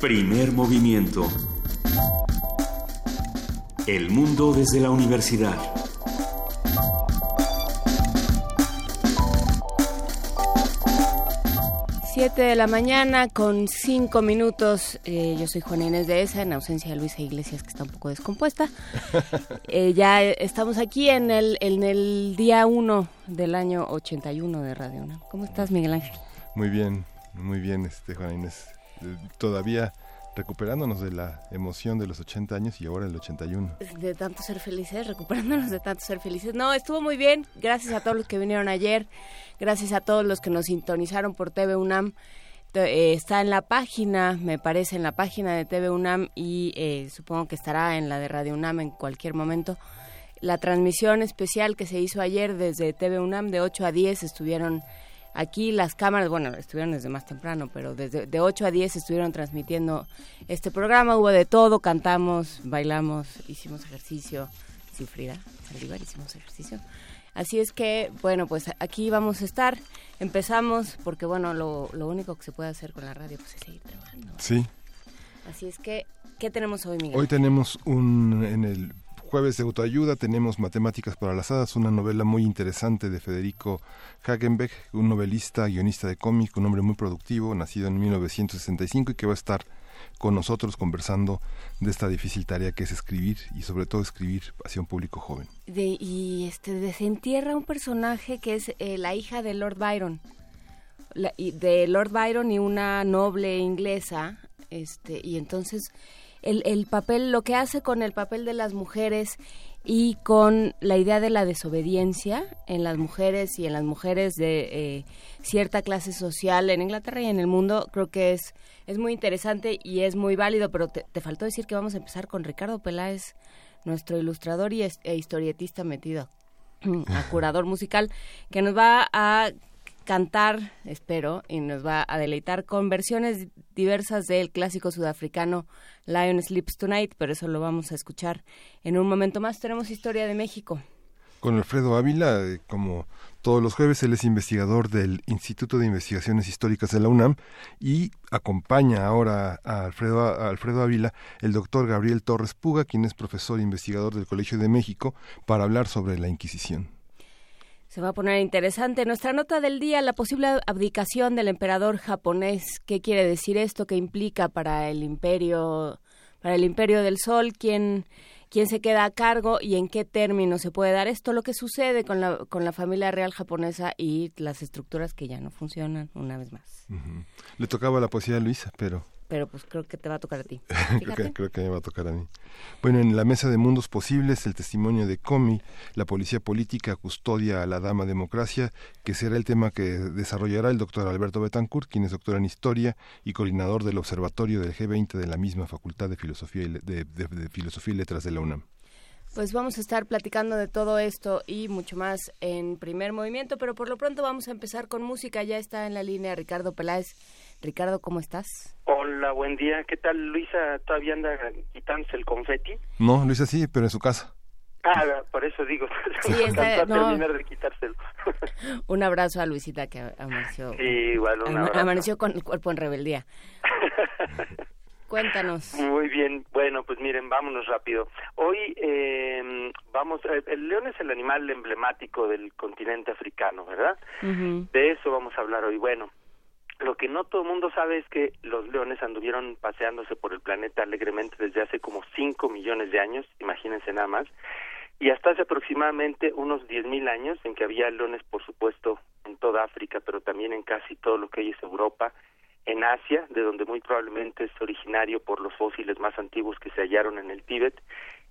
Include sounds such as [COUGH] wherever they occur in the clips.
Primer movimiento. El mundo desde la universidad. Siete de la mañana con cinco minutos. Eh, yo soy Juana Inés de ESA, en ausencia de Luisa Iglesias, que está un poco descompuesta. [LAUGHS] Eh, ya estamos aquí en el, en el día uno del año 81 de Radio Una. ¿Cómo estás, Miguel Ángel? Muy bien, muy bien, este, Juana Inés. Todavía recuperándonos de la emoción de los 80 años y ahora el 81. De tanto ser felices, recuperándonos de tanto ser felices. No, estuvo muy bien. Gracias a todos los que vinieron ayer. Gracias a todos los que nos sintonizaron por TV UNAM. Eh, está en la página, me parece, en la página de TV UNAM y eh, supongo que estará en la de Radio UNAM en cualquier momento. La transmisión especial que se hizo ayer desde TV UNAM de 8 a 10 estuvieron Aquí las cámaras, bueno, estuvieron desde más temprano, pero desde de 8 a 10 estuvieron transmitiendo este programa. Hubo de todo, cantamos, bailamos, hicimos ejercicio. Sí, Frida, Saldívar, hicimos ejercicio. Así es que, bueno, pues aquí vamos a estar. Empezamos porque, bueno, lo, lo único que se puede hacer con la radio pues, es seguir trabajando. Sí. Así es que, ¿qué tenemos hoy, Miguel? Hoy tenemos un, en el jueves de autoayuda tenemos Matemáticas para las Hadas, una novela muy interesante de Federico Hagenbeck, un novelista, guionista de cómic, un hombre muy productivo, nacido en 1965 y que va a estar con nosotros conversando de esta difícil tarea que es escribir y sobre todo escribir hacia un público joven. Y este desentierra un personaje que es eh, la hija de Lord Byron, de Lord Byron y una noble inglesa, este y entonces el, el papel, lo que hace con el papel de las mujeres y con la idea de la desobediencia en las mujeres y en las mujeres de eh, cierta clase social en Inglaterra y en el mundo, creo que es, es muy interesante y es muy válido, pero te, faltó decir que vamos a empezar con Ricardo Peláez, nuestro ilustrador y e historietista metido [CLEARS THROAT] a curador musical, que nos va a cantar, espero, y nos va a deleitar con versiones diversas del clásico sudafricano Lion Sleeps Tonight, pero eso lo vamos a escuchar en un momento más. Tenemos Historia de México. Con Alfredo Ávila, eh, como todos los jueves, él es investigador del Instituto de Investigaciones Históricas de la UNAM y acompaña ahora a Alfredo, a Alfredo Ávila el doctor Gabriel Torres Puga, quien es profesor e investigador del Colegio de México, para hablar sobre la Inquisición. Se va a poner interesante. Nuestra nota del día, la posible abdicación del emperador japonés. ¿Qué quiere decir esto? ¿Qué implica para el imperio, para el imperio del sol? ¿Quién, quién se queda a cargo y en qué términos se puede dar esto? Lo que sucede con la, con la familia real japonesa y las estructuras que ya no funcionan una vez más. Le tocaba la poesía a Luisa, pero pero pues creo que te va a tocar a ti. [LAUGHS] creo, que, creo, que, me va a tocar a mí. Bueno, en la mesa de mundos posibles, el testimonio de Comi, la policía política custodia a la dama democracia, que será el tema que desarrollará el doctor Alberto Betancourt, quien es doctor en historia y coordinador del observatorio del G20 de la misma Facultad de Filosofía y, de, de Filosofía y Letras de la UNAM. Pues vamos a estar platicando de todo esto y mucho más en primer movimiento, pero por lo pronto vamos a empezar con música. Ya está en la línea Ricardo Peláez Ricardo, ¿cómo estás? Hola, buen día. ¿Qué tal, Luisa? ¿Todavía anda quitándose el confeti? No, Luisa sí, pero en su casa. Ah, por eso digo. [LAUGHS] Sí, está, no. terminar de quitárselo. [LAUGHS] un abrazo a Luisita que amaneció. Sí, igual un abrazo. Amaneció con el cuerpo en rebeldía. [LAUGHS] Cuéntanos. Muy bien, bueno, pues miren, vámonos rápido. Hoy eh, vamos, eh, el león es el animal emblemático del continente africano, ¿verdad? De eso vamos a hablar hoy. Bueno, lo que no todo el mundo sabe es que los leones anduvieron paseándose por el planeta alegremente desde hace como 5 millones de años, imagínense nada más, y hasta hace aproximadamente unos mil años en que había leones, por supuesto, en toda África, pero también en casi todo lo que hoy es Europa, en Asia, de donde muy probablemente es originario por los fósiles más antiguos que se hallaron en el Tíbet,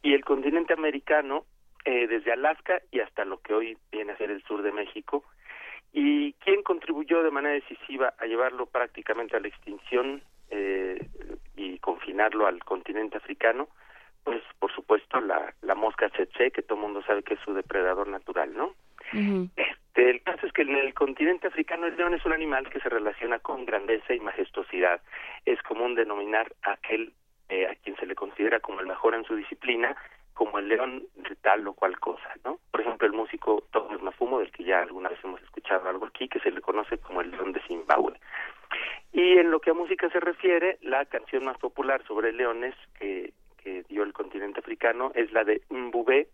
y el continente americano, eh, desde Alaska y hasta lo que hoy viene a ser el sur de México, ¿Y quién contribuyó de manera decisiva a llevarlo prácticamente a la extinción eh, y confinarlo al continente africano? Pues, por supuesto, la, la mosca tsetse, que todo el mundo sabe que es su depredador natural, ¿no? este, el caso es que en el continente africano el león es un animal que se relaciona con grandeza y majestuosidad. Es común denominar a aquel eh, a quien se le considera como el mejor en su disciplina como el león de tal o cual cosa, ¿no? Por ejemplo, el músico Thomas Mafumo, del que ya alguna vez hemos escuchado algo aquí, que se le conoce como el león de Zimbabue. Y en lo que a música se refiere, la canción más popular sobre leones que, que dio el continente africano es la de Mbube,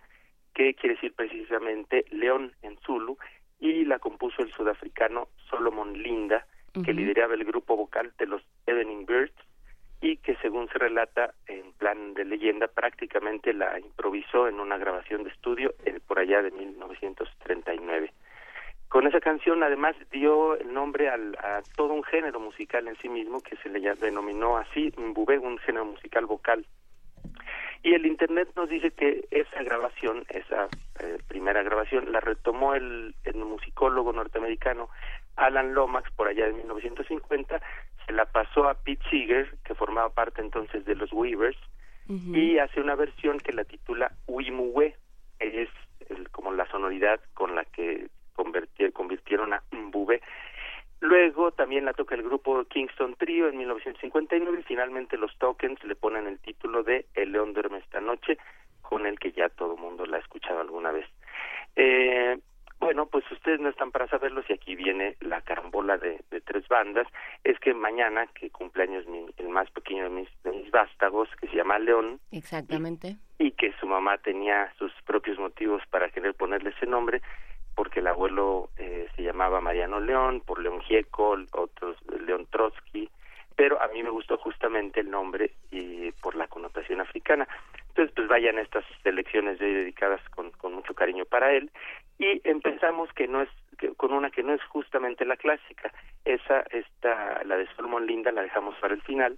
que quiere decir precisamente león en Zulu, y la compuso el sudafricano Solomon Linda, que lideraba el grupo vocal de los Evening Birds y que según se relata en plan de leyenda prácticamente la improvisó en una grabación de estudio por allá de 1939. Con esa canción además dio el nombre al, a todo un género musical en sí mismo que se le denominó así, Mbube, un género musical vocal. Y el Internet nos dice que esa grabación, esa eh, primera grabación, la retomó el, el musicólogo norteamericano Alan Lomax por allá de 1950 se la pasó a Pete Seeger, que formaba parte entonces de los Weavers, y hace una versión que la titula Wimuwe, es como la sonoridad con la que convirtieron a Mbube. Luego también la toca el grupo Kingston Trio en 1959 y finalmente los Tokens le ponen el título de El León duerme esta noche, con el que ya todo el mundo la ha escuchado alguna vez. Eh, bueno, pues ustedes no están para saberlo si aquí viene la carambola de, tres bandas. Es que mañana, que cumpleaños mi, el más pequeño de mis, de mis vástagos, que se llama León. Exactamente. Y, que su mamá tenía sus propios motivos para querer ponerle ese nombre, porque el abuelo eh, se llamaba Mariano León, por León Gieco, otros León Trotsky, pero a mí me gustó justamente el nombre y por la connotación africana. Entonces, pues vayan estas selecciones dedicadas con, con mucho cariño para él. Y empezamos que no es con una que no es justamente la clásica. Esa esta la de Solomon Linda la dejamos para el final.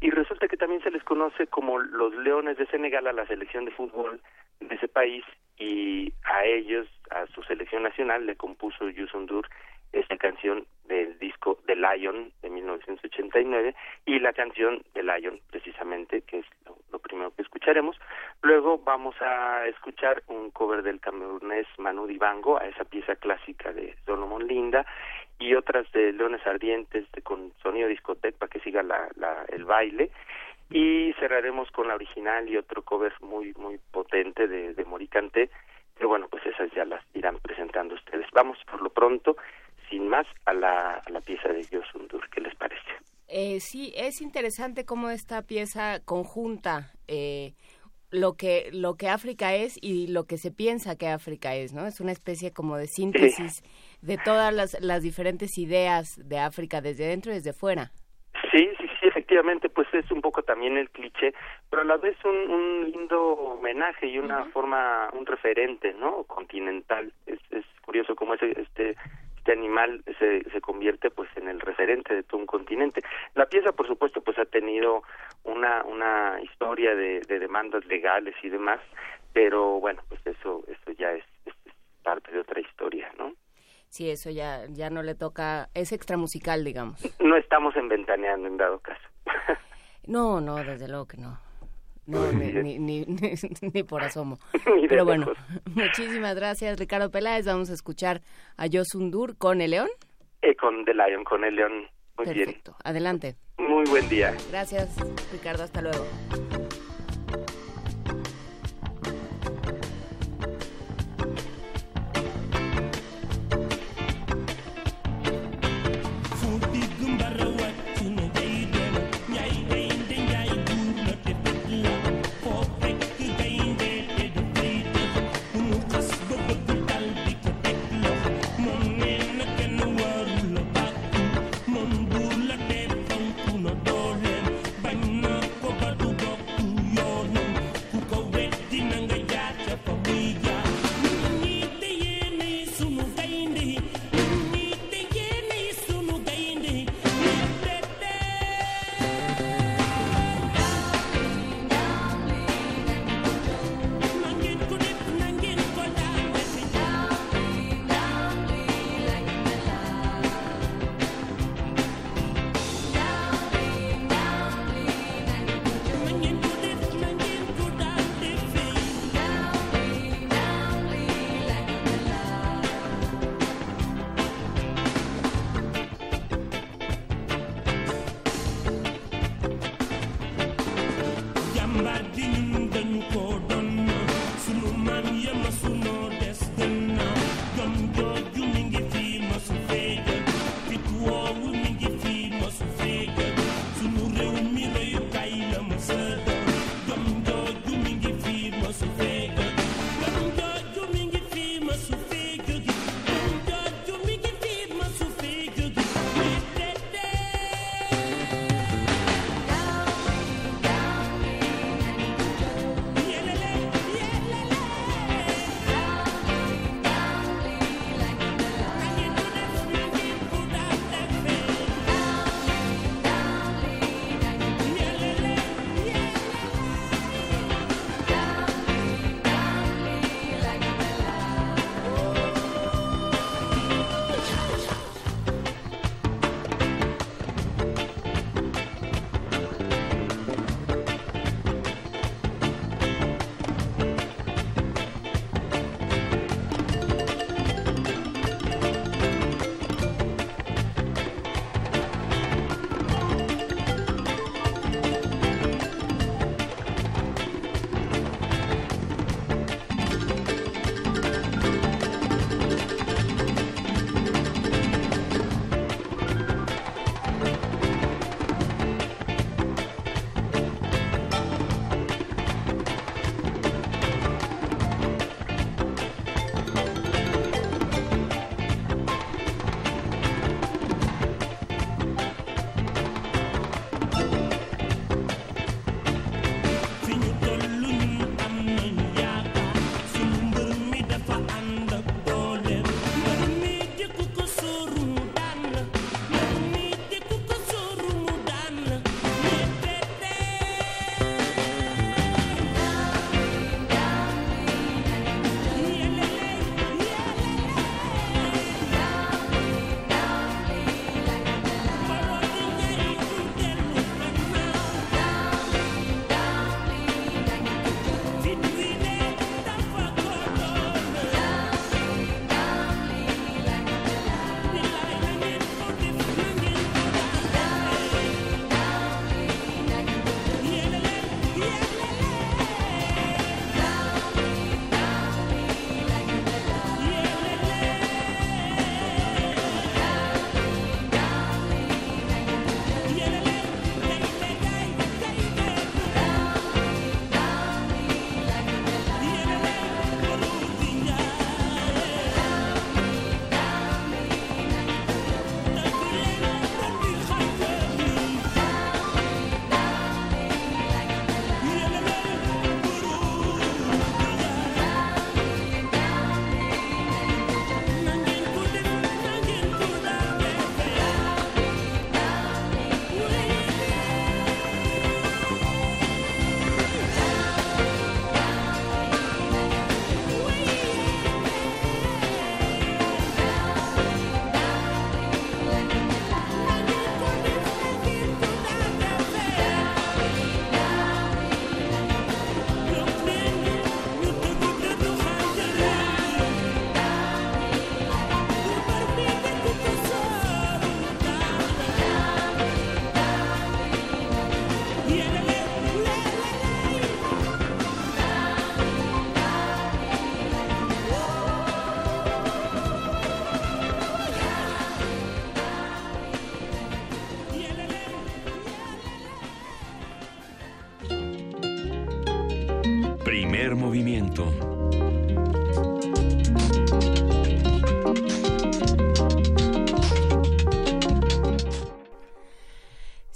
Y resulta que también se les conoce como los Leones de Senegal a la selección de fútbol de ese país y a ellos a su selección nacional le compuso Yusundur esta canción del disco The Lion de 1989 y la canción The Lion precisamente que es lo, primero que escucharemos. Luego vamos a escuchar un cover del camerunés Manu Dibango a esa pieza clásica de Solomon Linda y otras de Leones Ardientes de, con sonido discoteca para que siga la, el baile. Y cerraremos con la original y otro cover muy muy potente de, de Moricante que bueno pues esas ya las irán presentando ustedes. Vamos por lo pronto sin más a la, a la pieza de Yosundur. ¿Qué les parece? Eh, sí, es interesante cómo esta pieza conjunta eh, lo que lo que África es y lo que se piensa que África es, ¿no? Es una especie como de síntesis de todas las, las diferentes ideas de África desde dentro y desde fuera. Sí, sí, sí, efectivamente, pues es un poco también el cliché, pero a la vez un, un lindo homenaje y una forma, un referente, ¿no? Continental. Es, es curioso cómo ese, este este animal se, se convierte pues en el referente de todo un continente. La pieza, por supuesto, pues ha tenido una, una historia de, de demandas legales y demás, pero bueno, pues eso, eso ya es, parte de otra historia, ¿no? Sí, eso ya, ya no le toca, es extramusical, digamos. No estamos en ventaneando en dado caso. [LAUGHS] no, no, desde luego que no. No, [LAUGHS] ni, [LAUGHS] ni, ni, por asomo. [LAUGHS] Pero bueno, muchísimas gracias, Ricardo Peláez. Vamos a escuchar a Yosundur con el león. Eh, con The Lion, con el león. Muy Perfecto. Adelante. Muy buen día. Gracias, Ricardo. Hasta luego.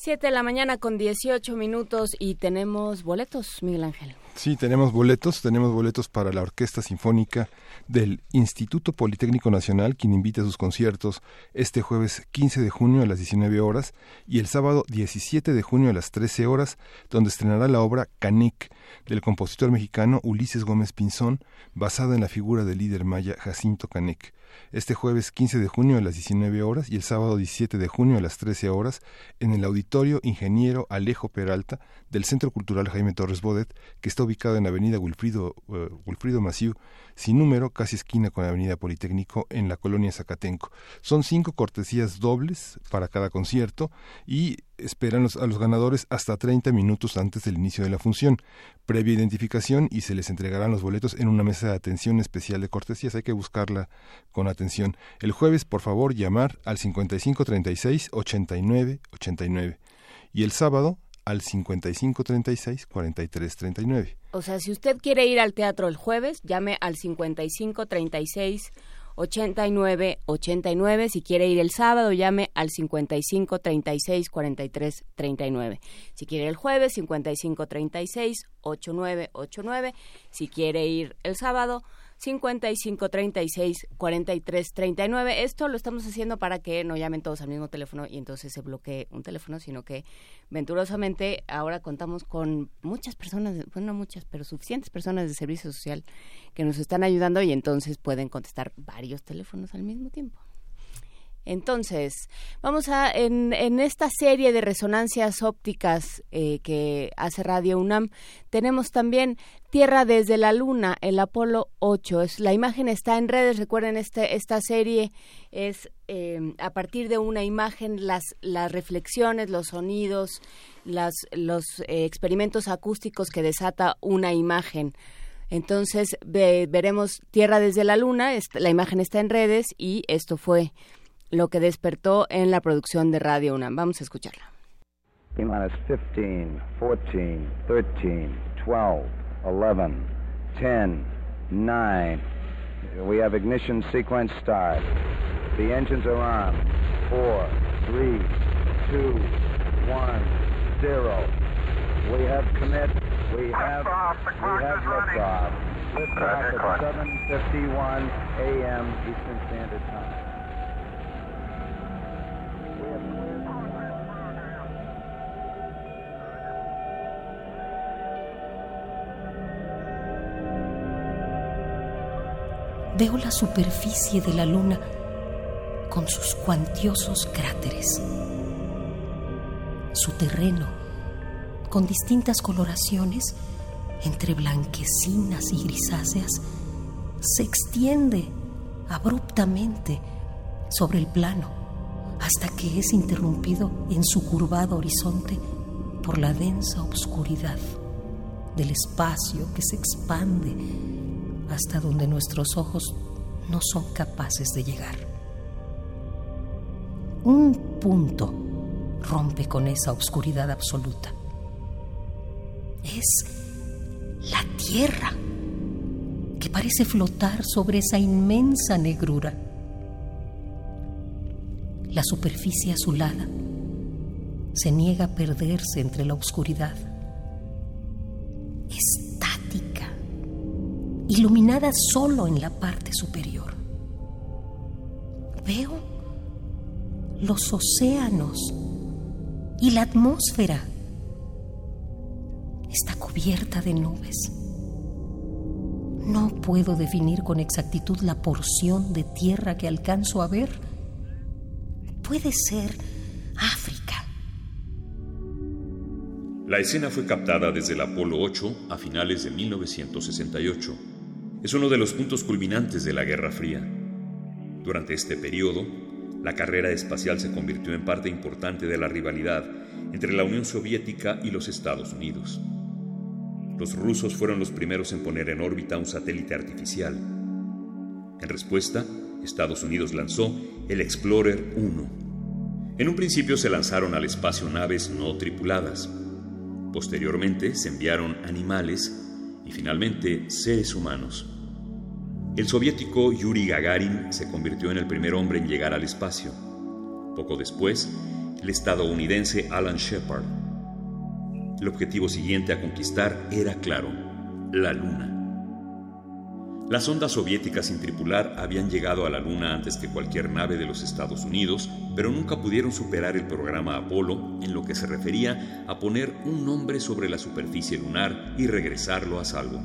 7 de la mañana con 18 minutos y tenemos boletos, Miguel Ángel. Sí, tenemos boletos, tenemos boletos para la Orquesta Sinfónica del Instituto Politécnico Nacional, quien invita a sus conciertos este jueves 15 de junio a las 19 horas y el sábado 17 de junio a las 13 horas, donde estrenará la obra Canic del compositor mexicano Ulises Gómez Pinzón, basada en la figura del líder maya Jacinto Canek este jueves 15 de junio a las 19 horas y el sábado 17 de junio a las 13 horas en el Auditorio Ingeniero Alejo Peralta del Centro Cultural Jaime Torres Bodet, que está ubicado en la avenida Wilfrido, uh, Maciú, sin número, casi esquina con la avenida Politécnico en la colonia Zacatenco. Son cinco cortesías dobles para cada concierto y esperan a los ganadores hasta 30 minutos antes del inicio de la función, previa identificación y se les entregarán los boletos en una mesa de atención especial de cortesías. Hay que buscarla con atención. El jueves, por favor, llamar al 5536 89 89 y el sábado al 5536 4339. O sea, si usted quiere ir al teatro el jueves, llame al 5536 89 89. Si quiere ir el sábado, llame al 55 36 43 39. Si quiere ir el jueves, 55 36 89 89. Si quiere ir el sábado, 55 36 43 39. Esto lo estamos haciendo para que no llamen todos al mismo teléfono y entonces se bloquee un teléfono, sino que venturosamente ahora contamos con muchas personas, bueno, no muchas, pero suficientes personas de servicio social que nos están ayudando y entonces pueden contestar varios teléfonos al mismo tiempo. Entonces, vamos a, en, en esta serie de resonancias ópticas eh, que hace Radio UNAM, tenemos también Tierra desde la Luna, el Apolo 8. Es, la imagen está en redes, recuerden, este, esta serie es eh, a partir de una imagen, las, las reflexiones, los sonidos, las, los eh, experimentos acústicos que desata una imagen. Entonces, veremos Tierra desde la Luna, la imagen está en redes y esto fue lo que despertó en la producción de Radio UNAM. Vamos a escucharla. 15, 14, 13, 12, 11, 10, 9. We have ignition sequence start. The engines are on. 4, 3, 2, 1, 0. We have commit. We have, we have liftoff. Liftoff at 7.51 a.m. Eastern Standard Time. Veo la superficie de la luna con sus cuantiosos cráteres. Su terreno, con distintas coloraciones, entre blanquecinas y grisáceas, se extiende abruptamente sobre el plano hasta que es interrumpido en su curvado horizonte por la densa obscuridad del espacio que se expande hasta donde nuestros ojos no son capaces de llegar. Un punto rompe con esa oscuridad absoluta. Es la Tierra que parece flotar sobre esa inmensa negrura. La superficie azulada se niega a perderse entre la oscuridad. Iluminada solo en la parte superior. Veo los océanos y la atmósfera está cubierta de nubes. No puedo definir con exactitud la porción de tierra que alcanzo a ver. Puede ser África. La escena fue captada desde el Apolo 8 a finales de 1968 es uno de los puntos culminantes de la Guerra Fría. Durante este periodo, la carrera espacial se convirtió en parte importante de la rivalidad entre la Unión Soviética y los Estados Unidos. Los rusos fueron los primeros en poner en órbita un satélite artificial. En respuesta, Estados Unidos lanzó el Explorer 1. En un principio se lanzaron al espacio naves no tripuladas. Posteriormente se enviaron animales y finalmente seres humanos. El soviético Yuri Gagarin se convirtió en el primer hombre en llegar al espacio. Poco después, el estadounidense Alan Shepard. El objetivo siguiente a conquistar era claro, la Luna. Las ondas soviéticas sin tripular habían llegado a la Luna antes que cualquier nave de los Estados Unidos, pero nunca pudieron superar el programa Apolo en lo que se refería a poner un nombre sobre la superficie lunar y regresarlo a salvo.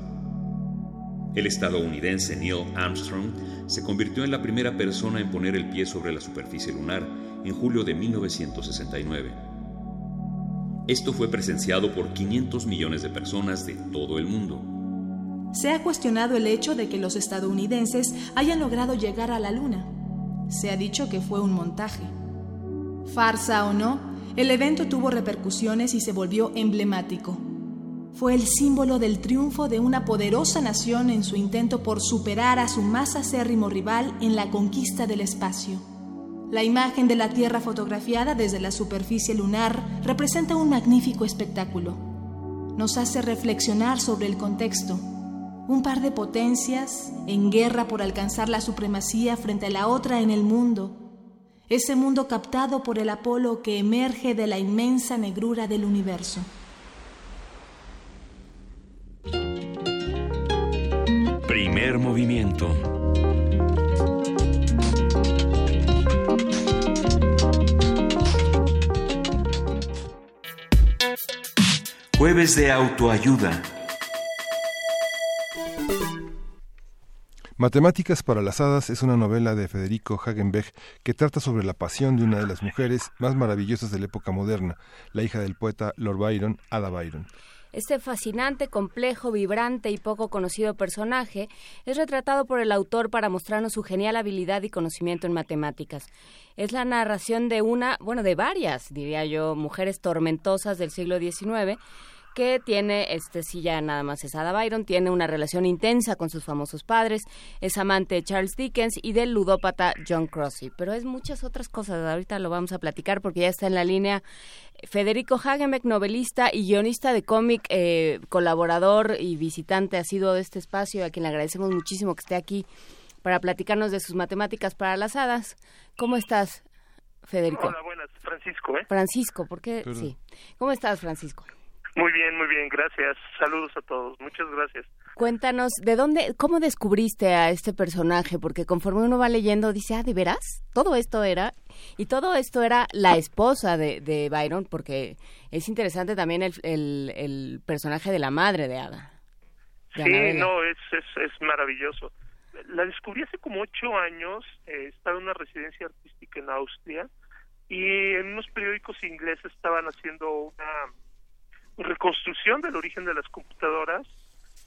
El estadounidense Neil Armstrong se convirtió en la primera persona en poner el pie sobre la superficie lunar en julio de 1969. Esto fue presenciado por 500 millones de personas de todo el mundo. Se ha cuestionado el hecho de que los estadounidenses hayan logrado llegar a la Luna. Se ha dicho que fue un montaje. Farsa o no, el evento tuvo repercusiones y se volvió emblemático. Fue el símbolo del triunfo de una poderosa nación en su intento por superar a su más acérrimo rival en la conquista del espacio. La imagen de la Tierra fotografiada desde la superficie lunar representa un magnífico espectáculo. Nos hace reflexionar sobre el contexto, un par de potencias en guerra por alcanzar la supremacía frente a la otra en el mundo, ese mundo captado por el Apolo que emerge de la inmensa negrura del universo. Primer movimiento. Jueves de autoayuda. Matemáticas para las Hadas es una novela de Federico Hagenbeck que trata sobre la pasión de una de las mujeres más maravillosas de la época moderna, la hija del poeta Lord Byron, Ada Byron. Este fascinante, complejo, vibrante y poco conocido personaje es retratado por el autor para mostrarnos su genial habilidad y conocimiento en matemáticas. Es la narración de una, bueno, de varias, diría yo, mujeres tormentosas del siglo XIX que tiene, este sí ya nada más es Ada Byron, tiene una relación intensa con sus famosos padres, es amante de Charles Dickens y del ludópata John Crossy, pero es muchas otras cosas, ahorita lo vamos a platicar porque ya está en la línea Federico Hagenbeck, novelista y guionista de cómic, eh, colaborador y visitante ha sido de este espacio, a quien le agradecemos muchísimo que esté aquí para platicarnos de sus matemáticas para las hadas. ¿Cómo estás, Federico? Hola, buenas. Francisco, ¿eh? Francisco, ¿por qué? Sí. ¿Cómo estás, Francisco? Muy bien, muy bien, gracias. Saludos a todos, muchas gracias. Cuéntanos, ¿de dónde, cómo descubriste a este personaje? Porque conforme uno va leyendo, dice, ah, ¿de veras? Todo esto era, y todo esto era la esposa de, de Byron, porque es interesante también el, el, personaje de la madre de Ada. sí, no, es, es, es maravilloso. La descubrí hace como ocho años, eh, estaba en una residencia artística en Austria, y en unos periódicos ingleses estaban haciendo una reconstrucción del origen de las computadoras,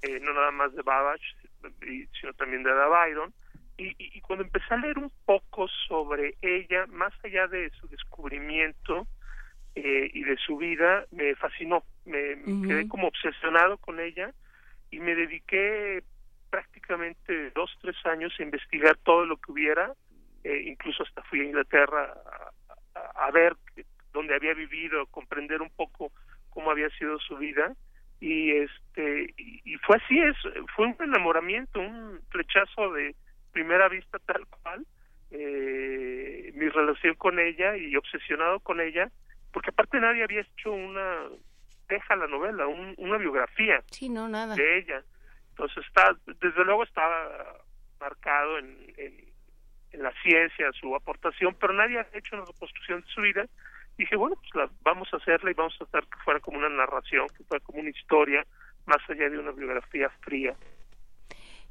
eh, no nada más de Babbage, sino también de Ada Byron. Y, cuando empecé a leer un poco sobre ella, más allá de su descubrimiento eh, y de su vida, me fascinó. Me, quedé como obsesionado con ella y me dediqué prácticamente dos, tres años a investigar todo lo que hubiera. Eh, incluso hasta fui a Inglaterra a, a ver dónde había vivido, comprender un poco cómo había sido su vida y este y, fue así es fue un enamoramiento un flechazo de primera vista tal cual eh, mi relación con ella y obsesionado con ella porque aparte nadie había hecho una deja la novela una biografía sí, no, nada. de ella entonces está desde luego estaba marcado en, en, en la ciencia su aportación pero nadie ha hecho una reconstrucción de su vida dije, bueno, pues la, vamos a hacerla y vamos a hacer que fuera como una narración, que fuera como una historia, más allá de una biografía fría.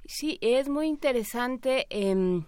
Sí, es muy interesante. Eh,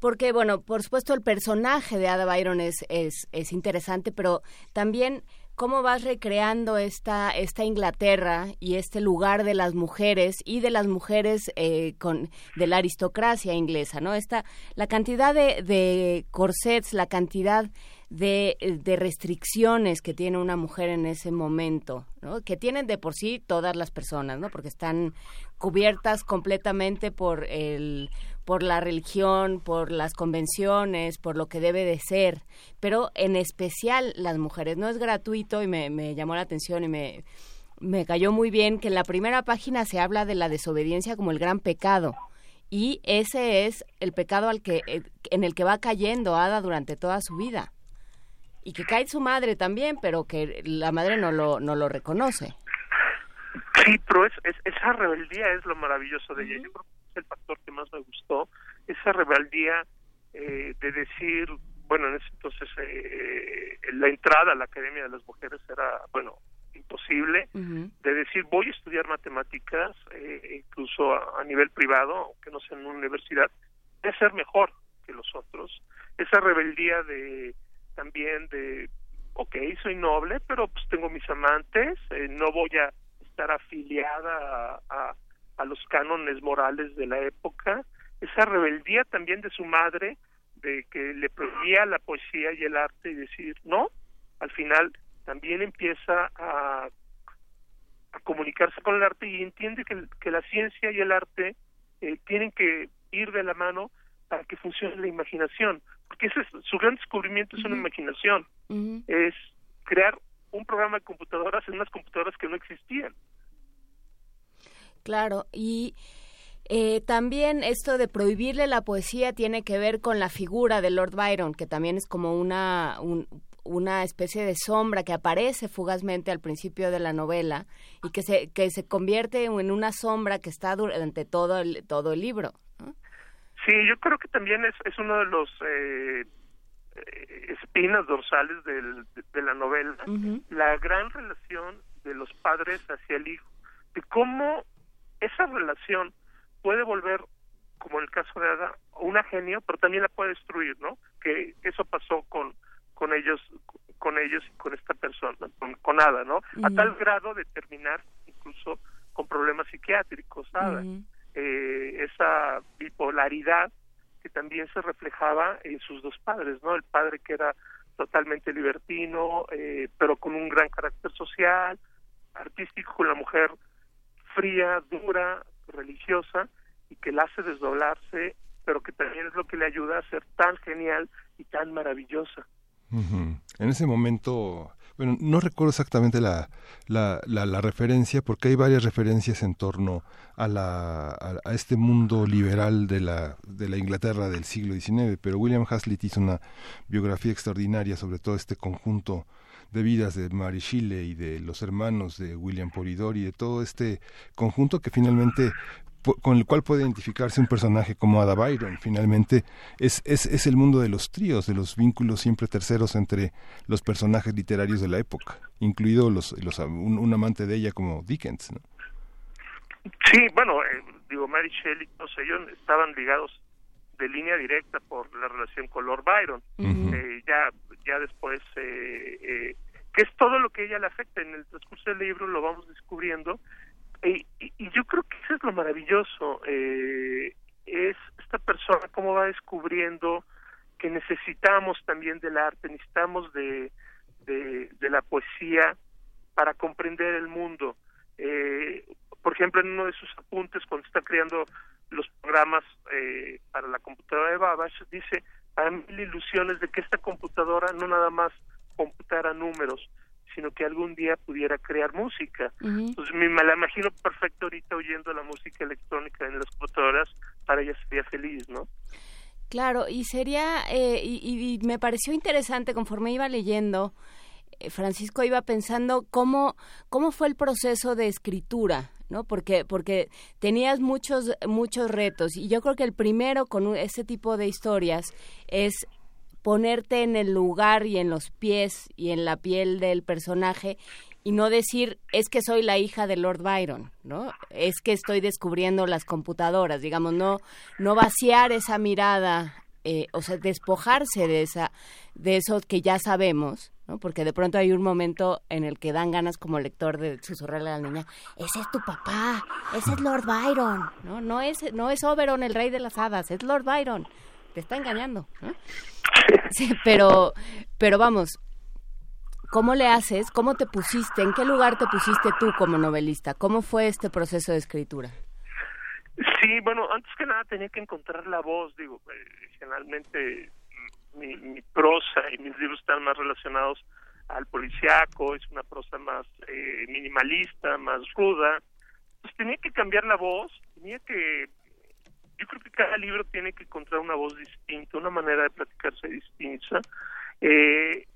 porque, bueno, por supuesto el personaje de Ada Byron es, es, es interesante, pero también cómo vas recreando esta, esta Inglaterra y este lugar de las mujeres y de las mujeres eh, con, de la aristocracia inglesa, ¿no? Esta, la cantidad de, de corsets, la cantidad de, de, restricciones que tiene una mujer en ese momento, ¿no? que tienen de por sí todas las personas, ¿no? porque están cubiertas completamente por el por la religión, por las convenciones, por lo que debe de ser, pero en especial las mujeres. No es gratuito y me, me llamó la atención y me, me cayó muy bien que en la primera página se habla de la desobediencia como el gran pecado y ese es el pecado al que eh, en el que va cayendo Ada durante toda su vida y que cae su madre también pero que la madre no lo no lo reconoce. Sí pero es, esa rebeldía es lo maravilloso de ella. Yo creo que es el factor que más me gustó esa rebeldía eh, de decir bueno en ese entonces eh, la entrada a la academia de las mujeres era bueno posible de decir voy a estudiar matemáticas eh, incluso a, nivel privado aunque no sea en una universidad de ser mejor que los otros. Esa rebeldía de también de ok soy noble pero pues tengo mis amantes eh, no voy a estar afiliada a, a los cánones morales de la época. Esa rebeldía también de su madre de que le prohibía la poesía y el arte y decir no al final también empieza a, comunicarse con el arte y entiende que, la ciencia y el arte eh, tienen que ir de la mano para que funcione la imaginación, porque ese es, su gran descubrimiento es una imaginación, es crear un programa de computadoras en unas computadoras que no existían. Claro, y eh, también esto de prohibirle la poesía tiene que ver con la figura de Lord Byron, que también es como una, un, una especie de sombra que aparece fugazmente al principio de la novela y que se que se convierte en una sombra que está durante todo el todo el libro sí yo creo que también es, es uno de los eh, eh, espinas dorsales del, de, la novela la gran relación de los padres hacia el hijo de cómo esa relación puede volver como en el caso de Ada una genio pero también la puede destruir no que eso pasó con con ellos con ellos y con esta persona con, con Ada no a tal grado de terminar incluso con problemas psiquiátricos Ada eh, esa bipolaridad que también se reflejaba en sus dos padres no el padre que era totalmente libertino eh, pero con un gran carácter social artístico con la mujer fría dura religiosa y que la hace desdoblarse pero que también es lo que le ayuda a ser tan genial y tan maravillosa. En ese momento, bueno, no recuerdo exactamente la, la, la, referencia, porque hay varias referencias en torno a, la, a, este mundo liberal de la, de la Inglaterra del siglo XIX, pero William Hazlitt hizo una biografía extraordinaria sobre todo este conjunto de vidas de Mary Shelley y de los hermanos de William Polidori, de todo este conjunto que finalmente con el cual puede identificarse un personaje como Ada Byron. Finalmente, es, es, es el mundo de los tríos, de los vínculos siempre terceros entre los personajes literarios de la época, incluido los, los un, amante de ella como Dickens. ¿no? Sí, bueno, eh, digo, Mary Shelley, no sé, ellos estaban ligados de línea directa por la relación con Lord Byron. Eh, ya, ya después, eh, eh, que es todo lo que ella le afecta en el transcurso del libro, lo vamos descubriendo y, yo creo que eso es lo maravilloso, eh, es esta persona cómo va descubriendo que necesitamos también del arte, necesitamos de, de, la poesía para comprender el mundo. Eh, por ejemplo, en uno de sus apuntes, cuando está creando los programas eh, para la computadora de Babbage, dice, hay mil ilusiones de que esta computadora no nada más computara números, sino que algún día pudiera crear música. Entonces me, la imagino perfecto ahorita oyendo la música electrónica en las computadoras, para ella sería feliz, ¿no? Claro, y sería, eh, y, me pareció interesante conforme iba leyendo, eh, Francisco iba pensando cómo, cómo fue el proceso de escritura, ¿no? Porque, porque tenías muchos, muchos retos, y yo creo que el primero con ese tipo de historias es ponerte en el lugar y en los pies y en la piel del personaje y no decir es que soy la hija de Lord Byron, ¿no? Es que estoy descubriendo las computadoras, digamos, no no vaciar esa mirada, eh, o sea, despojarse de esa de eso que ya sabemos, ¿no? Porque de pronto hay un momento en el que dan ganas como lector de susurrarle a la niña, ese es tu papá, ese es Lord Byron, ¿no? No es no es Oberon el rey de las hadas, es Lord Byron te está engañando. Sí, pero, pero vamos, ¿cómo le haces? ¿Cómo te pusiste? ¿En qué lugar te pusiste tú como novelista? ¿Cómo fue este proceso de escritura? Sí, bueno, antes que nada tenía que encontrar la voz, digo, eh, generalmente mi, mi, prosa y mis libros están más relacionados al policiaco, es una prosa más eh, minimalista, más ruda. Pues tenía que cambiar la voz, tenía que yo creo que cada libro tiene que encontrar una voz distinta, una manera de platicarse distinta. Eh,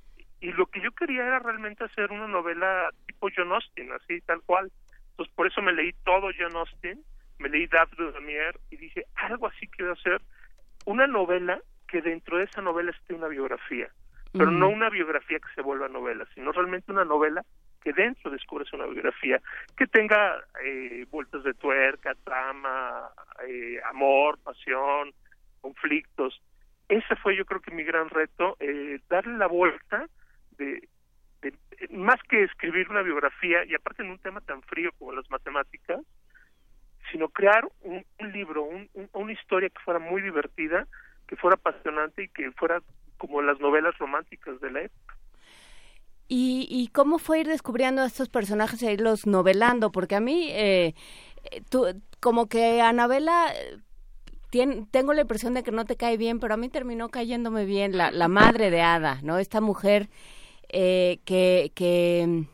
y lo que yo quería era realmente hacer una novela tipo John Austen, así, tal cual. Entonces, por eso me leí todo John Austen, me leí Daphne Damier y dije, algo así quiero hacer, una novela que dentro de esa novela esté una biografía, pero no una biografía que se vuelva novela, sino realmente una novela que dentro descubres una biografía que tenga eh, vueltas de tuerca, trama, eh, amor, pasión, conflictos. Ese fue yo creo que mi gran reto, eh, darle la vuelta de, más que escribir una biografía y aparte en un tema tan frío como las matemáticas, sino crear un, libro, una historia que fuera muy divertida, que fuera apasionante y que fuera como las novelas románticas de la época. ¿Y, cómo fue ir descubriendo a estos personajes e irlos novelando? Porque a mí, eh, tú, como que Anabela, eh, tengo la impresión de que no te cae bien, pero a mí terminó cayéndome bien la, la madre de Ada, ¿no? Esta mujer eh, que, que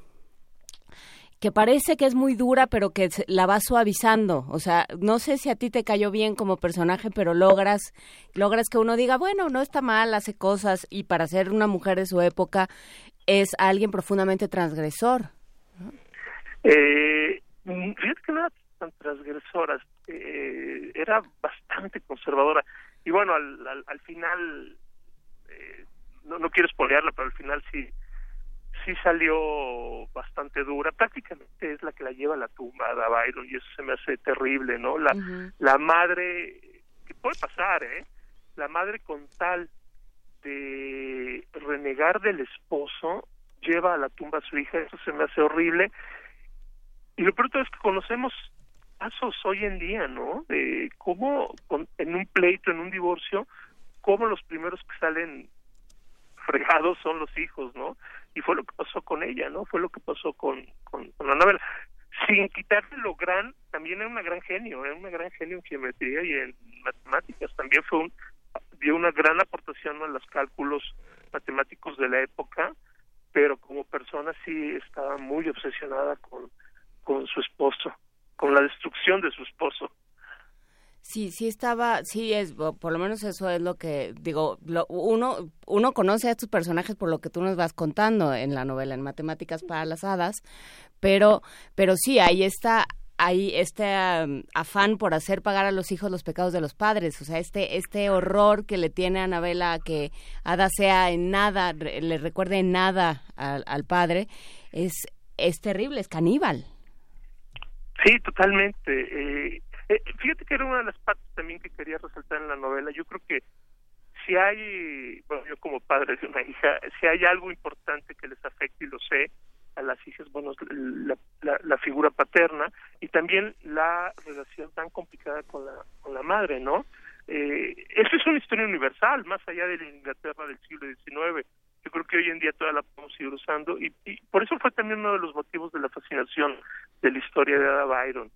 que parece que es muy dura, pero que la va suavizando. O sea, no sé si a ti te cayó bien como personaje, pero logras, logras que uno diga, bueno, no está mal, hace cosas, y para ser una mujer de su época, es alguien profundamente transgresor. Eh, fíjate que no era tan transgresora, eh, era bastante conservadora. Y bueno, al, al, final, eh, no, no quiero espolearla, pero al final sí sí salió bastante dura. Prácticamente es la que la lleva a la tumba de Byron y eso se me hace terrible, ¿no? La, la madre, que puede pasar, ¿eh? La madre con tal de renegar del esposo lleva a la tumba a su hija, eso se me hace horrible. Y lo peor es que conocemos casos hoy en día, ¿no? De cómo en un pleito, en un divorcio, cómo los primeros que salen fregados son los hijos, ¿no? Y fue lo que pasó con ella, ¿no? Fue lo que pasó con, con, la novela. Sin quitarle lo gran, también era una gran genio, era una gran genio en geometría y en matemáticas. También fue un, dio una gran aportación a los cálculos matemáticos de la época, pero como persona sí estaba muy obsesionada con, con su esposo, con la destrucción de su esposo. Sí, sí estaba, sí es, por lo menos eso es lo que digo, uno uno conoce a estos personajes por lo que tú nos vas contando en la novela en Matemáticas para las hadas, pero pero sí ahí está hay este afán por hacer pagar a los hijos los pecados de los padres, o sea, este este horror que le tiene a Anabela que Ada sea en nada, le recuerde en nada al, al padre, es es terrible, es caníbal. Sí, totalmente. Eh, eh, fíjate que era una de las partes también que quería resaltar en la novela. Yo creo que si hay, bueno, yo como padre de una hija, si hay algo importante que les afecte y lo sé a las hijas, bueno, la, figura paterna y también la relación tan complicada con la, con la madre, ¿no? Eh, eso es una historia universal, más allá de la Inglaterra del siglo XIX. Yo creo que hoy en día toda la podemos seguir usando y, y por eso fue también uno de los motivos de la fascinación de la historia de Ada Byron.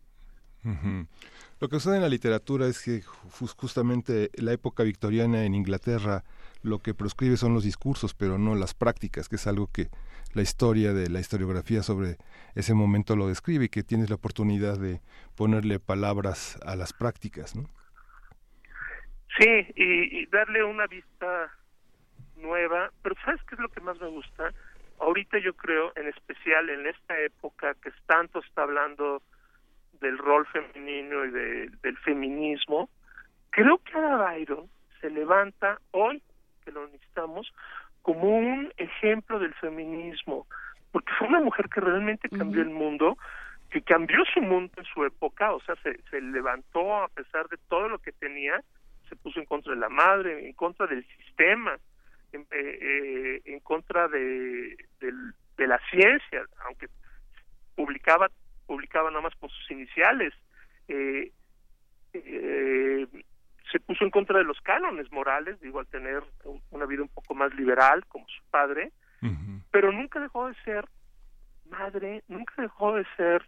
Lo que sucede en la literatura es que justamente la época victoriana en Inglaterra lo que proscribe son los discursos, pero no las prácticas, que es algo que la historia de la historiografía sobre ese momento lo describe y que tienes la oportunidad de ponerle palabras a las prácticas. Sí, y, darle una vista nueva, pero ¿sabes qué es lo que más me gusta? Ahorita yo creo, en especial en esta época que tanto está hablando del rol femenino y del feminismo, creo que Ada Byron se levanta hoy, que lo necesitamos, como un ejemplo del feminismo, porque fue una mujer que realmente cambió el mundo, que cambió su mundo en su época, o sea, se, se levantó a pesar de todo lo que tenía, se puso en contra de la madre, en contra del sistema, en, eh, eh, en contra de, de la ciencia, aunque publicaba publicaba nada más por sus iniciales. Eh, eh, se puso en contra de los cánones morales, digo, al tener una vida un poco más liberal como su padre, pero nunca dejó de ser madre, nunca dejó de ser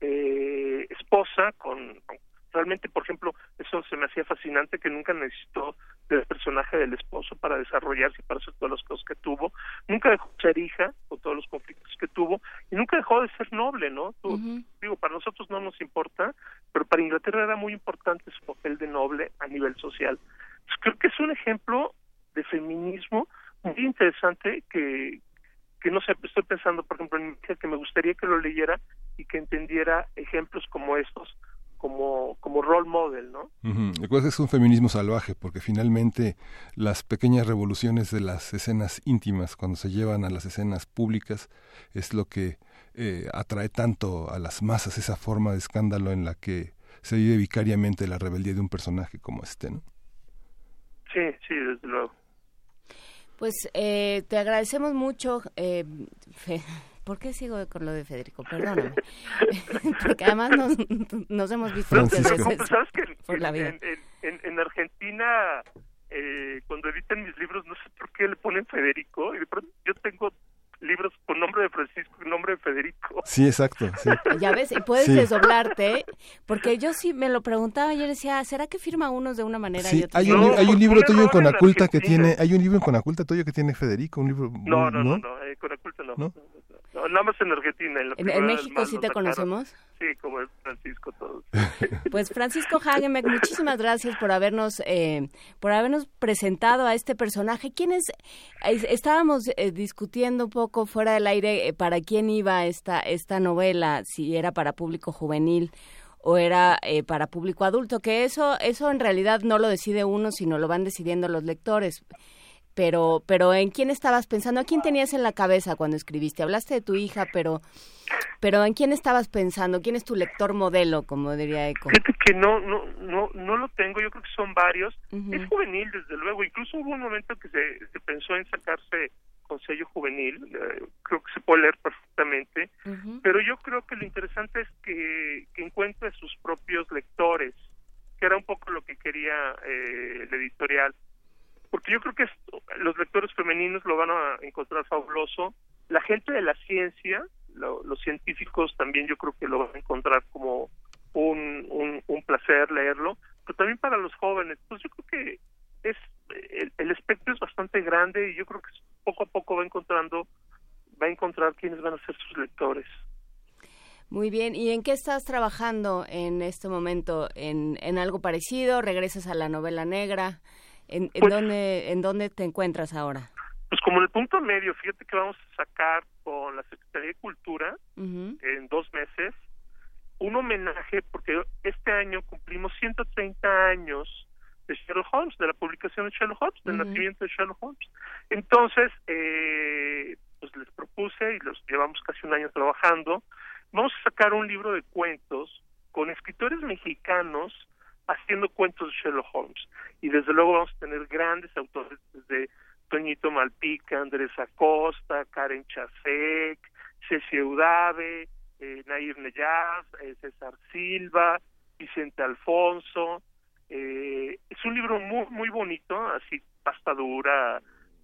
eh, esposa con, realmente, por ejemplo, eso se me hacía fascinante que nunca necesitó del personaje del esposo para desarrollarse y para hacer todas las cosas que tuvo. Nunca dejó de ser hija con todos los conflictos que tuvo y nunca dejó de ser noble, ¿no? Digo, para nosotros no nos importa, pero para Inglaterra era muy importante su papel de noble a nivel social. creo que es un ejemplo de feminismo muy interesante que, que no sé, estoy pensando, por ejemplo, en que me gustaría que lo leyera y que entendiera ejemplos como estos como, como role model, ¿no? es un feminismo salvaje, porque finalmente las pequeñas revoluciones de las escenas íntimas, cuando se llevan a las escenas públicas, es lo que eh, atrae tanto a las masas, esa forma de escándalo en la que se vive vicariamente la rebeldía de un personaje como este, ¿no? Sí, sí, desde luego. Pues eh, te agradecemos mucho, eh, ¿Por qué sigo con lo de Federico? Perdóname. [LAUGHS] [LAUGHS] Porque además nos, nos hemos visto muchas veces ¿Sabes que por la vida. En, en, Argentina, eh, cuando editan mis libros, no sé por qué le ponen Federico. Y de pronto yo tengo libros con nombre de Francisco y nombre de Federico. Sí, exacto. [LAUGHS] Ya ves, y puedes desdoblarte, porque yo sí me lo preguntaba, yo decía, ¿será que firma unos de una manera y Hay un, hay un libro tuyo con Aculta que tiene, hay un libro en Conaculta tuyo que tiene Federico, un libro... No, no, no, no, eh, Conaculta no. ¿No? Nada más en Argentina. En, México sí te conocemos? Sí, como es Francisco todos. [LAUGHS] Pues Francisco Hagenbeck, muchísimas gracias por habernos eh, por habernos presentado a este personaje. ¿Quién es? estábamos eh, discutiendo un poco fuera del aire eh, para quién iba esta esta novela, si era para público juvenil o era para público adulto, que eso eso en realidad no lo decide uno, sino lo van decidiendo los lectores pero, pero ¿en quién estabas pensando? ¿A quién tenías en la cabeza cuando escribiste? Hablaste de tu hija, pero, pero ¿en quién estabas pensando? ¿Quién es tu lector modelo, como diría Eco? Fíjate que no, no, no, no lo tengo. Yo creo que son varios. Es juvenil, desde luego. Incluso hubo un momento que se, se pensó en sacarse con sello juvenil. Eh, creo que se puede leer perfectamente. Pero yo creo que lo interesante es que, que encuentre sus propios lectores, que era un poco lo que quería eh, el editorial porque yo creo que los lectores femeninos lo van a encontrar fabuloso. La gente de la ciencia, los científicos también yo creo que lo van a encontrar como un, un, placer leerlo, pero también para los jóvenes. Pues yo creo que es el, espectro es bastante grande y yo creo que poco a poco va encontrando va a encontrar quiénes van a ser sus lectores. Muy bien, ¿y en qué estás trabajando en este momento? ¿En, en algo parecido? ¿Regresas a la novela negra? ¿En, en, pues dónde, ¿En dónde te encuentras ahora? Pues como en el punto medio, fíjate que vamos a sacar con la Secretaría de Cultura en dos meses un homenaje, porque este año cumplimos 130 años de Sherlock Holmes, de la publicación de Sherlock Holmes, del nacimiento de Sherlock Holmes. Entonces, eh, pues les propuse y los llevamos casi un año trabajando. Vamos a sacar un libro de cuentos con escritores mexicanos haciendo cuentos de Sherlock Holmes. Y desde luego vamos a tener grandes autores desde Toñito Malpica, Andrés Acosta, Karen Chasek, Ceci Udave, eh, Nair Neyaz, eh, César Silva, Vicente Alfonso. Eh, es un libro muy, muy bonito, así pasta dura,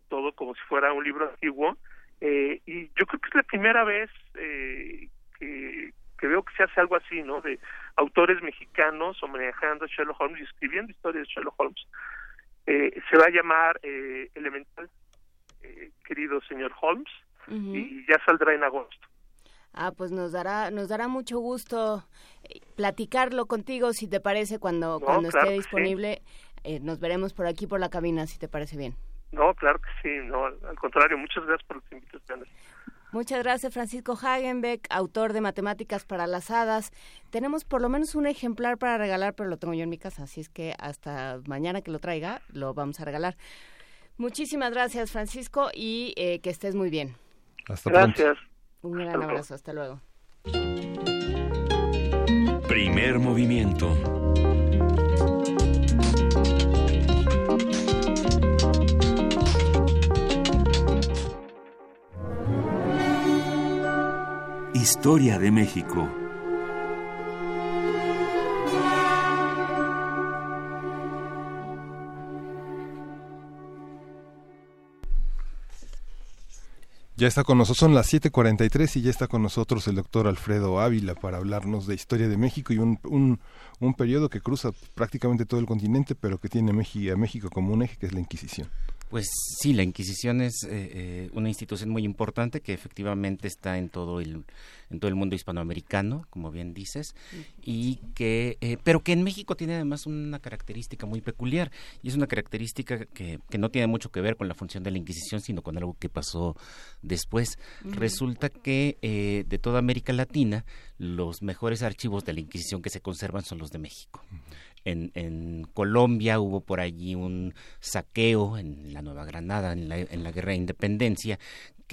todo como si fuera un libro antiguo. Eh, y yo creo que es la primera vez eh, que, que veo que se hace algo así, ¿no? De autores mexicanos homenajeando a Sherlock Holmes y escribiendo historias de Sherlock Holmes. Eh, se va a llamar eh, Elemental, eh, querido señor Holmes, y ya saldrá en agosto. Ah, pues nos dará nos dará mucho gusto eh, platicarlo contigo, si te parece, cuando cuando esté disponible. nos veremos por aquí por la cabina, si te parece bien. No, claro que sí, no, al contrario, muchas gracias por las invitaciones. Muchas gracias, Francisco Hagenbeck, autor de Matemáticas para las Hadas. Tenemos por lo menos un ejemplar para regalar, pero lo tengo yo en mi casa, así es que hasta mañana que lo traiga lo vamos a regalar. Muchísimas gracias, Francisco, y eh, que estés muy bien. Hasta gracias. Un gran abrazo, hasta luego. Primer movimiento. Historia de México. Ya está con nosotros, son las 7:43 y ya está con nosotros el doctor Alfredo Ávila para hablarnos de historia de México y un, un, un periodo que cruza prácticamente todo el continente, pero que tiene a México como un eje, que es la Inquisición. Pues sí, la Inquisición es eh, eh, una institución muy importante que efectivamente está en todo el en todo el mundo hispanoamericano, como bien dices, y que eh, pero que en México tiene además una característica muy peculiar y es una característica que, que no tiene mucho que ver con la función de la Inquisición, sino con algo que pasó después. Resulta que de toda América Latina los mejores archivos de la Inquisición que se conservan son los de México. En, en, Colombia hubo por allí un saqueo en la Nueva Granada, en la, en la Guerra de Independencia,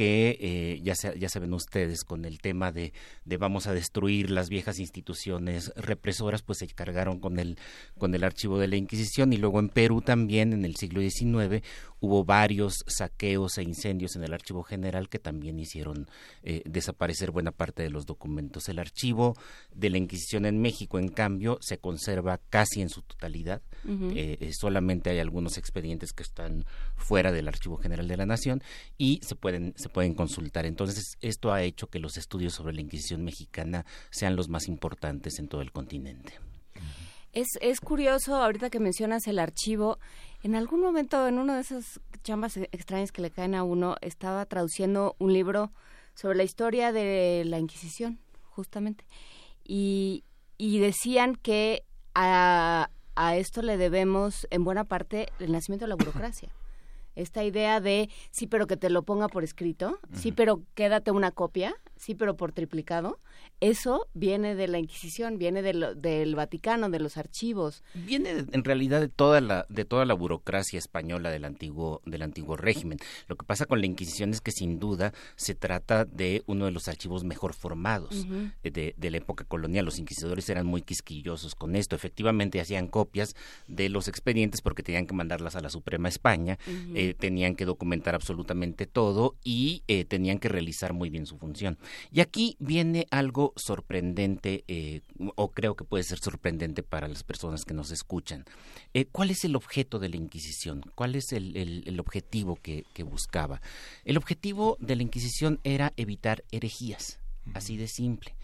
que eh, ya, ya saben ustedes con el tema de, de, vamos a destruir las viejas instituciones represoras, pues se cargaron con el, con el archivo de la Inquisición y luego en Perú también en el siglo XIX hubo varios saqueos e incendios en el archivo general que también hicieron eh, desaparecer buena parte de los documentos. El archivo de la Inquisición en México, en cambio, se conserva casi en su totalidad. Eh, solamente hay algunos expedientes que están fuera del archivo general de la Nación y se pueden se pueden consultar. Entonces, esto ha hecho que los estudios sobre la Inquisición mexicana sean los más importantes en todo el continente. Es, es curioso, ahorita que mencionas el archivo, en algún momento, en uno de esas chambas e-, extrañas que le caen a uno, estaba traduciendo un libro sobre la historia de la Inquisición, justamente. Y, y decían que a, a esto le debemos, en buena parte, el nacimiento de la burocracia esta idea de sí, pero que te lo ponga por escrito, sí, pero quédate una copia, sí, pero por triplicado, eso viene de la Inquisición, viene del Vaticano, de los archivos. Viene en realidad de toda la de toda la burocracia española del antiguo del antiguo régimen. Lo que pasa con la Inquisición es que sin duda se trata de uno de los archivos mejor formados de, la época colonial. Los inquisidores eran muy quisquillosos con esto. Efectivamente hacían copias de los expedientes porque tenían que mandarlas a la Suprema España, eh, tenían que documentar absolutamente todo y eh, tenían que realizar muy bien su función. Y aquí viene algo sorprendente, eh, o creo que puede ser sorprendente para las personas que nos escuchan. Eh, ¿Cuál es el objeto de la Inquisición? ¿Cuál es el, objetivo que, buscaba? El objetivo de la Inquisición era evitar herejías. Así de simple.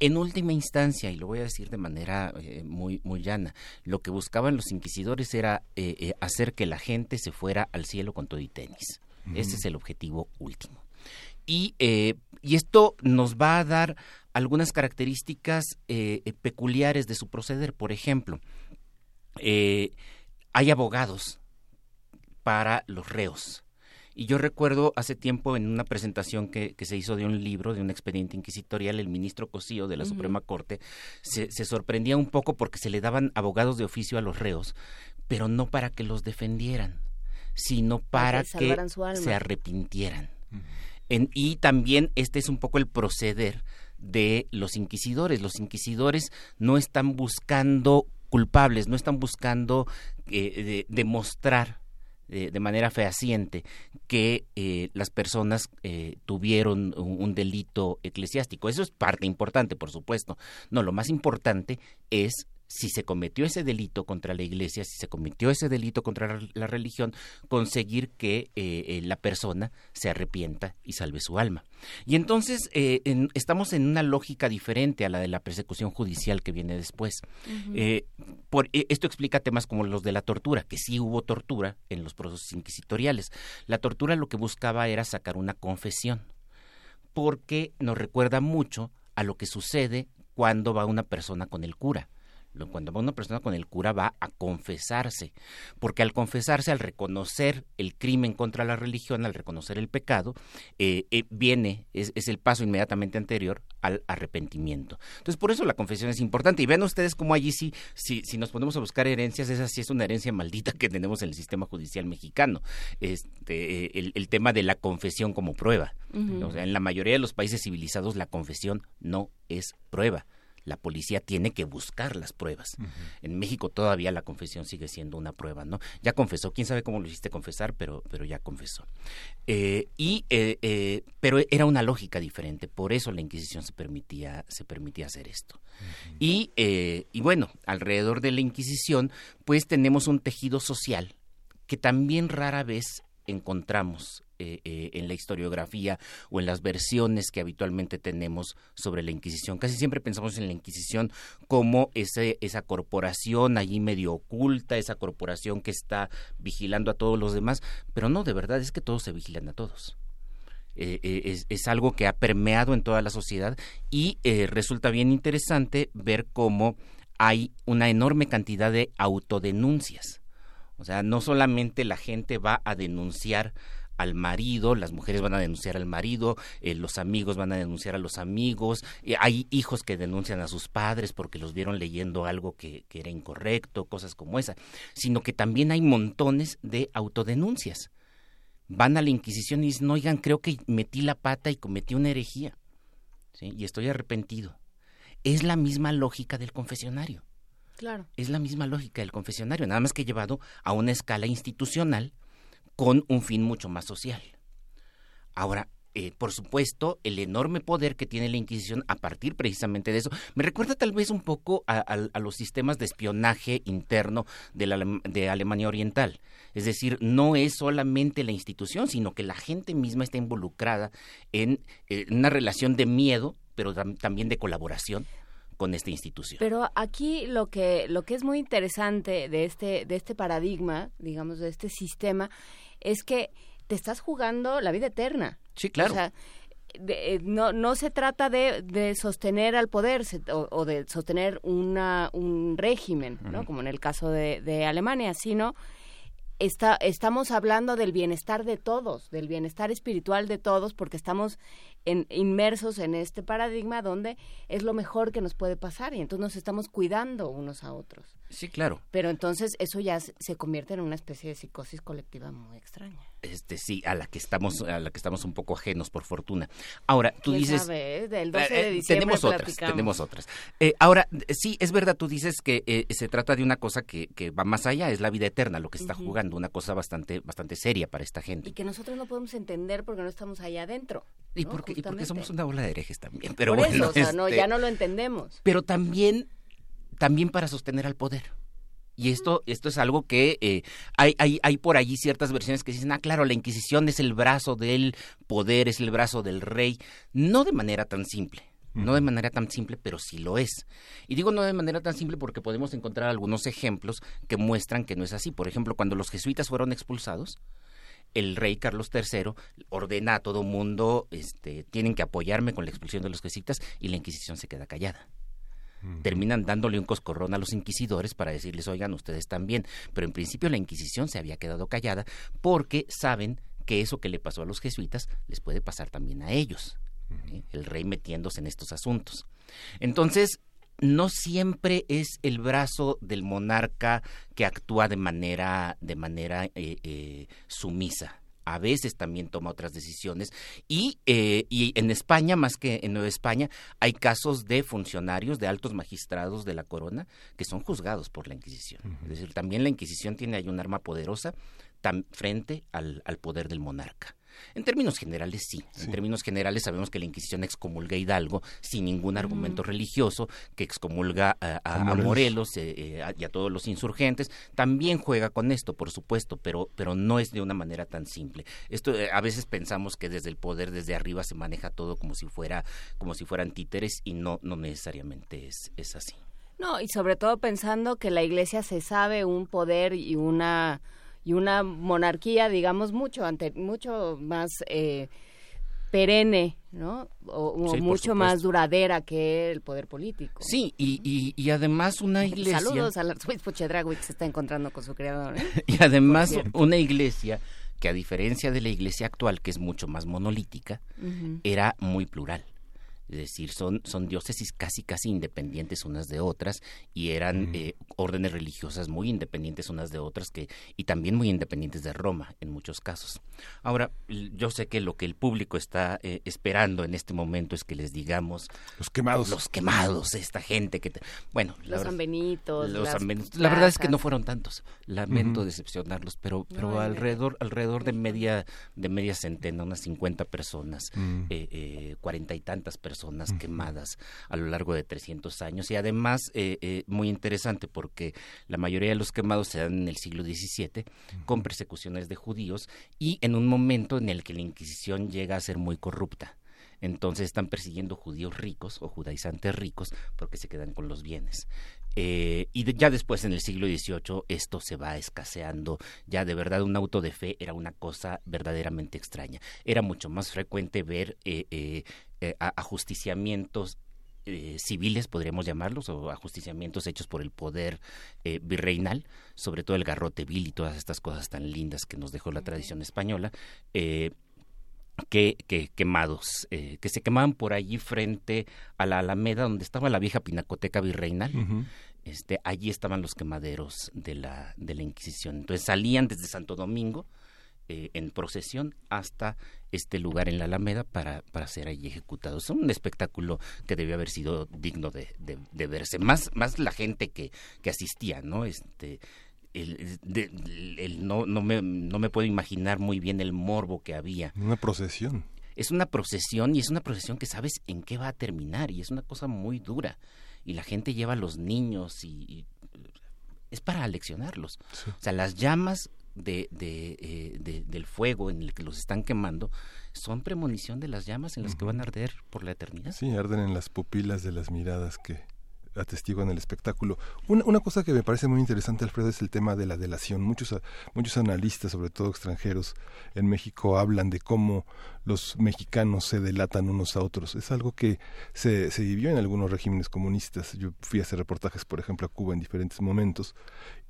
En última instancia, y lo voy a decir de manera eh, muy, muy llana, lo que buscaban los inquisidores era hacer que la gente se fuera al cielo con todo y tenis. Ese es el objetivo último. Y, y esto nos va a dar algunas características eh, eh, peculiares de su proceder. Por ejemplo, eh, hay abogados para los reos. Y yo recuerdo hace tiempo en una presentación que, se hizo de un libro, de un expediente inquisitorial, el ministro Cosío de la Suprema Corte se, sorprendía un poco porque se le daban abogados de oficio a los reos, pero no para que los defendieran, sino para, que, se arrepintieran. y también este es un poco el proceder de los inquisidores. Los inquisidores no están buscando culpables, no están buscando eh, demostrar eh, de manera fehaciente que eh, las personas tuvieron un, delito eclesiástico. Eso es parte importante, por supuesto. No, lo más importante es si se cometió ese delito contra la iglesia, si se cometió ese delito contra la religión, conseguir que eh, eh, la persona se arrepienta y salve su alma. Y entonces eh, estamos en una lógica diferente a la de la persecución judicial que viene después. por, esto explica temas como los de la tortura, que sí hubo tortura en los procesos inquisitoriales. La tortura lo que buscaba era sacar una confesión, porque nos recuerda mucho a lo que sucede cuando va una persona con el cura cuando va una persona con el cura va a confesarse, porque al confesarse, al reconocer el crimen contra la religión, al reconocer el pecado, eh, eh, viene, es, el paso inmediatamente anterior al arrepentimiento. Entonces, por eso la confesión es importante. Y vean ustedes cómo allí sí, si, si nos ponemos a buscar herencias, esa sí es una herencia maldita que tenemos en el sistema judicial mexicano. Este, el, tema de la confesión como prueba. O sea, en la mayoría de los países civilizados la confesión no es prueba la policía tiene que buscar las pruebas. En México todavía la confesión sigue siendo una prueba, ¿no? Ya confesó, quién sabe cómo lo hiciste confesar, pero, pero ya confesó. Eh, y, eh, eh, pero era una lógica diferente, por eso la Inquisición se permitía, se permitía hacer esto. y, y bueno, alrededor de la Inquisición, pues tenemos un tejido social que también rara vez encontramos eh, eh, en la historiografía o en las versiones que habitualmente tenemos sobre la Inquisición. Casi siempre pensamos en la Inquisición como ese, esa corporación allí medio oculta, esa corporación que está vigilando a todos los demás, pero no, de verdad es que todos se vigilan a todos. Eh, es, es, algo que ha permeado en toda la sociedad y resulta bien interesante ver cómo hay una enorme cantidad de autodenuncias. O sea, no solamente la gente va a denunciar al marido, las mujeres van a denunciar al marido, eh, los amigos van a denunciar a los amigos, eh, hay hijos que denuncian a sus padres porque los vieron leyendo algo que, que, era incorrecto, cosas como esa, sino que también hay montones de autodenuncias. Van a la Inquisición y dicen, oigan, creo que metí la pata y cometí una herejía, ¿sí? y estoy arrepentido es la misma lógica del confesionario. Claro. Es la misma lógica del confesionario, nada más que llevado a una escala institucional con un fin mucho más social. Ahora, eh, por supuesto, el enorme poder que tiene la Inquisición a partir precisamente de eso. Me recuerda tal vez un poco a, los sistemas de espionaje interno de, la, de, Alemania Oriental. Es decir, no es solamente la institución, sino que la gente misma está involucrada en eh, una relación de miedo pero también de colaboración con esta institución. Pero aquí lo que lo que es muy interesante de este de este paradigma, digamos, de este sistema es que te estás jugando la vida eterna. Sí, claro. O sea, eh, no, no se trata de, de sostener al poder o, de sostener una, un régimen, ¿no? como en el caso de, de Alemania, sino está, estamos hablando del bienestar de todos, del bienestar espiritual de todos, porque estamos inmersos en este paradigma donde es lo mejor que nos puede pasar y entonces nos estamos cuidando unos a otros. Sí, claro. Pero entonces eso ya se convierte en una especie de psicosis colectiva muy extraña. Este sí, a la que estamos a la que estamos un poco ajenos por fortuna. Ahora, tú dices sabe? Del 12 de eh, eh, diciembre tenemos otras, tenemos otras. Eh, ahora, sí, es verdad, tú dices que se trata de una cosa que, que, va más allá, es la vida eterna lo que está jugando, una cosa bastante bastante seria para esta gente. Y que nosotros no podemos entender porque no estamos allá adentro. Y porque y porque somos una bola de herejes también, pero bueno, no, ya este no lo entendemos. Pero también también para sostener al poder. Y esto, esto es algo que eh, hay, hay, hay por allí ciertas versiones que dicen, ah, claro, la Inquisición es el brazo del poder, es el brazo del rey. No de manera tan simple. No de manera tan simple, pero sí lo es. Y digo no de manera tan simple porque podemos encontrar algunos ejemplos que muestran que no es así. Por ejemplo, cuando los jesuitas fueron expulsados, el rey Carlos III ordena a todo mundo, este, tienen que apoyarme con la expulsión de los jesuitas y la Inquisición se queda callada terminan dándole un coscorrón a los inquisidores para decirles, oigan, ustedes también. Pero en principio la Inquisición se había quedado callada porque saben que eso que le pasó a los jesuitas les puede pasar también a ellos. ¿eh? El rey metiéndose en estos asuntos. Entonces, no siempre es el brazo del monarca que actúa de manera, de manera eh, eh, sumisa a veces también toma otras decisiones y, eh, y en España, más que en Nueva España, hay casos de funcionarios, de altos magistrados de la corona que son juzgados por la Inquisición. Es decir, también la Inquisición tiene ahí un arma poderosa frente al poder del monarca. En términos generales, sí. En términos generales, sabemos que la Inquisición excomulga a Hidalgo sin ningún argumento religioso, que excomulga a, Morelos, eh, eh, y a todos los insurgentes. También juega con esto, por supuesto, pero, pero no es de una manera tan simple. Esto eh, a veces pensamos que desde el poder, desde arriba, se maneja todo como si fuera, como si fueran títeres, y no, no necesariamente es, es así. No, y sobre todo pensando que la Iglesia se sabe un poder y una y una monarquía, digamos, mucho, ante, mucho más eh, perenne, ¿no? O, mucho más duradera que el poder político. Sí, y, y, además una [LAUGHS] iglesia... Saludos a la Chedragui que se está encontrando con su creador. ¿eh? [LAUGHS] y además una iglesia que a diferencia de la iglesia actual, que es mucho más monolítica, era muy plural es decir, son, son diócesis casi casi independientes unas de otras y eran eh, órdenes religiosas muy independientes unas de otras que y también muy independientes de Roma en muchos casos. Ahora, yo sé que lo que el público está eh, esperando en este momento es que les digamos los quemados, los quemados, esta gente que bueno, los San Benitos, la verdad es que no fueron tantos. Lamento decepcionarlos, pero pero alrededor alrededor de media de media centena, unas 50 personas, mm. eh, cuarenta y tantas personas personas quemadas a lo largo de 300 años y además eh, eh, muy interesante porque la mayoría de los quemados se dan en el siglo XVII con persecuciones de judíos y en un momento en el que la Inquisición llega a ser muy corrupta. Entonces están persiguiendo judíos ricos o judaizantes ricos porque se quedan con los bienes. Eh, y ya después, en el siglo XVIII, esto se va escaseando. Ya de verdad un auto de fe era una cosa verdaderamente extraña. Era mucho más frecuente ver eh, eh, ajusticiamientos civiles, podríamos llamarlos, o ajusticiamientos hechos por el poder virreinal, sobre todo el garrote vil y todas estas cosas tan lindas que nos dejó la tradición española, que, que, quemados, eh, que se quemaban por allí frente a la Alameda, donde estaba la vieja pinacoteca virreinal. este, allí estaban los quemaderos de la, de la Inquisición. Entonces salían desde Santo Domingo eh, en procesión hasta este lugar en la Alameda para, para ser allí ejecutados. Un espectáculo que debió haber sido digno de, de, de verse. Más, más la gente que, que asistía, ¿no? Este, el, no, no, me, no me puedo imaginar muy bien el morbo que había. Una procesión. Es una procesión y es una procesión que sabes en qué va a terminar y es una cosa muy dura. Y la gente lleva a los niños y, es para aleccionarlos. O sea, las llamas de, eh, de, del fuego en el que los están quemando son premonición de las llamas en las que van a arder por la eternidad. Sí, arden en las pupilas de las miradas que, atestiguan el espectáculo. Una, una, cosa que me parece muy interesante, Alfredo, es el tema de la delación. Muchos, muchos analistas, sobre todo extranjeros, en México hablan de cómo los mexicanos se delatan unos a otros. Es algo que se, se vivió en algunos regímenes comunistas. Yo fui a hacer reportajes, por ejemplo, a Cuba en diferentes momentos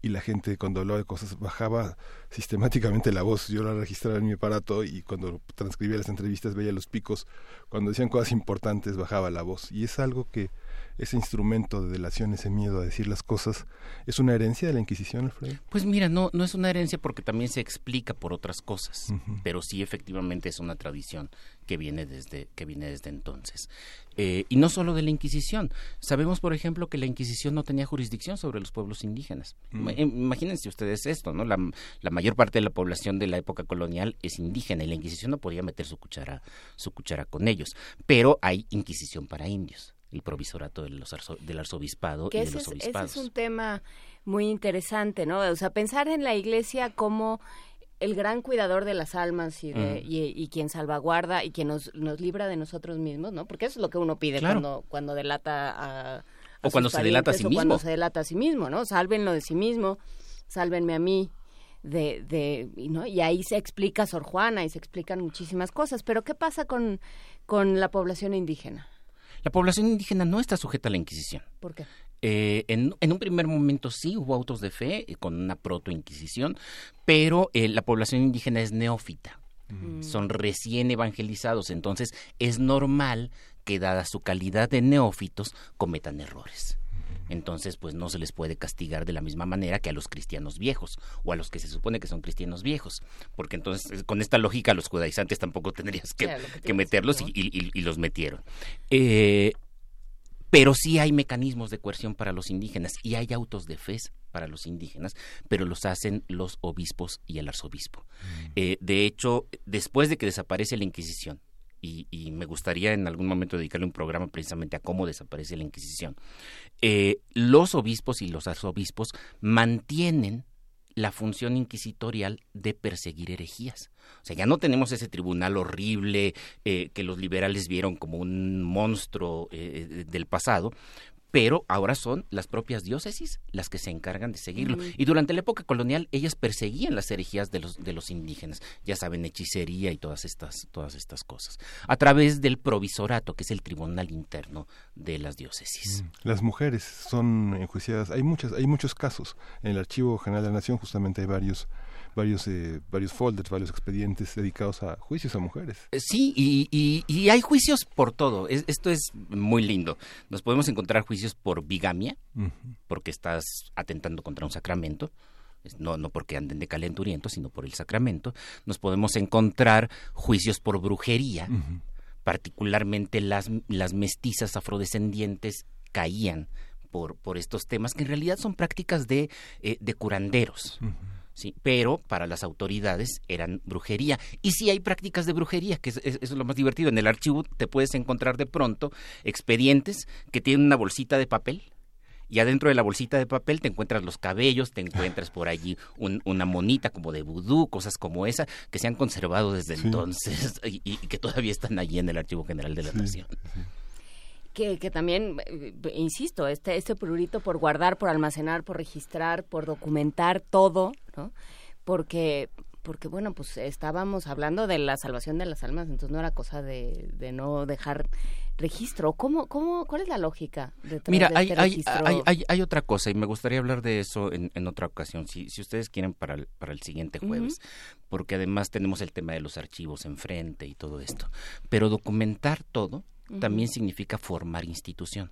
y la gente cuando hablaba de cosas bajaba sistemáticamente la voz. Yo la registraba en mi aparato y cuando transcribía las entrevistas veía los picos. Cuando decían cosas importantes bajaba la voz. Y es algo que ese instrumento de delación, ese miedo a decir las cosas, ¿es una herencia de la Inquisición, Alfredo? Pues mira, no, no es una herencia porque también se explica por otras cosas, pero sí efectivamente es una tradición que viene desde, que viene desde entonces. Eh, y no solo de la Inquisición. Sabemos, por ejemplo, que la Inquisición no tenía jurisdicción sobre los pueblos indígenas. Mm. Imagínense ustedes esto, ¿no? La, la, mayor parte de la población de la época colonial es indígena y la Inquisición no podía meter su cuchara, su cuchara con ellos. Pero hay Inquisición para indios el provisorato del arzobispado y de los obispados. Ese es un tema muy interesante, ¿no? O sea, pensar en la iglesia como el gran cuidador de las almas y, y, quien salvaguarda y quien nos, nos libra de nosotros mismos, ¿no? Porque eso es lo que uno pide cuando, cuando delata a... o cuando se delata a sí mismo. cuando se delata a sí mismo, ¿no? Sálvenlo de sí mismo, sálvenme a mí. De, de, ¿no? y ahí se explica Sor Juana y se explican muchísimas cosas. Pero ¿qué pasa con, con la población indígena? La población indígena no está sujeta a la Inquisición. ¿Por qué? Eh, en, un primer momento sí hubo autos de fe eh, con una proto-inquisición, pero eh, la población indígena es neófita. Mm. Son recién evangelizados, entonces es normal que dada su calidad de neófitos cometan errores entonces pues no se les puede castigar de la misma manera que a los cristianos viejos o a los que se supone que son cristianos viejos, porque entonces con esta lógica los judaizantes tampoco tendrías que, meterlos y, los metieron. Eh, pero sí hay mecanismos de coerción para los indígenas y hay autos de fe para los indígenas, pero los hacen los obispos y el arzobispo. Mm. Eh, de hecho, después de que desaparece la Inquisición, y, me gustaría en algún momento dedicarle un programa precisamente a cómo desaparece la Inquisición. Eh, los obispos y los arzobispos mantienen la función inquisitorial de perseguir herejías. O sea, ya no tenemos ese tribunal horrible eh, que los liberales vieron como un monstruo eh, del pasado, pero ahora son las propias diócesis las que se encargan de seguirlo. Y durante la época colonial ellas perseguían las herejías de los, de los indígenas, ya saben, hechicería y todas estas, todas estas cosas, a través del provisorato, que es el tribunal interno de las diócesis. Mm. Las mujeres son enjuiciadas, hay muchas, hay muchos casos. En el Archivo General de la Nación justamente hay varios varios, eh, varios folders, varios expedientes dedicados a juicios a mujeres. Eh, sí, y, y, hay juicios por todo. esto es muy lindo. Nos podemos encontrar juicios por bigamia, porque estás atentando contra un sacramento. No, no porque anden de calenturiento, sino por el sacramento. Nos podemos encontrar juicios por brujería, particularmente las, las mestizas afrodescendientes caían por, por estos temas que en realidad son prácticas de, eh, de curanderos Sí, pero para las autoridades eran brujería. Y sí hay prácticas de brujería, que es, lo más divertido. En el archivo te puedes encontrar de pronto expedientes que tienen una bolsita de papel y adentro de la bolsita de papel te encuentras los cabellos, te encuentras por allí una monita como de vudú, cosas como esa, que se han conservado desde entonces [LAUGHS] y, que todavía están allí en el Archivo General de la Nación. Que, que, también, eh, insisto, este, este prurito por guardar, por almacenar, por registrar, por documentar todo, ¿no? Porque porque bueno, pues estábamos hablando de la salvación de las almas, entonces no era cosa de, de no dejar registro. ¿Cómo, cómo, ¿Cuál es la lógica de Mira, hay, este hay, hay, hay, hay, otra cosa y me gustaría hablar de eso en, en otra ocasión, si, si ustedes quieren para el, para el siguiente jueves, porque además tenemos el tema de los archivos enfrente y todo esto. Pero documentar todo también significa formar institución.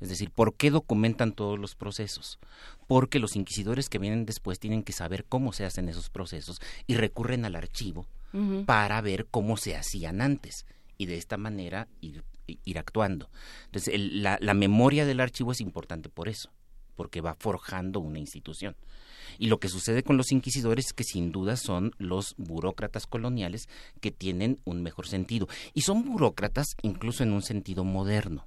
Es decir, ¿por qué documentan todos los procesos? Porque los inquisidores que vienen después tienen que saber cómo se hacen esos procesos y recurren al archivo para ver cómo se hacían antes y de esta manera ir, ir actuando. Entonces, la, la memoria del archivo es importante por eso, porque va forjando una institución. Y lo que sucede con los inquisidores es que sin duda son los burócratas coloniales que tienen un mejor sentido. Y son burócratas incluso en un sentido moderno.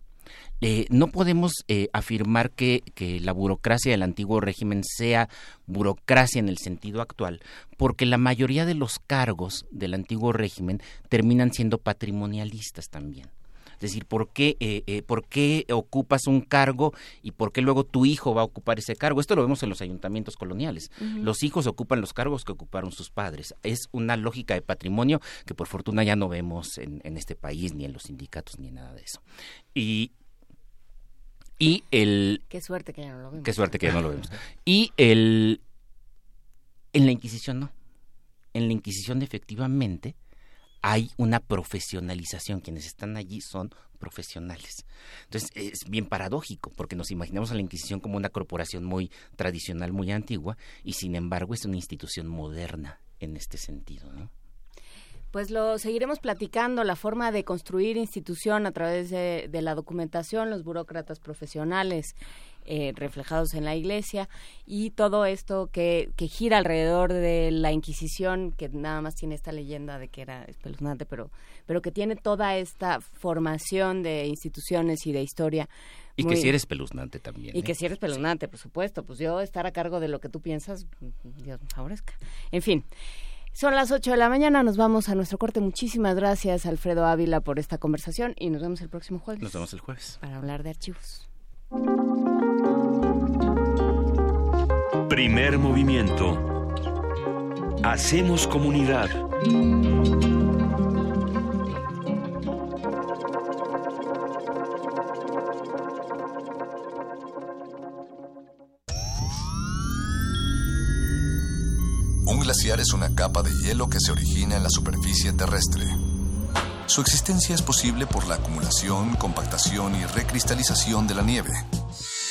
Eh, no podemos eh, afirmar que, la burocracia del antiguo régimen sea burocracia en el sentido actual, porque la mayoría de los cargos del antiguo régimen terminan siendo patrimonialistas también. Es decir, ¿por qué, eh, ¿por qué ocupas un cargo y por qué luego tu hijo va a ocupar ese cargo? Esto lo vemos en los ayuntamientos coloniales. Los hijos ocupan los cargos que ocuparon sus padres. Es una lógica de patrimonio que por fortuna ya no vemos en, en este país, ni en los sindicatos, ni en nada de eso. Y y el... Qué suerte que ya no lo vemos. Qué suerte que ya no lo vemos. Y el... En la Inquisición no. En la Inquisición efectivamente hay una profesionalización. Quienes están allí son profesionales. Entonces es bien paradójico porque nos imaginamos a la Inquisición como una corporación muy tradicional, muy antigua y sin embargo es una institución moderna en este sentido. ¿no? Pues lo seguiremos platicando, la forma de construir institución a través de, la documentación, los burócratas profesionales eh, reflejados en la iglesia y todo esto que, que gira alrededor de la Inquisición, que nada más tiene esta leyenda de que era espeluznante, pero, pero que tiene toda esta formación de instituciones y de historia. Y que si eres espeluznante también. Y que ¿eh? si eres espeluznante, por supuesto. Pues yo estar a cargo de lo que tú piensas, Dios me favorezca. En fin. Son las 8 de la mañana, nos vamos a nuestro corte. Muchísimas gracias, Alfredo Ávila, por esta conversación y nos vemos el próximo jueves. Nos vemos el jueves. Para hablar de archivos. Primer movimiento. Hacemos comunidad. Un glaciar es una capa de hielo que se origina en la superficie terrestre. Su existencia es posible por la acumulación, compactación y recristalización de la nieve.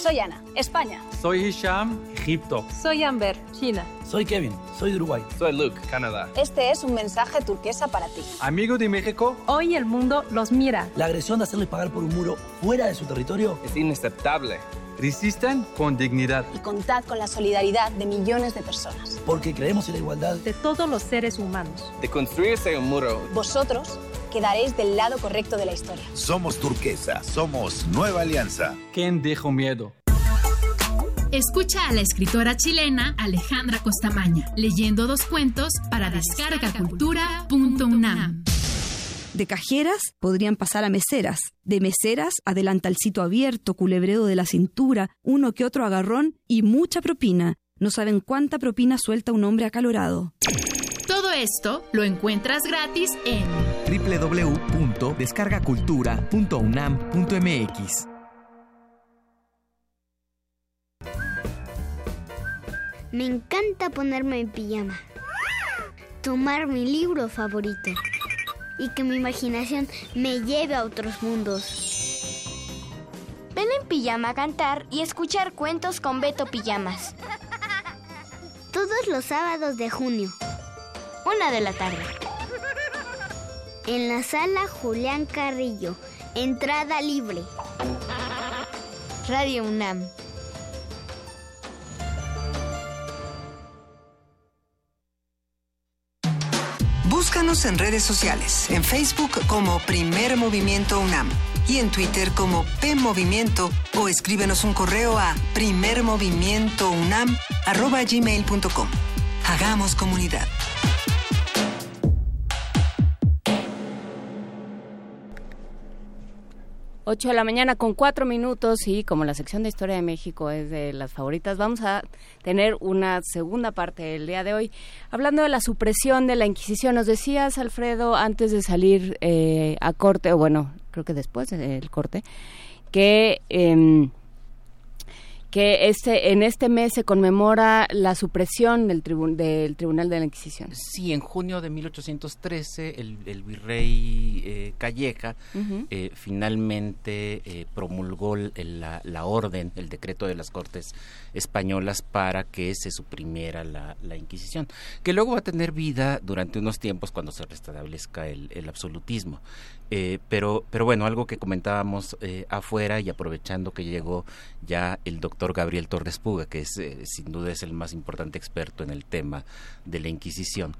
Soy Ana, España. Soy Hisham, Egipto. Soy Amber, China. Soy Kevin, soy de Uruguay. Soy Luke, Canadá. Este es un mensaje turquesa para ti. Amigo de México. Hoy el mundo los mira. La agresión de hacerles pagar por un muro fuera de su territorio es inaceptable. Resistan con dignidad. Y contad con la solidaridad de millones de personas. Porque creemos en la igualdad de todos los seres humanos. De construirse un muro. Vosotros quedaréis del lado correcto de la historia. Somos turquesa, somos nueva alianza. ¿Quién dijo miedo? Escucha a la escritora chilena Alejandra Costamaña leyendo dos cuentos para descargacultura.unam. De cajeras podrían pasar a meseras, de meseras a delantalcito abierto, culebreo de la cintura, uno que otro agarrón y mucha propina. No saben cuánta propina suelta un hombre acalorado. Esto lo encuentras gratis en www.descargacultura.unam.mx. Me encanta ponerme en pijama, tomar mi libro favorito y que mi imaginación me lleve a otros mundos. Ven en pijama a cantar y escuchar cuentos con Beto Pijamas. Todos los sábados de junio. Una de la tarde. En la sala Julián Carrillo. Entrada libre. Radio UNAM. Búscanos en redes sociales, en Facebook como Primer Movimiento UNAM y en Twitter como P Movimiento o escríbenos un correo a primermovimientounam@gmail.com. Hagamos comunidad. Ocho de la mañana con cuatro minutos y como la sección de Historia de México es de las favoritas, vamos a tener una segunda parte del día de hoy. Hablando de la supresión de la Inquisición, nos decías, Alfredo, antes de salir eh, a corte, o bueno, creo que después del corte, que... Eh, que este en este mes se conmemora la supresión del, del Tribunal de la Inquisición. Sí, en junio de 1813 el, el virrey eh, Calleja eh, finalmente eh, promulgó la, la, orden, el decreto de las Cortes españolas para que se suprimiera la, la, Inquisición, que luego va a tener vida durante unos tiempos cuando se restablezca el, el absolutismo. Eh, pero, pero bueno, algo que comentábamos eh, afuera y aprovechando que llegó ya el doctor Gabriel Torres Puga, que es eh, sin duda es el más importante experto en el tema de la Inquisición,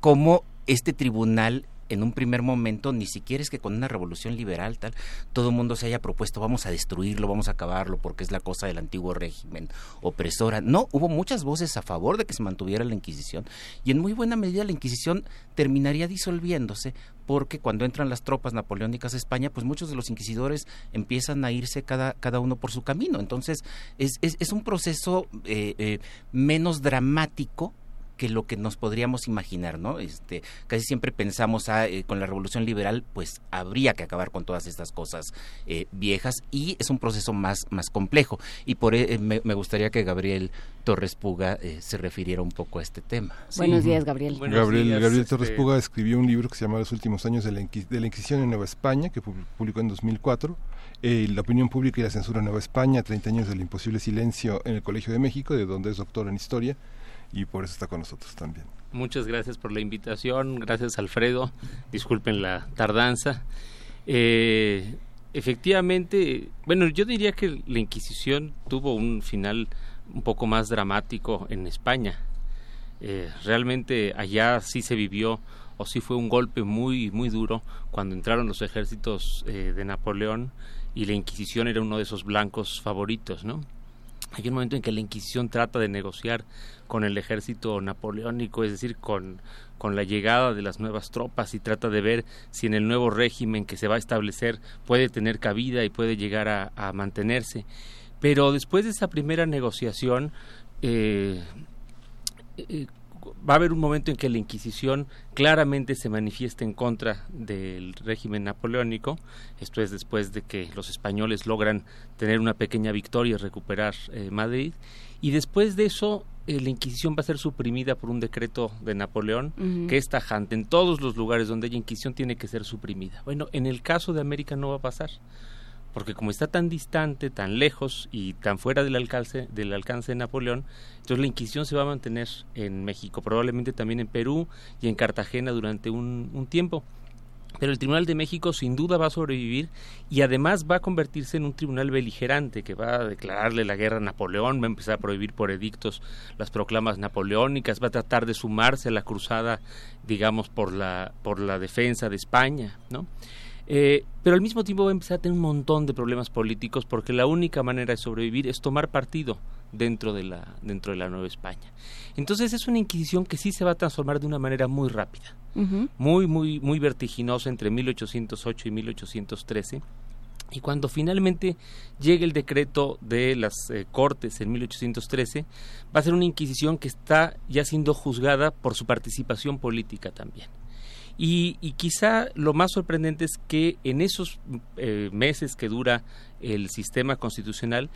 cómo este tribunal en un primer momento ni siquiera es que con una revolución liberal tal todo el mundo se haya propuesto vamos a destruirlo, vamos a acabarlo porque es la cosa del antiguo régimen opresora. No, hubo muchas voces a favor de que se mantuviera la Inquisición y en muy buena medida la Inquisición terminaría disolviéndose porque cuando entran las tropas napoleónicas a España, pues muchos de los inquisidores empiezan a irse cada, cada uno por su camino. Entonces es, es, un proceso eh, eh, menos dramático que lo que nos podríamos imaginar, ¿no? Este, casi siempre pensamos ah, eh, con la revolución liberal, pues habría que acabar con todas estas cosas eh, viejas y es un proceso más más complejo y por eh, me, me, gustaría que Gabriel Torres Puga eh, se refiriera un poco a este tema. Sí. Buenos días, Gabriel. Buenos Gabriel, días, Gabriel Torres este... Puga escribió un libro que se llama Los últimos años de la, Inquis de la Inquisición en Nueva España, que publicó en 2004. Eh, la opinión pública y la censura en Nueva España, 30 años del imposible silencio en el Colegio de México, de donde es doctor en historia y por eso está con nosotros también. Muchas gracias por la invitación, gracias Alfredo, disculpen la tardanza. Eh, efectivamente, bueno, yo diría que la Inquisición tuvo un final un poco más dramático en España. Eh, realmente allá sí se vivió o sí fue un golpe muy muy duro cuando entraron los ejércitos eh, de Napoleón y la Inquisición era uno de esos blancos favoritos, ¿no? Hay un momento en que la Inquisición trata de negociar con el ejército napoleónico, es decir, con, con la llegada de las nuevas tropas y trata de ver si en el nuevo régimen que se va a establecer puede tener cabida y puede llegar a, mantenerse. Pero después de esa primera negociación, eh, eh, va a haber un momento en que la Inquisición claramente se manifiesta en contra del régimen napoleónico. Esto es después de que los españoles logran tener una pequeña victoria y recuperar eh, Madrid. Y después de eso, eh, la Inquisición va a ser suprimida por un decreto de Napoleón uh -huh. que es tajante. En todos los lugares donde haya Inquisición tiene que ser suprimida. Bueno, en el caso de América no va a pasar porque como está tan distante, tan lejos y tan fuera del alcance, del alcance de Napoleón, entonces la Inquisición se va a mantener en México, probablemente también en Perú y en Cartagena durante un, tiempo. Pero el Tribunal de México sin duda va a sobrevivir y además va a convertirse en un tribunal beligerante que va a declararle la guerra a Napoleón, va a empezar a prohibir por edictos las proclamas napoleónicas, va a tratar de sumarse a la cruzada, digamos, por la, por la defensa de España, ¿no? Eh, pero al mismo tiempo va a empezar a tener un montón de problemas políticos porque la única manera de sobrevivir es tomar partido dentro de la, dentro de la Nueva España. Entonces es una Inquisición que sí se va a transformar de una manera muy rápida, muy, muy, muy vertiginosa entre 1808 y 1813 y cuando finalmente llegue el decreto de las eh, Cortes en 1813, va a ser una Inquisición que está ya siendo juzgada por su participación política también. Y, quizá lo más sorprendente es que en esos eh, meses que dura el sistema constitucional,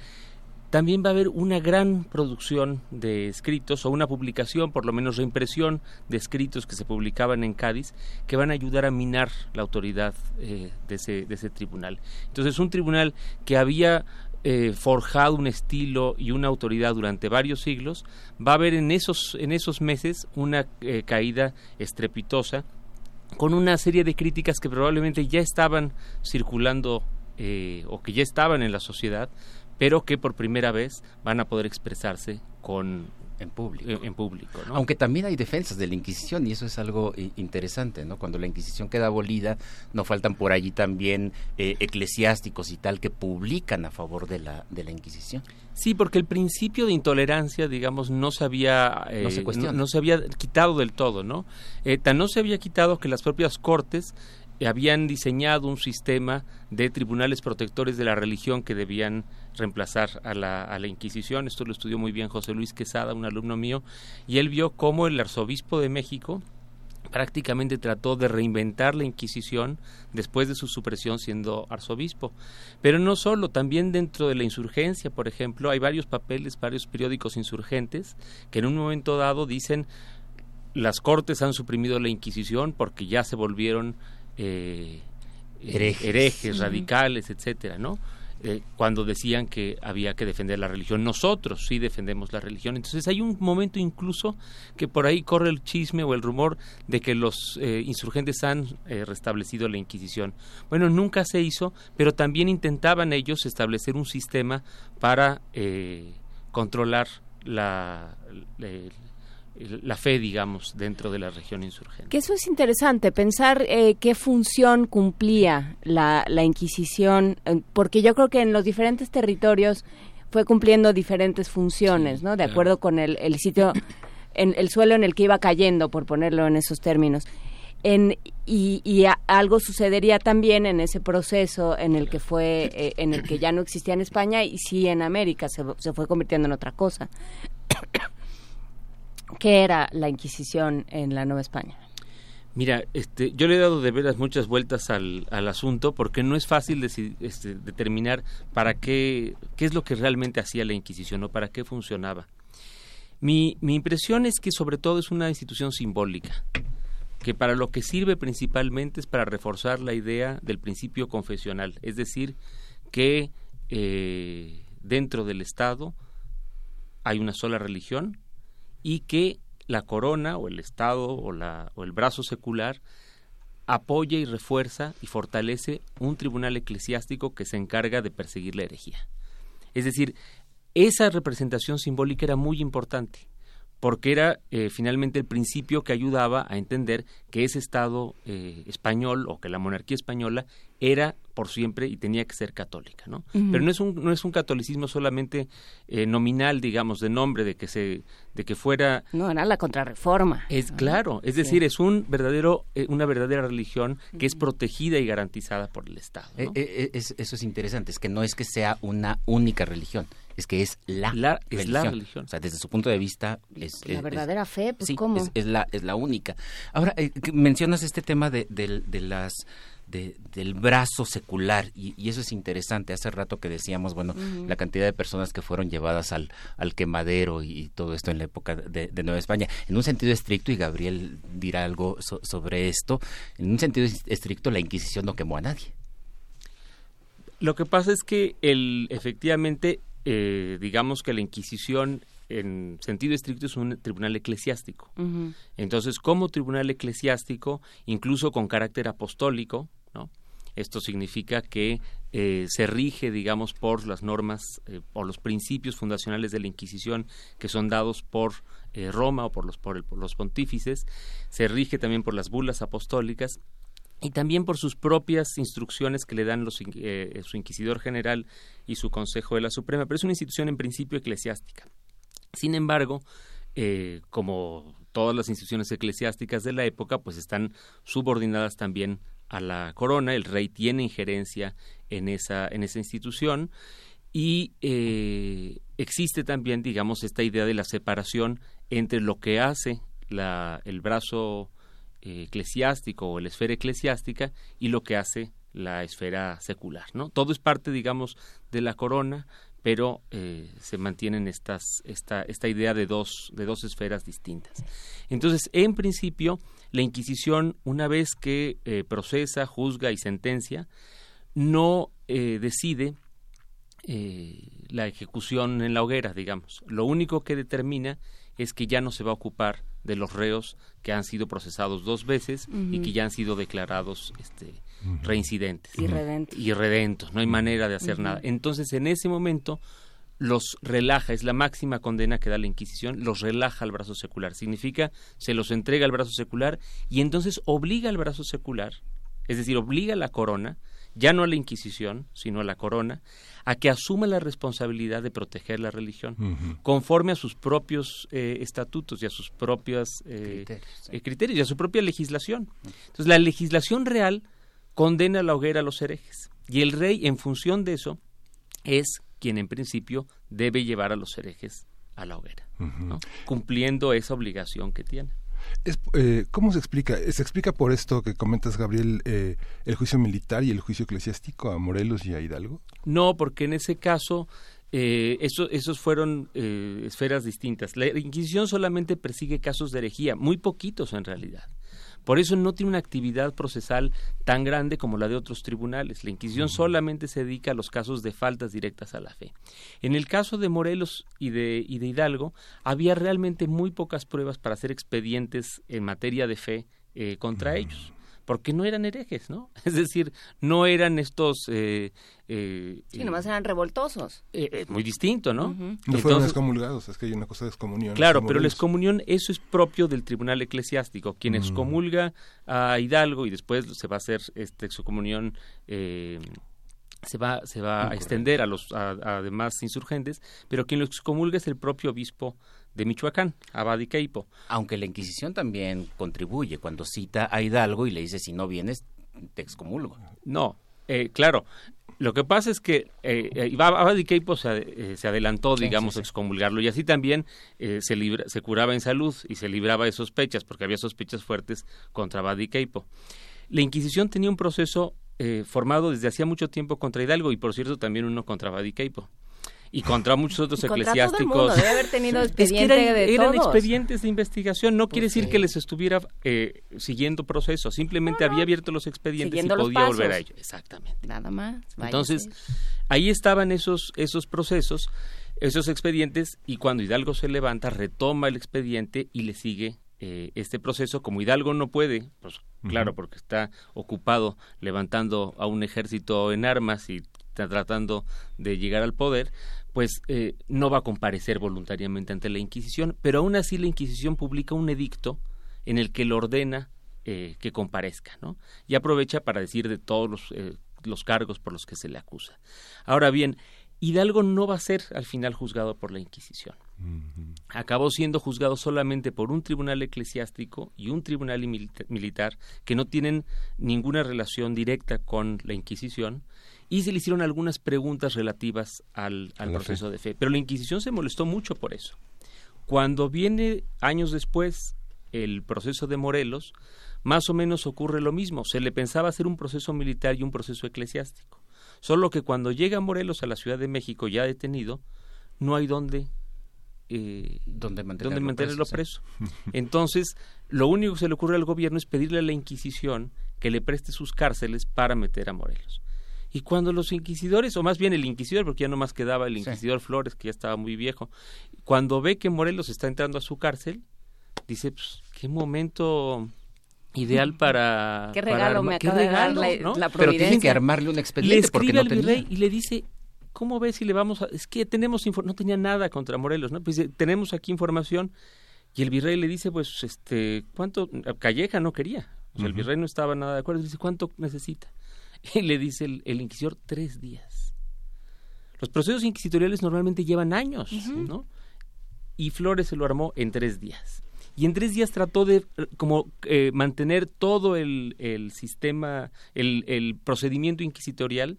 también va a haber una gran producción de escritos o una publicación, por lo menos reimpresión de escritos que se publicaban en Cádiz, que van a ayudar a minar la autoridad eh, de, ese, de ese tribunal. Entonces, un tribunal que había eh, forjado un estilo y una autoridad durante varios siglos, va a haber en esos, en esos meses una eh, caída estrepitosa con una serie de críticas que probablemente ya estaban circulando o que ya estaban en la sociedad, pero que por primera vez van a poder expresarse con en público. En, público Aunque también hay defensas de la Inquisición y eso es algo interesante, ¿no? Cuando la Inquisición queda abolida, no faltan por allí también eh, eclesiásticos y tal que publican a favor de la, de la Inquisición. Sí, porque el principio de intolerancia, digamos, no se había, no, se eh, no, se había quitado del todo, ¿no? Eh, tan no se había quitado que las propias cortes habían diseñado un sistema de tribunales protectores de la religión que debían reemplazar a la, a la Inquisición. Esto lo estudió muy bien José Luis Quesada, un alumno mío, y él vio cómo el arzobispo de México prácticamente trató de reinventar la Inquisición después de su supresión siendo arzobispo. Pero no solo, también dentro de la insurgencia, por ejemplo, hay varios papeles, varios periódicos insurgentes que en un momento dado dicen las cortes han suprimido la Inquisición porque ya se volvieron eh, herejes, radicales, etcétera, ¿no? Eh, cuando decían que había que defender la religión. Nosotros sí defendemos la religión. Entonces hay un momento incluso que por ahí corre el chisme o el rumor de que los eh, insurgentes han eh, restablecido la Inquisición. Bueno, nunca se hizo, pero también intentaban ellos establecer un sistema para controlar la, la fe, digamos, dentro de la región insurgente. Que eso es interesante, pensar eh, qué función cumplía la, la Inquisición, eh, porque yo creo que en los diferentes territorios fue cumpliendo diferentes funciones, ¿no? De acuerdo con el, el sitio, en el suelo en el que iba cayendo, por ponerlo en esos términos. En, y, y algo sucedería también en ese proceso en el que fue eh, en el que ya no existía en España y sí en América se, se fue convirtiendo en otra cosa ¿Qué era la Inquisición en la Nueva España? Mira, este, yo le he dado de veras muchas vueltas al, al asunto porque no es fácil este, determinar para qué, qué es lo que realmente hacía la Inquisición o para qué funcionaba. Mi, mi impresión es que sobre todo es una institución simbólica, que para lo que sirve principalmente es para reforzar la idea del principio confesional, es decir, que eh, dentro del Estado hay una sola religión y que la corona o el Estado o, la, o el brazo secular apoya y refuerza y fortalece un tribunal eclesiástico que se encarga de perseguir la herejía. Es decir, esa representación simbólica era muy importante porque era eh, finalmente el principio que ayudaba a entender que ese Estado eh, español o que la monarquía española era por siempre y tenía que ser católica, ¿no? Pero no es un no es un catolicismo solamente eh, nominal, digamos, de nombre de que se de que fuera no era la contrarreforma. Es claro, es decir, es un verdadero una verdadera religión que es protegida y garantizada por el Estado. eso es interesante, es que no es que sea una única religión, es que es la, religión. O sea, desde su punto de vista es... La verdadera fe, pues sí, ¿cómo? Es, la, es la única. Ahora, eh, mencionas este tema de, de, las... del brazo secular. Y, eso es interesante. Hace rato que decíamos bueno la cantidad de personas que fueron llevadas al, al quemadero y, todo esto en la época de, Nueva España. En un sentido estricto y Gabriel dirá algo sobre esto en un sentido estricto la Inquisición no quemó a nadie. Lo que pasa es que el efectivamente eh, digamos que la Inquisición en sentido estricto es un tribunal eclesiástico. Entonces, como tribunal eclesiástico, incluso con carácter apostólico. Esto significa que eh, se rige, digamos, por las normas eh, o los principios fundacionales de la Inquisición que son dados por Roma o por los, por, por los pontífices, se rige también por las bulas apostólicas y también por sus propias instrucciones que le dan eh, su inquisidor general y su Consejo de la Suprema, pero es una institución en principio eclesiástica. Sin embargo, eh, como todas las instituciones eclesiásticas de la época, pues están subordinadas también a la corona, el rey tiene injerencia en esa, en esa institución y eh, existe también, digamos, esta idea de la separación entre lo que hace la, el brazo eh, eclesiástico o la esfera eclesiástica y lo que hace la esfera secular, ¿no? Todo es parte, digamos, de la corona, pero eh, se mantienen estas, esta, esta idea de dos, de dos esferas distintas. Entonces, en principio, la Inquisición, una vez que eh, procesa, juzga y sentencia, no decide la ejecución en la hoguera, digamos. Lo único que determina es que ya no se va a ocupar de los reos que han sido procesados dos veces y que ya han sido declarados este, reincidentes y redentos. No hay manera de hacer nada. Entonces, en ese momento los relaja, es la máxima condena que da la Inquisición, los relaja al brazo secular. Significa, se los entrega al brazo secular y entonces obliga al brazo secular, es decir, obliga a la corona, ya no a la Inquisición, sino a la corona, a que asuma la responsabilidad de proteger la religión, conforme a sus propios eh, estatutos y a sus propios eh, eh, criterios, y a su propia legislación. Entonces, la legislación real condena a la hoguera a los herejes, y el rey, en función de eso, es quien en principio debe llevar a los herejes a la hoguera, cumpliendo esa obligación que tiene. Eh, ¿Cómo se explica? ¿Se explica por esto que comentas, Gabriel, eh, el juicio militar y el juicio eclesiástico a Morelos y a Hidalgo? No, porque en ese caso eh, eso, esos fueron esferas distintas. La Inquisición solamente persigue casos de herejía, muy poquitos en realidad. Por eso no tiene una actividad procesal tan grande como la de otros tribunales. La Inquisición solamente se dedica a los casos de faltas directas a la fe. En el caso de Morelos y de, y de Hidalgo, había realmente muy pocas pruebas para hacer expedientes en materia de fe eh, contra ellos porque no eran herejes, ¿no? [LAUGHS] Es decir, no eran estos... Eh, eh, sí, nomás eran revoltosos. Eh, muy distinto, ¿no? No fueron excomulgados, es que hay una cosa de excomunión. Claro, pero la excomunión, eso es propio del tribunal eclesiástico. Quien excomulga a Hidalgo y después se va a hacer esta excomunión... se va, se va a extender a los a, demás insurgentes, pero quien lo excomulga es el propio obispo de Michoacán, Abad y Aunque la Inquisición también contribuye cuando cita a Hidalgo y le dice si no vienes te excomulgo. No, eh, claro. Lo que pasa es que eh, eh Abad y se, se, adelantó, digamos, a excomulgarlo. Y así también eh, se, se curaba en salud y se libraba de sospechas, porque había sospechas fuertes contra Abad y La Inquisición tenía un proceso formado desde hacía mucho tiempo contra Hidalgo y, por cierto, también uno contra Abad y y contra muchos otros eclesiásticos. Debe haber tenido [LAUGHS] expediente que eran, expedientes de investigación. No quiere decir que les estuviera eh, siguiendo procesos. Simplemente había abierto los expedientes y podía volver a ello. Exactamente. Nada más. Entonces, ahí estaban esos, esos procesos, esos expedientes, y cuando Hidalgo se levanta, retoma el expediente y le sigue eh, este proceso. Como Hidalgo no puede, pues claro, porque está ocupado levantando a un ejército en armas y tratando de llegar al poder, pues eh, no va a comparecer voluntariamente ante la Inquisición, pero aún así la Inquisición publica un edicto en el que le ordena eh, que comparezca, ¿no? Y aprovecha para decir de todos los, eh, los cargos por los que se le acusa. Ahora bien, Hidalgo no va a ser al final juzgado por la Inquisición. Acabó siendo juzgado solamente por un tribunal eclesiástico y un tribunal militar que no tienen ninguna relación directa con la Inquisición y se le hicieron algunas preguntas relativas al, proceso de fe. Pero la Inquisición se molestó mucho por eso. Cuando viene años después el proceso de Morelos, más o menos ocurre lo mismo. Se le pensaba hacer un proceso militar y un proceso eclesiástico. Solo que cuando llega Morelos a la Ciudad de México ya detenido, no hay donde eh, donde mantenerlo, mantenerlo preso. Entonces, lo único que se le ocurre al gobierno es pedirle a la Inquisición que le preste sus cárceles para meter a Morelos. Y cuando los inquisidores, o más bien el inquisidor, porque ya no más quedaba el inquisidor Flores, que ya estaba muy viejo, cuando ve que Morelos está entrando a su cárcel, dice, pues, qué momento ideal para... Qué regalo me acaba de dar la, Pero tienen que armarle un expediente Le escribe al virrey y le dice, ¿cómo ves si le vamos a...? Es que tenemos... No tenía nada contra Morelos, ¿no? Pues tenemos aquí información y el virrey le dice, pues, este, ¿cuánto? Calleja no quería. O sea, el virrey no estaba nada de acuerdo. Dice, ¿cuánto necesita? [LAUGHS] Y le dice el, el inquisidor, tres días. Los procesos inquisitoriales normalmente llevan años, ¿no? Y Flores se lo armó en tres días. Y en tres días trató de como eh, mantener todo el, el sistema, el, el procedimiento inquisitorial.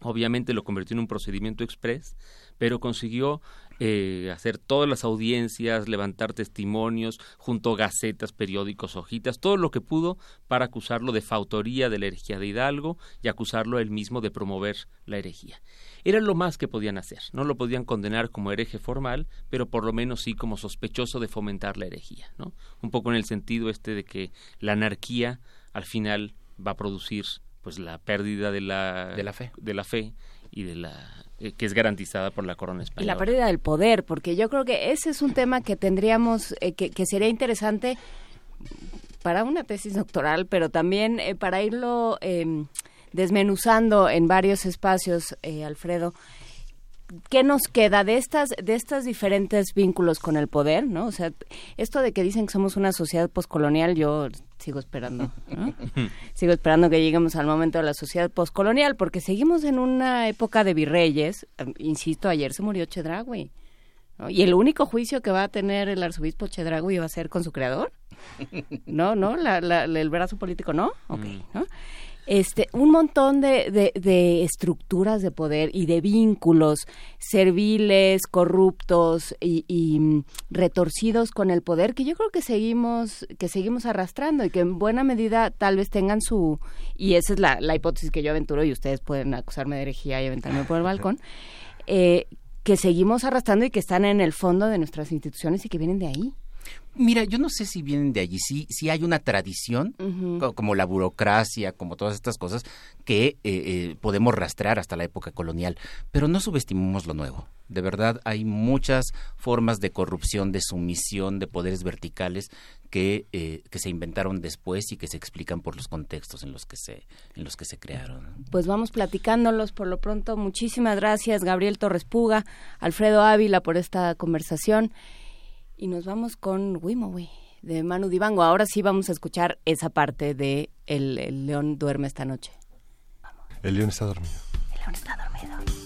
Obviamente lo convirtió en un procedimiento express, pero consiguió eh, hacer todas las audiencias, levantar testimonios, junto gacetas, periódicos, hojitas, todo lo que pudo para acusarlo de fautoría de la herejía de Hidalgo y acusarlo él mismo de promover la herejía. Era lo más que podían hacer. No lo podían condenar como hereje formal, pero por lo menos sí como sospechoso de fomentar la herejía, ¿no? Un poco en el sentido este de que la anarquía al final va a producir pues la pérdida de la, De la fe. de la fe y de la eh, que es garantizada por la corona Y española. la pérdida del poder, porque yo creo que ese es un tema que tendríamos, eh, que, que sería interesante para una tesis doctoral, pero también eh, para irlo eh, desmenuzando en varios espacios, eh, Alfredo. ¿Qué nos queda de estas de estos diferentes vínculos con el poder, no? O sea, esto de que dicen que somos una sociedad poscolonial, yo sigo esperando, ¿no? [LAUGHS] sigo esperando que lleguemos al momento de la sociedad poscolonial, porque seguimos en una época de virreyes. Eh, Insisto, ayer se murió Chedraui. ¿no? Y el único juicio que va a tener el arzobispo Chedraui va a ser con su creador. No, no, la, la- el brazo político no. Ok, ¿no? Este, un montón de, de, de estructuras de poder y de vínculos serviles, corruptos y, y, mm, retorcidos con el poder que yo creo que seguimos que seguimos arrastrando y que en buena medida tal vez tengan su y esa es la, la hipótesis que yo aventuro y ustedes pueden acusarme de herejía y aventarme por el [LAUGHS] balcón eh, que seguimos arrastrando y que están en el fondo de nuestras instituciones y que vienen de ahí. Mira, yo no sé si vienen de allí, sí, sí hay una tradición, como la burocracia, como todas estas cosas, que eh, eh, podemos rastrear hasta la época colonial, pero no subestimemos lo nuevo. De verdad, hay muchas formas de corrupción, de sumisión, de poderes verticales que, eh, que se inventaron después y que se explican por los contextos en los que se, en los que se crearon. Pues vamos platicándolos por lo pronto. Muchísimas gracias, Gabriel Torres Puga, Alfredo Ávila, por esta conversación. Y nos vamos con Wimowi, de Manu Dibango. Ahora sí vamos a escuchar esa parte de El, el león duerme esta noche. El león está dormido. El león está dormido.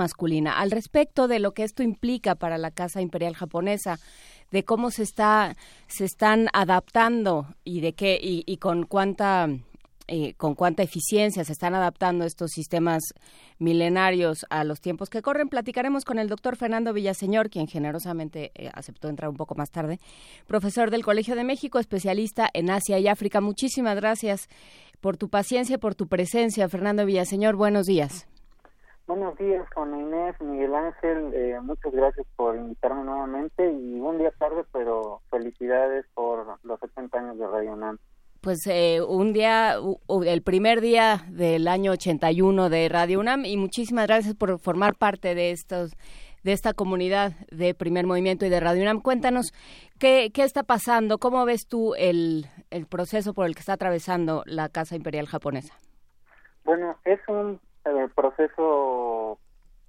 Masculina. Al respecto de lo que esto implica para la Casa Imperial japonesa, de cómo se está se están adaptando y de qué y, con cuánta eh, con cuánta eficiencia se están adaptando estos sistemas milenarios a los tiempos que corren. Platicaremos con el doctor Fernando Villaseñor, quien generosamente eh, aceptó entrar un poco más tarde, profesor del Colegio de México, especialista en Asia y África. Muchísimas gracias por tu paciencia, por tu presencia, Fernando Villaseñor. Buenos días. Buenos días, con Inés, Miguel Ángel. Eh, muchas gracias por invitarme nuevamente y un día tarde, pero felicidades por los 80 años de Radio UNAM. Pues eh, un día, el primer día del año 81 de Radio UNAM y muchísimas gracias por formar parte de estos de esta comunidad de primer movimiento y de Radio UNAM. Cuéntanos qué, qué está pasando, cómo ves tú el, el proceso por el que está atravesando la Casa Imperial japonesa. Bueno, es un el proceso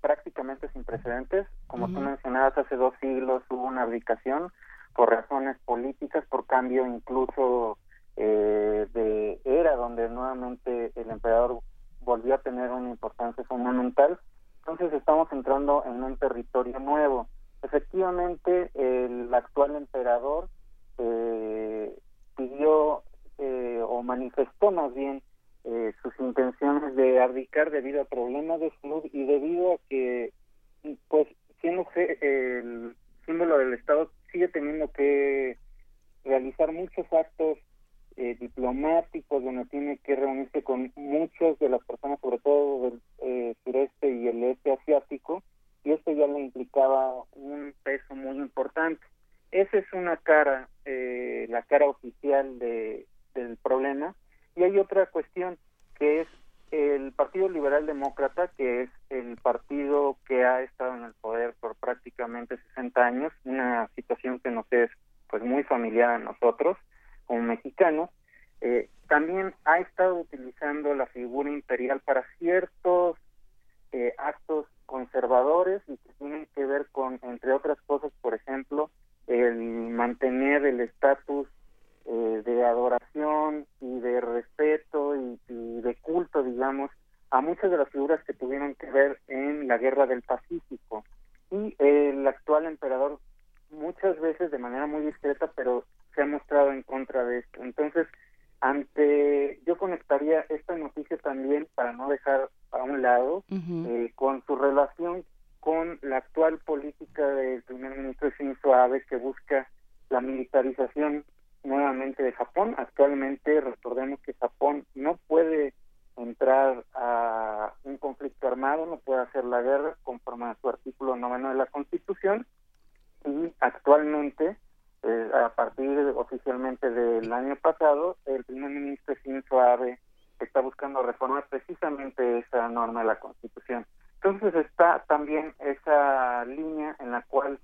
prácticamente sin precedentes. Como tú mencionabas, hace dos siglos hubo una abdicación por razones políticas, por cambio incluso eh, de era, donde nuevamente el emperador volvió a tener una importancia fundamental. Entonces estamos entrando en un territorio nuevo. Efectivamente, el actual emperador eh, pidió eh, o manifestó más bien eh, sus intenciones de abdicar debido a problemas de salud y debido a que, pues, siendo el símbolo del Estado, sigue teniendo que realizar muchos actos eh, diplomáticos donde tiene que reunirse con muchas de las personas, sobre todo del eh, sureste y el este asiático, y esto ya le implicaba un peso muy importante. Esa es una cara, la cara oficial de, del problema, y hay otra cuestión que es el Partido Liberal Demócrata, que es el partido que ha estado en el poder por prácticamente 60 años, una situación que nos es pues muy familiar a nosotros como mexicanos, eh, también ha estado utilizando la figura imperial para ciertos eh, actos conservadores y que tienen que ver con, entre otras cosas, por ejemplo, el mantener el estatus eh, de adoración y de respeto y, de culto, digamos, a muchas de las figuras que tuvieron que ver en la guerra del Pacífico. Y el actual emperador muchas veces de manera muy discreta, pero se ha mostrado en contra de esto. Entonces, ante yo conectaría esta noticia también para no dejar a un lado eh, con su relación con la actual política del primer ministro Shinzo Abe que busca la militarización nuevamente de Japón. Actualmente recordemos que Japón no puede entrar a un conflicto armado, no puede hacer la guerra conforme a su artículo noveno de la Constitución y actualmente, eh, a partir oficialmente del año pasado, el primer ministro Shinzo Abe está buscando reformar precisamente esa norma de la Constitución. Entonces está también esa línea en la cual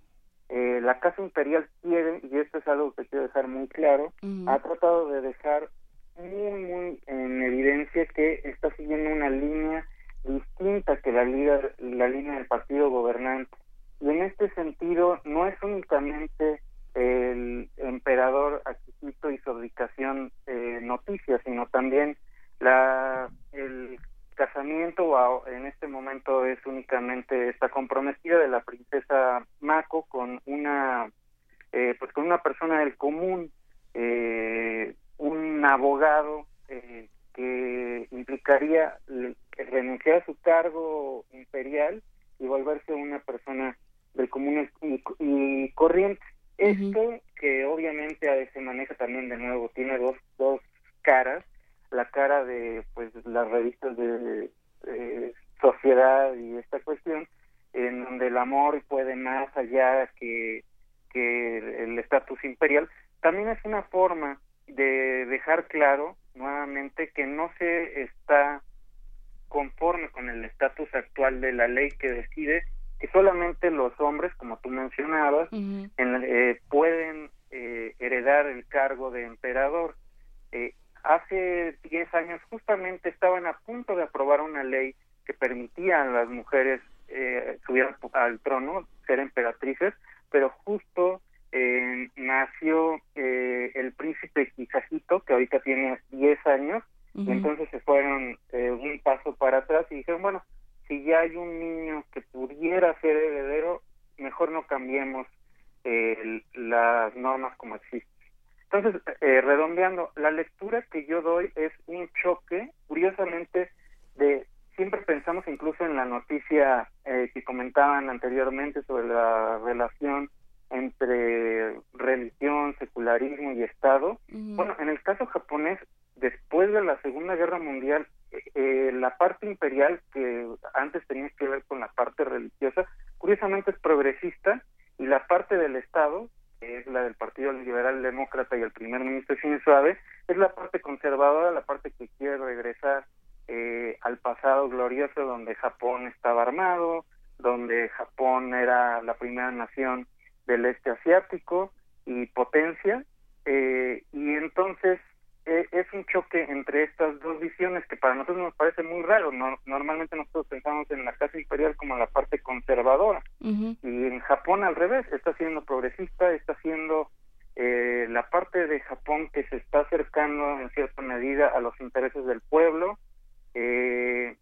eh, la Casa Imperial quiere, y esto es algo que quiero dejar muy claro, ha tratado de dejar muy, muy en evidencia que está siguiendo una línea distinta que la, liga, la línea del partido gobernante. Y en este sentido, no es únicamente el emperador Aquisito y su abdicación eh, noticias, sino también la, el casamiento en este momento es únicamente está comprometida de la princesa Mako con una eh, pues con una persona del común eh, un abogado eh, que implicaría renunciar a su cargo imperial y volverse una persona del común y, corriente uh -huh. este que obviamente se maneja también de nuevo tiene dos dos caras la cara de pues las revistas de eh, sociedad y esta cuestión, en donde el amor puede más allá que, que el estatus imperial, también es una forma de dejar claro nuevamente que no se está conforme con el estatus actual de la ley que decide que solamente los hombres, como tú mencionabas, en- eh, pueden eh, heredar el cargo de emperador. Eh, hace 10 años justamente estaban a punto de aprobar una ley que permitía a las mujeres eh, subir al- trono, ser emperatrices, pero justo eh, nació eh, el príncipe Quijajito, que ahorita tiene 10 años, y entonces se fueron eh, un paso para atrás y dijeron, bueno, si ya hay un niño que pudiera ser heredero, mejor no cambiemos eh, las normas como existen. Entonces, eh, redondeando, la lectura que yo doy es un choque, curiosamente, de siempre pensamos incluso en la noticia eh, que comentaban anteriormente sobre la relación entre religión, secularismo y Estado. Bueno, en el caso japonés, después de la Segunda Guerra Mundial, eh, la parte imperial, que antes tenía que ver con la parte religiosa, curiosamente es progresista, y la parte del Estado, que es la del Partido Liberal Demócrata y el primer ministro Shinzo es la parte conservadora, la parte que quiere regresar eh, al pasado glorioso donde Japón estaba armado, donde Japón era la primera nación del este asiático y potencia, eh, y entonces eh, es un choque entre estas dos visiones que para nosotros nos parece muy raro. No- normalmente nosotros pensamos en la casa imperial como la parte conservadora, y en Japón al revés, está siendo progresista, está siendo eh, la parte de Japón que se está acercando en cierta medida a los intereses del pueblo. Eh,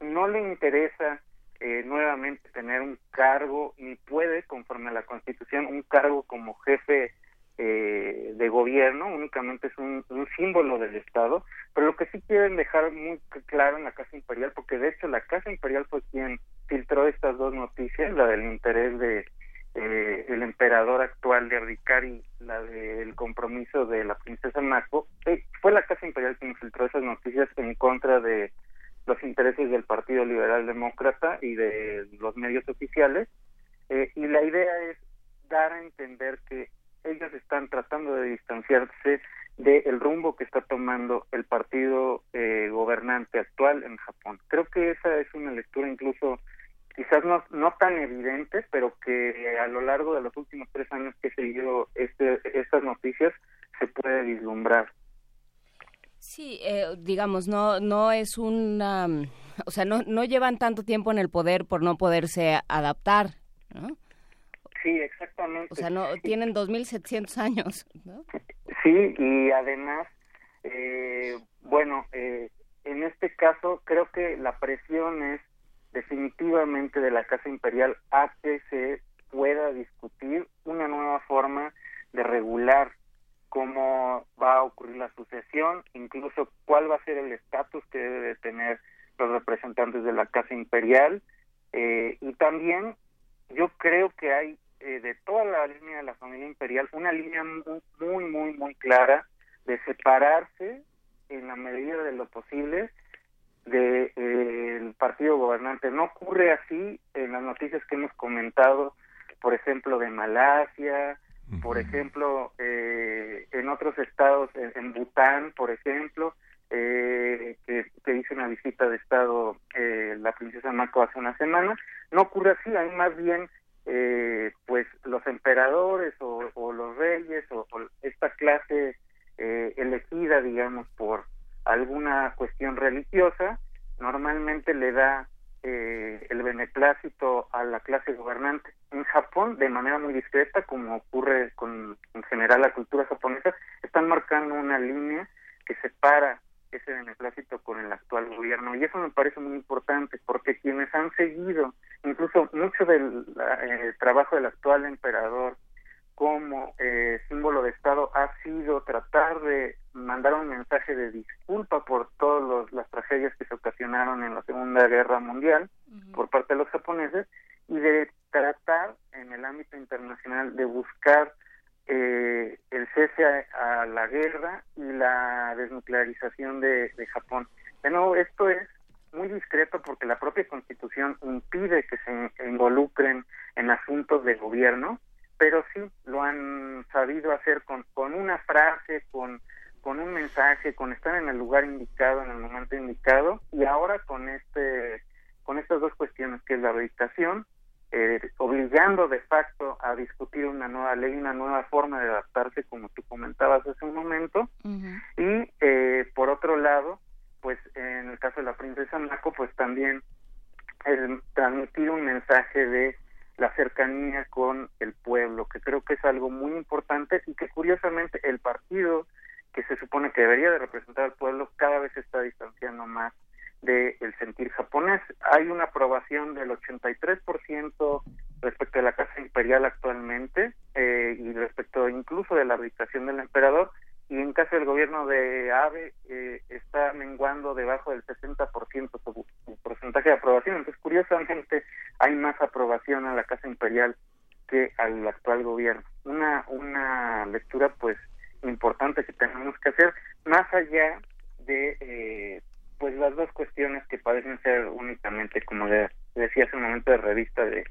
no le interesa eh, nuevamente tener un cargo, ni puede, conforme a la Constitución, un cargo como jefe eh, de gobierno, únicamente es un, un símbolo del Estado, pero lo que sí quieren dejar muy claro en la Casa Imperial, porque de hecho la Casa Imperial fue quien filtró estas dos noticias, la del interés de eh, el emperador actual de abdicar y la del compromiso de la princesa Mako, eh, fue la Casa Imperial quien filtró esas noticias en contra de los intereses del Partido Liberal Demócrata y de los medios oficiales, eh, y la idea es dar a entender que ellos están tratando de distanciarse del rumbo que está tomando el partido eh, gobernante actual en Japón. Creo que esa es una lectura incluso quizás no, no tan evidente, pero que a lo largo de los últimos tres años que he seguido este, estas noticias se puede vislumbrar. Sí, eh, digamos, no, no es una, o sea, no, no llevan tanto tiempo en el poder por no poderse adaptar, ¿no? Sí, exactamente. O sea, no tienen 2.700 años, ¿no? Sí, y además, eh, bueno, eh, en este caso creo que la presión es definitivamente de la Casa Imperial a que se pueda discutir una nueva forma de regular cómo va a ocurrir la sucesión, incluso cuál va a ser el estatus que debe de tener los representantes de la Casa Imperial, eh, y también yo creo que hay eh, de toda la línea de la familia imperial una línea mu- muy, muy, muy clara de separarse en la medida de lo posible del de, el partido gobernante. No ocurre así en las noticias que hemos comentado, por ejemplo, de Malasia, por ejemplo, eh, en otros estados, en, en Bután, por ejemplo, eh, que, que hizo una visita de estado eh, la princesa Mako hace una semana. No ocurre así, hay más bien eh, pues los emperadores o, los reyes o, o esta clase eh, elegida, digamos, por alguna cuestión religiosa, normalmente le da eh, el beneplácito a la clase gobernante. En Japón, de manera muy discreta, como ocurre con en general la cultura japonesa, están marcando una línea que separa ese beneplácito con el actual gobierno. Y eso me parece muy importante porque quienes han seguido incluso mucho del eh, trabajo del actual emperador como eh, símbolo de Estado ha sido tratar de mandar un mensaje de disculpa por todas las tragedias que se ocasionaron en la Segunda Guerra Mundial por parte de los japoneses y de tratar en el ámbito internacional de buscar eh, el cese a, la guerra y la desnuclearización de, de Japón. De nuevo, esto es muy discreto porque la propia constitución impide que se involucren en asuntos de gobierno, pero sí lo han sabido hacer con, con una frase, con, con un mensaje, con estar en el lugar indicado, en el momento indicado, y ahora con este con estas dos cuestiones que es la habitación eh, obligando de facto a discutir una nueva ley, una nueva forma de adaptarse, como tú comentabas hace un momento, y eh, por otro lado, pues en el caso de la princesa Naco, pues también el transmitir un mensaje de la cercanía con el pueblo, que creo que es algo muy importante y que curiosamente el partido que se supone que debería de representar al pueblo cada vez se está distanciando más del sentir japonés. Hay una aprobación del 83% respecto de la Casa Imperial actualmente eh, y respecto incluso de la habitación del emperador y en caso del gobierno de Abe eh, está menguando debajo del 60% su, su porcentaje de aprobación. Entonces, curiosamente, hay más aprobación a la Casa Imperial que al actual gobierno. Una, una lectura, pues, importante que tenemos que hacer, más allá de eh, pues las dos cuestiones que parecen ser únicamente, como le decía hace un momento, de revista de,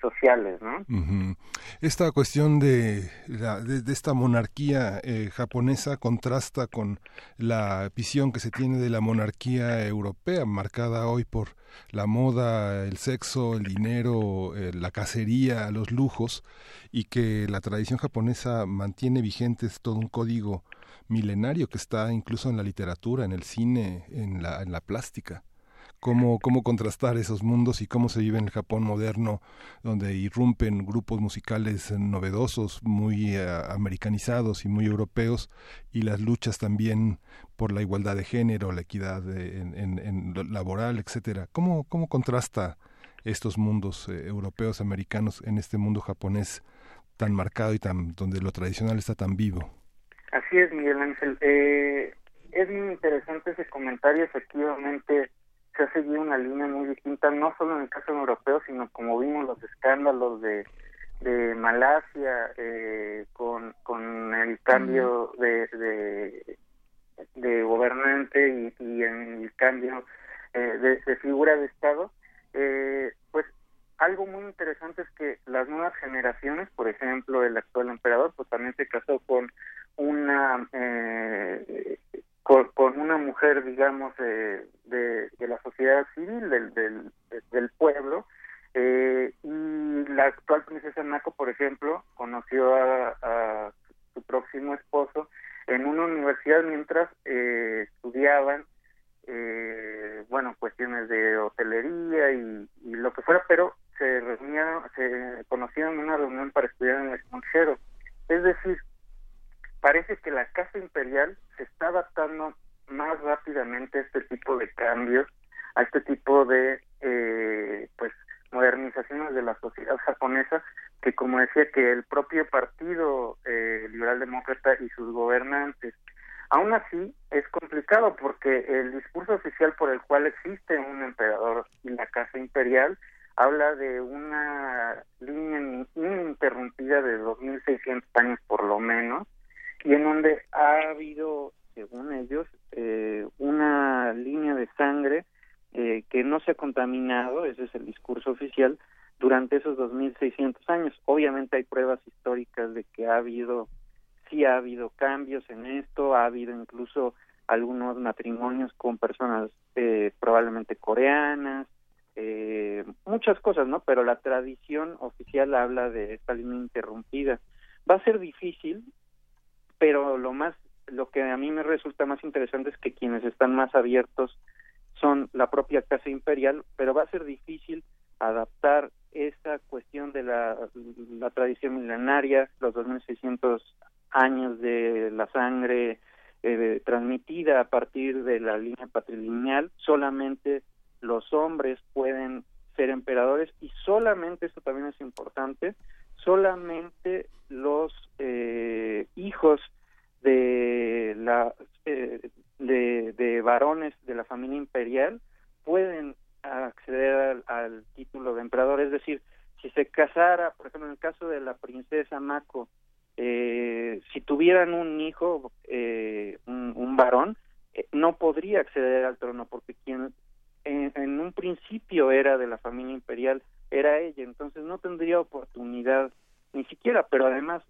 sociales, ¿no? Ujú. Esta cuestión de, de esta monarquía eh, japonesa contrasta con la visión que se tiene de la monarquía europea, marcada hoy por la moda, el sexo, el dinero, eh, la cacería, los lujos, y que la tradición japonesa mantiene vigentes todo un código milenario que está incluso en la literatura, en el cine, en la, en la plástica. Cómo, cómo contrastar esos mundos y cómo se vive en el Japón moderno, donde irrumpen grupos musicales novedosos, muy eh, americanizados y muy europeos, y las luchas también por la igualdad de género, la equidad en, laboral, etcétera. ¿Cómo, cómo contrasta estos mundos eh, europeos, americanos, en este mundo japonés tan marcado y tan donde lo tradicional está tan vivo? Así es, Miguel Ángel. Eh, es muy interesante ese comentario. Efectivamente, se ha seguido una línea muy distinta, no solo en el caso europeo, sino como vimos los escándalos de, de Malasia eh, con, con el cambio de, de, de gobernante y, y en el cambio eh, de, de figura de Estado. Eh, pues algo muy interesante es que las nuevas generaciones, por ejemplo, el actual emperador, pues también se casó con una eh, con, con una mujer, digamos, eh, de, de la sociedad civil, del, del, del pueblo, eh, y la actual princesa Nako, por ejemplo, conoció a, a su próximo esposo en una universidad mientras eh, estudiaban, eh, bueno, cuestiones de hotelería y, y lo que fuera, pero se reunieron, se conocieron en una reunión para estudiar en el extranjero. Es decir, parece que la Casa Imperial se está adaptando más rápidamente a este tipo de cambios, a este tipo de eh, pues modernizaciones de la sociedad japonesa, que como decía que el propio partido eh, liberal demócrata y sus gobernantes, aún así es complicado porque el discurso oficial por el cual existe un emperador y la Casa Imperial habla de una línea ininterrumpida de 2.600 años por lo menos, y en donde ha habido, según ellos, eh, una línea de sangre eh, que no se ha contaminado, ese es el discurso oficial, durante esos 2.600 años. Obviamente hay pruebas históricas de que ha habido, sí ha habido cambios en esto, ha habido incluso algunos matrimonios con personas eh, probablemente coreanas, eh, muchas cosas, ¿no? Pero la tradición oficial habla de esta línea interrumpida. Va a ser difícil, pero lo más lo que a mí me resulta más interesante es que quienes están más abiertos son la propia casa imperial pero va a ser difícil adaptar esa cuestión de la, tradición milenaria los 2600 años de la sangre eh, transmitida a partir de la línea patrilineal, solamente los hombres pueden ser emperadores y solamente, esto también es importante, solamente los eh, hijos de la eh, de, de varones de la familia imperial pueden acceder al, al título de emperador, es decir, si se casara, por ejemplo, en el caso de la princesa Mako, eh, si tuvieran un hijo, eh, un, un varón, eh, no podría acceder al trono porque quien en, en un principio era de la familia imperial era ella, entonces no tendría oportunidad ni siquiera, pero además,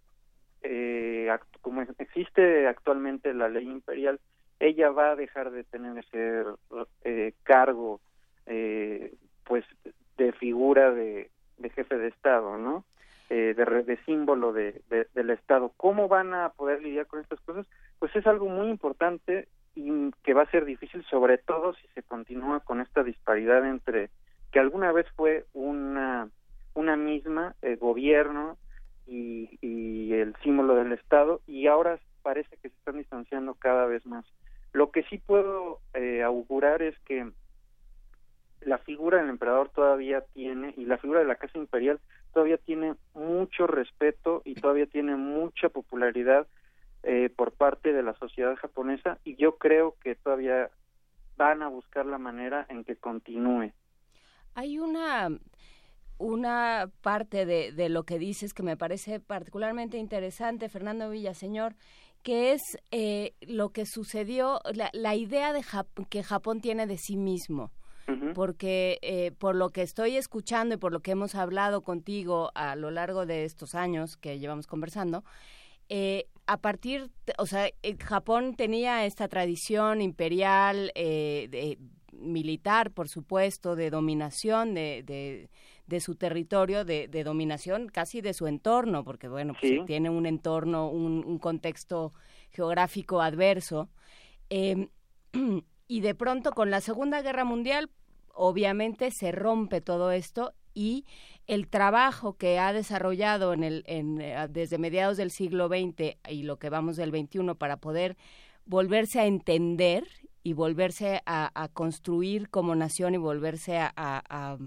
eh, como existe actualmente la ley imperial, ella va a dejar de tener ese eh, cargo, eh, pues, de figura de, jefe de Estado, ¿no? Eh, de, de símbolo de, de- del Estado. ¿Cómo van a poder lidiar con estas cosas? Pues es algo muy importante y que va a ser difícil, sobre todo si se continúa con esta disparidad entre que alguna vez fue una misma eh, gobierno y, y el símbolo del Estado y ahora parece que se están distanciando cada vez más. Lo que sí puedo eh, augurar es que la figura del emperador todavía tiene y la figura de la casa imperial todavía tiene mucho respeto y todavía tiene mucha popularidad eh, por parte de la sociedad japonesa y yo creo que todavía van a buscar la manera en que continúe. Hay una una parte de, de lo que dices que me parece particularmente interesante, Fernando Villaseñor, que es eh, lo que sucedió, la, la idea de Jap- que Japón tiene de sí mismo. Porque eh, por lo que estoy escuchando y por lo que hemos hablado contigo a lo largo de estos años que llevamos conversando, eh, a partir, o sea, eh, Japón tenía esta tradición imperial, eh, de- militar, por supuesto, de dominación de, de, de su territorio, de, de dominación casi de su entorno, porque bueno, pues, Sí. tiene un entorno, un, un contexto geográfico adverso. Eh, [CLEARS THROAT] y de pronto con la Segunda Guerra Mundial, obviamente se rompe todo esto y el trabajo que ha desarrollado en el, en, eh, desde mediados del siglo XX y lo que vamos del XXI para poder volverse a entender y volverse a, a construir como nación y volverse a,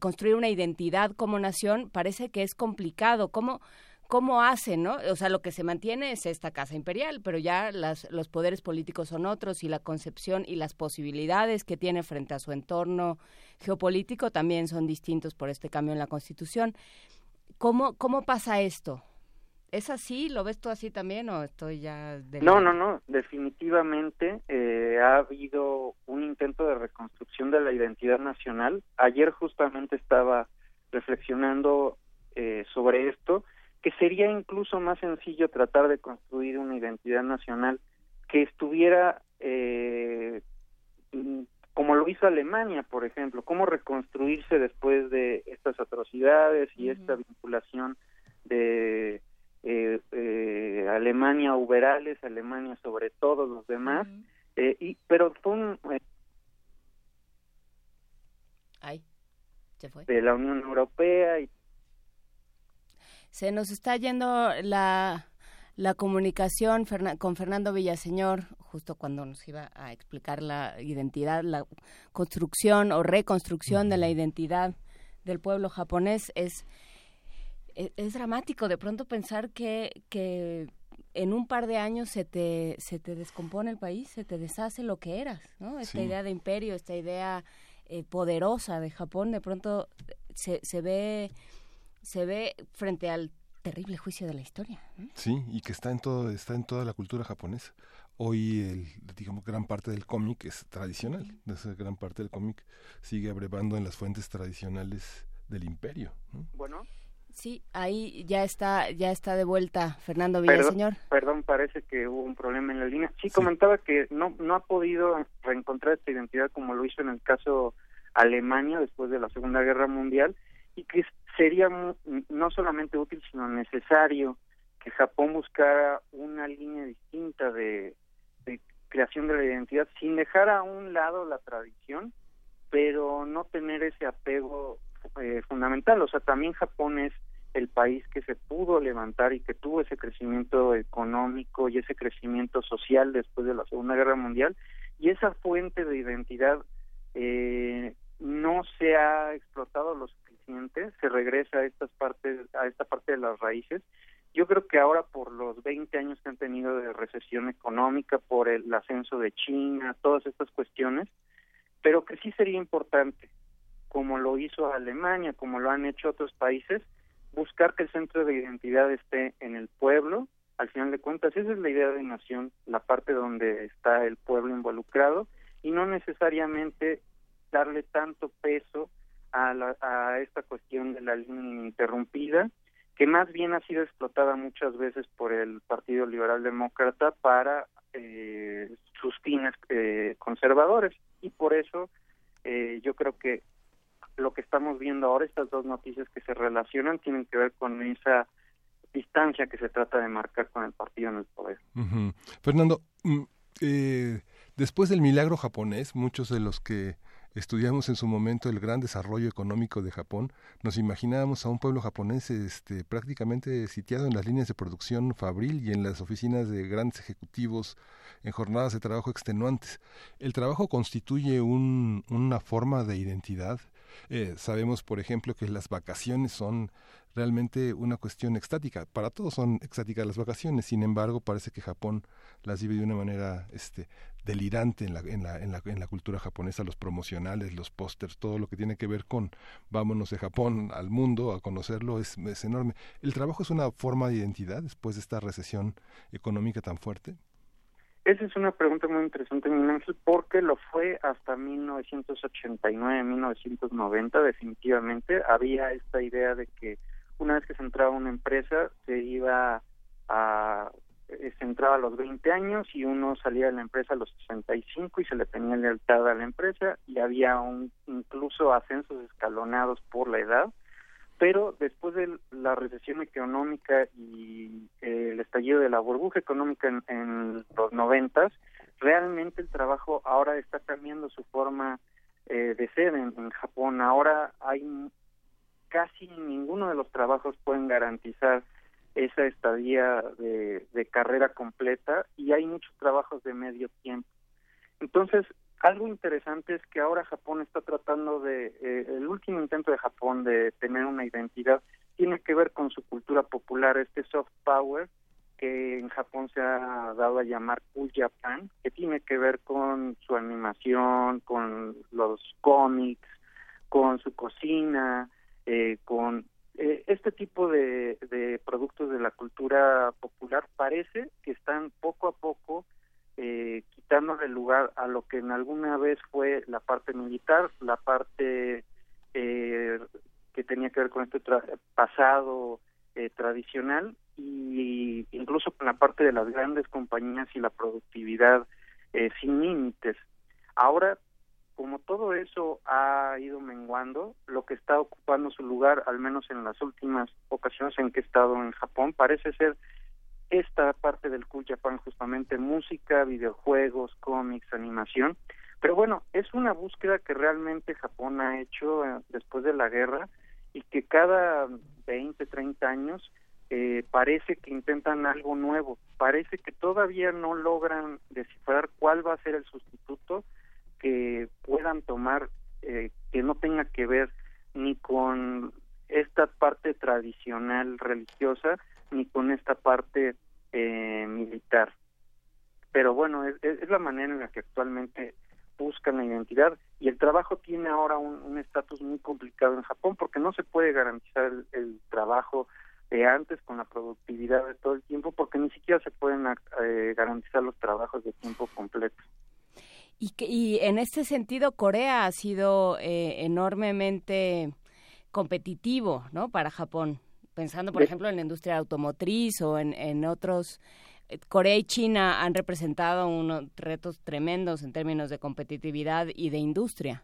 construir una identidad como nación, parece que es complicado. ¿Cómo, cómo hacen, no? O sea, lo que se mantiene es esta casa imperial, pero ya las, los poderes políticos son otros y la concepción y las posibilidades que tiene frente a su entorno geopolítico también son distintos por este cambio en la Constitución. ¿Cómo, cómo pasa esto? ¿Es así? ¿Lo ves tú así también o estoy ya... de- No, no, no, definitivamente eh, ha habido un intento de reconstrucción de la identidad nacional. Ayer justamente estaba reflexionando eh, sobre esto, que sería incluso más sencillo tratar de construir una identidad nacional que estuviera eh, mm, como lo hizo Alemania, por ejemplo, cómo reconstruirse después de estas atrocidades y esta vinculación de eh, eh, Alemania uberales, Alemania sobre todos los demás, eh, y pero fue un, eh, Ay, se fue. de la Unión Europea y Se nos está yendo la, la comunicación Ferna- con Fernando Villaseñor, justo cuando nos iba a explicar la identidad, la construcción o reconstrucción de la identidad del pueblo japonés. Es, es, es dramático de pronto pensar que, que en un par de años se te, se te descompone el país, se te deshace lo que eras, ¿no? Esta Sí. idea de imperio, esta idea eh, poderosa de Japón, de pronto se, se ve se ve frente al terrible juicio de la historia. ¿no? Sí, y que está en todo, está en toda la cultura japonesa. Hoy, el, digamos, gran parte del cómic es tradicional. Esa gran parte del cómic sigue abrevando en las fuentes tradicionales del imperio. ¿no? bueno, Sí, ahí ya está ya está de vuelta Fernando Perdón, Villaseñor. perdón, parece que hubo un problema en la línea. Sí, comentaba que no no ha podido reencontrar esta identidad como lo hizo en el caso Alemania después de la Segunda Guerra Mundial y que sería mu- no solamente útil sino necesario que Japón buscara una línea distinta de, de creación de la identidad sin dejar a un lado la tradición, pero no tener ese apego eh, fundamental. O sea, también Japón es el país que se pudo levantar y que tuvo ese crecimiento económico y ese crecimiento social después de la Segunda Guerra Mundial y esa fuente de identidad eh, no se ha explotado lo suficiente, se regresa a estas partes, a esta parte de las raíces. Yo creo que ahora por los 20 años que han tenido de recesión económica, por el ascenso de China, todas estas cuestiones, pero que sí sería importante, como lo hizo Alemania, como lo han hecho otros países, buscar que el centro de identidad esté en el pueblo. Al final de cuentas, esa es la idea de nación, la parte donde está el pueblo involucrado y no necesariamente darle tanto peso a, la, a esta cuestión de la línea interrumpida, que más bien ha sido explotada muchas veces por el Partido Liberal Demócrata para eh, sus fines eh, conservadores. Y por eso eh, yo creo que lo que estamos viendo ahora, estas dos noticias que se relacionan, tienen que ver con esa distancia que se trata de marcar con el partido en el poder. Fernando, mm, después del milagro japonés, muchos de los que estudiamos en su momento el gran desarrollo económico de Japón, nos imaginábamos a un pueblo japonés este, prácticamente sitiado en las líneas de producción fabril y en las oficinas de grandes ejecutivos en jornadas de trabajo extenuantes. El trabajo constituye un, una forma de identidad. Eh, sabemos, por ejemplo, que las vacaciones son realmente una cuestión extática. Para todos son extáticas las vacaciones, sin embargo, parece que Japón las vive de una manera este, delirante en la, en, la, en, la, en la cultura japonesa, los promocionales, los pósters, todo lo que tiene que ver con vámonos de Japón al mundo a conocerlo es, es enorme. ¿El trabajo es una forma de identidad después de esta recesión económica tan fuerte? Esa es una pregunta muy interesante, Miguel Ángel, porque lo fue hasta 1989, 1990, definitivamente. Había esta idea de que una vez que se entraba una empresa, se iba a eh, se entraba a los 20 años y uno salía de la empresa a los 65 y se le tenía lealtad a la empresa y había un, incluso ascensos escalonados por la edad, pero después de la recesión económica y eh, el estallido de la burbuja económica en, los noventas, realmente el trabajo ahora está cambiando su forma eh, de ser en, en Japón. Ahora hay casi ninguno de los trabajos pueden garantizar esa estadía de, carrera completa y hay muchos trabajos de medio tiempo. Entonces, algo interesante es que ahora Japón está tratando de, eh, el último intento de Japón de tener una identidad tiene que ver con su cultura popular, este soft power que en Japón se ha dado a llamar Cool Japan, que tiene que ver con su animación, con los cómics, con su cocina, eh, con eh, este tipo de, productos de la cultura popular. Parece que están poco a poco eh, quitándole lugar a lo que en alguna vez fue la parte militar, la parte eh, que tenía que ver con este pasado eh, tradicional y incluso con la parte de las grandes compañías y la productividad sin límites. Ahora como todo eso ha ido menguando, lo que está ocupando su lugar, al menos en las últimas ocasiones en que he estado en Japón, parece ser esta parte del Cool Japan, justamente música, videojuegos, cómics, animación. Pero bueno, es una búsqueda que realmente Japón ha hecho eh, después de la guerra y que cada 20, 30 años eh, parece que intentan algo nuevo, parece que todavía no logran descifrar cuál va a ser el sustituto que puedan tomar eh, que no tenga que ver ni con esta parte tradicional religiosa ni con esta parte eh, militar. Pero bueno, es, la manera en la que actualmente buscan la identidad y el trabajo tiene ahora un estatus muy complicado en Japón porque no se puede garantizar el, el, trabajo de antes con la productividad de todo el tiempo porque ni siquiera se pueden eh, garantizar los trabajos de tiempo completo. Y, y en este sentido, Corea ha sido eh, enormemente competitivo, ¿no? Para Japón. Pensando, por ejemplo, en la industria automotriz o en, en otros. Eh, Corea y China han representado unos retos tremendos en términos de competitividad y de industria.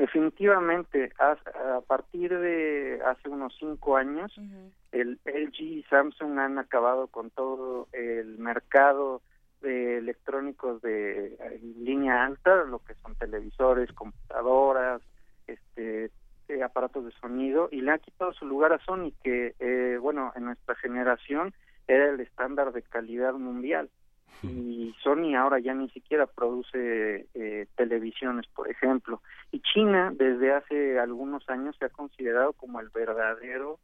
Definitivamente, a, partir de hace unos cinco años, el LG y Samsung han acabado con todo el mercado de electrónicos de línea alta, lo que son televisores, computadoras, este, eh, aparatos de sonido y le ha quitado su lugar a Sony, que, eh, bueno, en nuestra generación era el estándar de calidad mundial. Y Sony ahora ya ni siquiera produce eh, televisiones, por ejemplo. Y China, desde hace algunos años, se ha considerado como el verdadero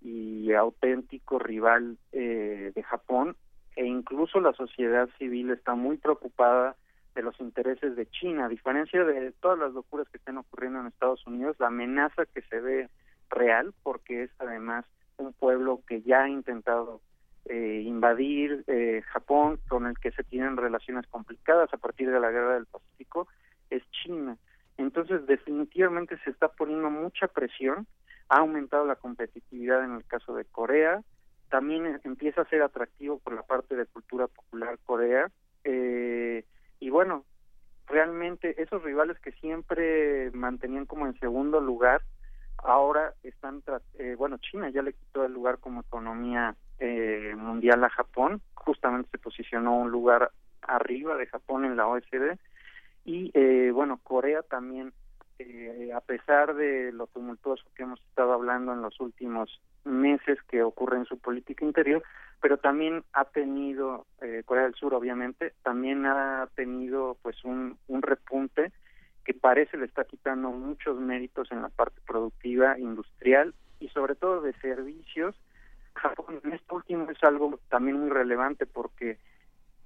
y auténtico rival eh, de Japón e incluso la sociedad civil está muy preocupada de los intereses de China, a diferencia de todas las locuras que están ocurriendo en Estados Unidos, la amenaza que se ve real, porque es además un pueblo que ya ha intentado eh, invadir eh, Japón, con el que se tienen relaciones complicadas a partir de la guerra del Pacífico, es China. Entonces, definitivamente se está poniendo mucha presión, ha aumentado la competitividad en el caso de Corea, también empieza a ser atractivo por la parte de cultura popular Corea, eh, y bueno, realmente esos rivales que siempre mantenían como en segundo lugar, ahora están, eh, bueno, China ya le quitó el lugar como economía eh, mundial a Japón, justamente se posicionó un lugar arriba de Japón en la OSD y eh, bueno, Corea también, eh, a pesar de lo tumultuoso que hemos estado hablando en los últimos meses que ocurre en su política interior, pero también ha tenido, eh, Corea del Sur obviamente, también ha tenido pues un, un repunte que parece le está quitando muchos méritos en la parte productiva, industrial y sobre todo de servicios. Japón en esto último es algo también muy relevante porque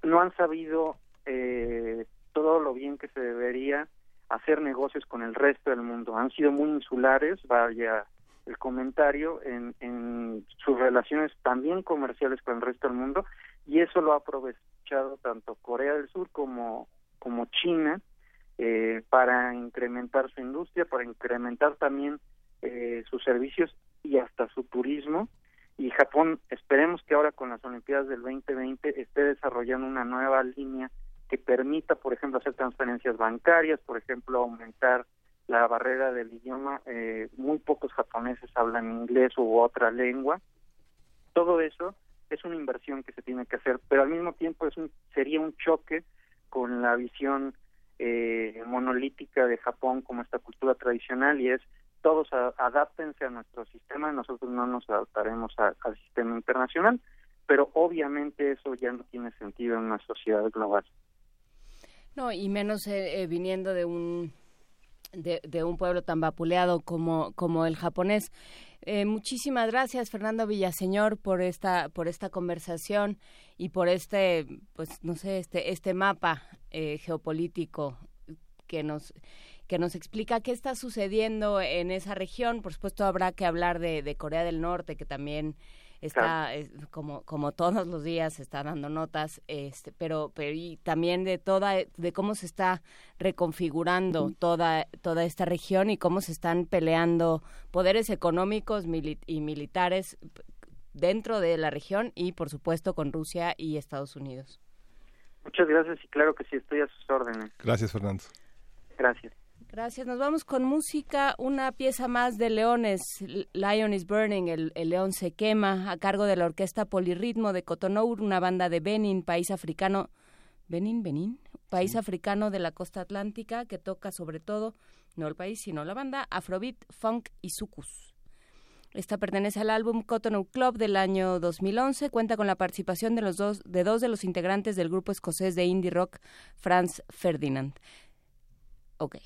no han sabido eh, todo lo bien que se debería hacer negocios con el resto del mundo. Han sido muy insulares, vaya el comentario, en, en sus relaciones también comerciales con el resto del mundo y eso lo ha aprovechado tanto Corea del Sur como, como China eh, para incrementar su industria, para incrementar también eh, sus servicios y hasta su turismo. Y Japón, esperemos que ahora con las Olimpiadas del 2020 esté desarrollando una nueva línea que permita, por ejemplo, hacer transferencias bancarias, por ejemplo, aumentar la barrera del idioma. Eh, muy pocos japoneses hablan inglés u otra lengua. Todo eso es una inversión que se tiene que hacer, pero al mismo tiempo es un, sería un choque con la visión eh, monolítica de Japón como esta cultura tradicional y es todos a, adáptense a nuestro sistema, nosotros no nos adaptaremos al sistema internacional, pero obviamente eso ya no tiene sentido en una sociedad global. No, y menos eh, eh, viniendo de un de, de, un pueblo tan vapuleado como, como el japonés. Eh, muchísimas gracias, Fernando Villaseñor, por esta, por esta conversación y por este, pues, no sé, este, este mapa eh, geopolítico que nos que nos explica qué está sucediendo en esa región. Por supuesto, habrá que hablar de, de Corea del Norte, que también está claro. como como todos los días está dando notas este pero pero y también de toda de cómo se está reconfigurando toda toda esta región y cómo se están peleando poderes económicos mili y militares dentro de la región y por supuesto con Rusia y Estados Unidos. Muchas gracias y claro que sí estoy a sus órdenes. Gracias, Fernando. Gracias. Gracias. Nos vamos con música, una pieza más de Leones, Lion is Burning, el, el, león se quema, a cargo de la orquesta Polirritmo de Cotonou, una banda de Benin, país africano, Benin, Benin, país sí. africano de la costa atlántica que toca sobre todo, no el país, sino la banda, Afrobeat, Funk y Sucus. Esta pertenece al álbum Cotonou Club del año 2011. Cuenta con la participación de, los dos, de dos de los integrantes del grupo escocés de indie rock Franz Ferdinand. Ok.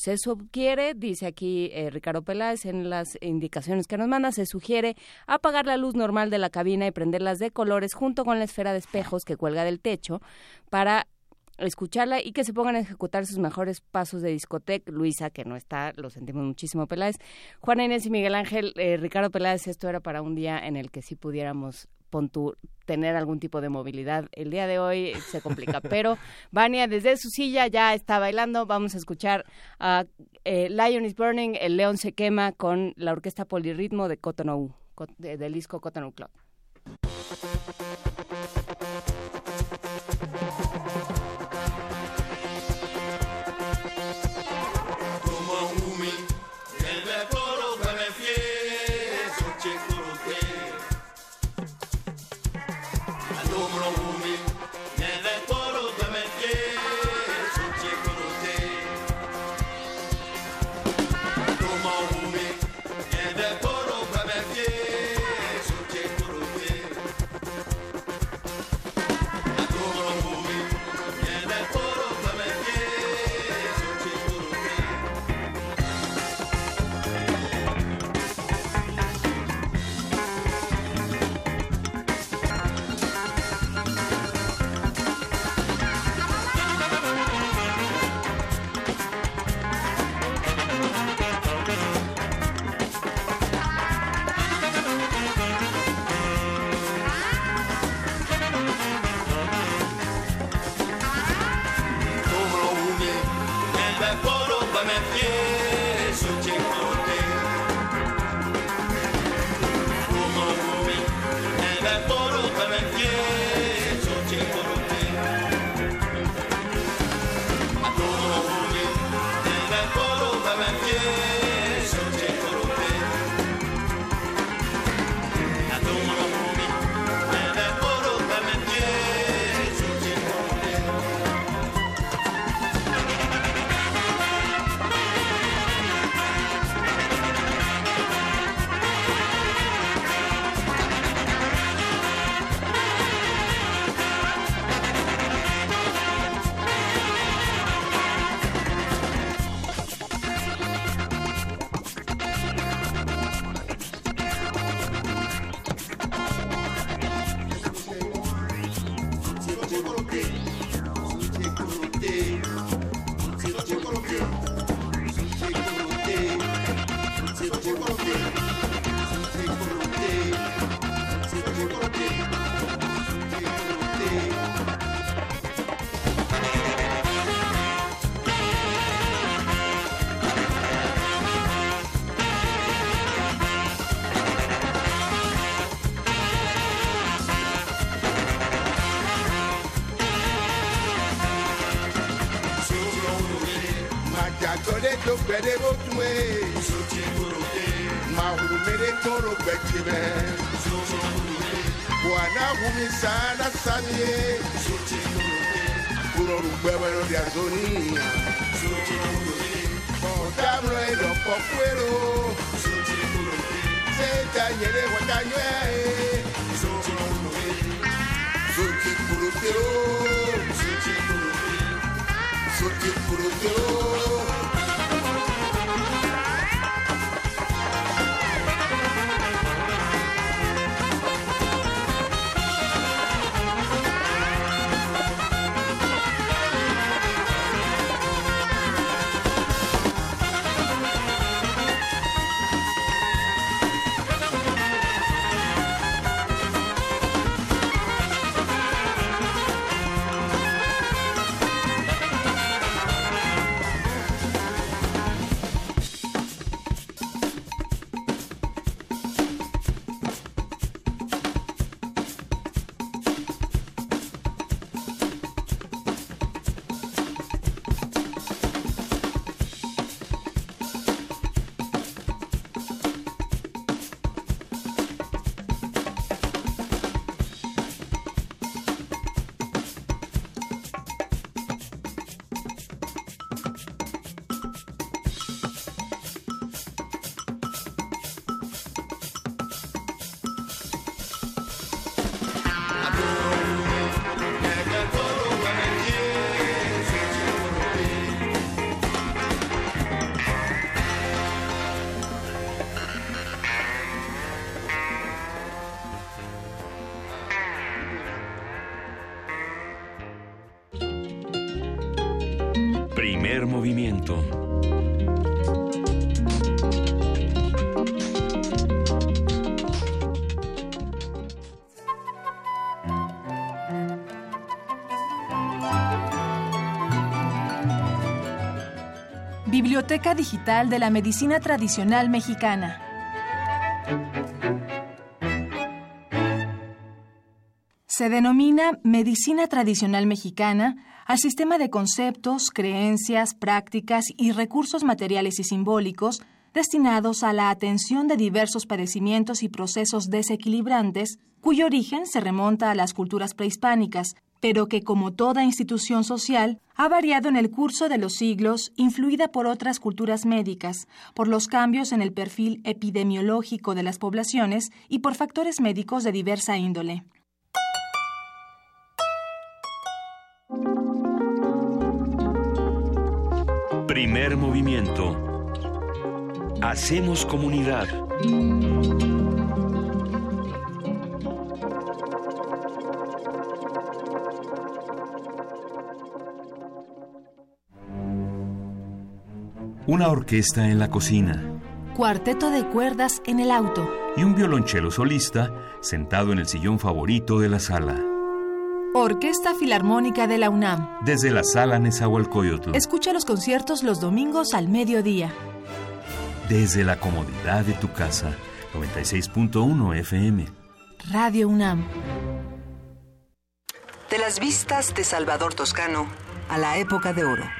Se sugiere, dice aquí eh, Ricardo Peláez en las indicaciones que nos manda, se sugiere apagar la luz normal de la cabina y prenderlas de colores junto con la esfera de espejos que cuelga del techo para escucharla y que se pongan a ejecutar sus mejores pasos de discoteca. Luisa, que no está, lo sentimos muchísimo, Peláez. Juana Inés y Miguel Ángel, eh, Ricardo Peláez, esto era para un día en el que sí pudiéramos tu, tener algún tipo de movilidad. El día de hoy se complica, [LAUGHS] pero Vania desde su silla ya está bailando. Vamos a escuchar a eh, Lion is Burning, El León se quema con la orquesta polirritmo de Cotonou, de, del disco Cotonou Club. Biblioteca Digital de la Medicina Tradicional Mexicana. Se denomina Medicina Tradicional Mexicana al sistema de conceptos, creencias, prácticas y recursos materiales y simbólicos destinados a la atención de diversos padecimientos y procesos desequilibrantes cuyo origen se remonta a las culturas prehispánicas, pero que como toda institución social ha variado en el curso de los siglos, influida por otras culturas médicas, por los cambios en el perfil epidemiológico de las poblaciones y por factores médicos de diversa índole. Primer movimiento. Hacemos comunidad. Una orquesta en la cocina Cuarteto de cuerdas en el auto. y un violonchelo solista sentado en el sillón favorito de la sala. Orquesta Filarmónica de la UNAM. Desde la sala Nezahualcóyotl. Escucha los conciertos los domingos al mediodía. Desde la comodidad de tu casa. 96.1 FM. Radio UNAM. De las vistas de Salvador Toscano a la época de oro.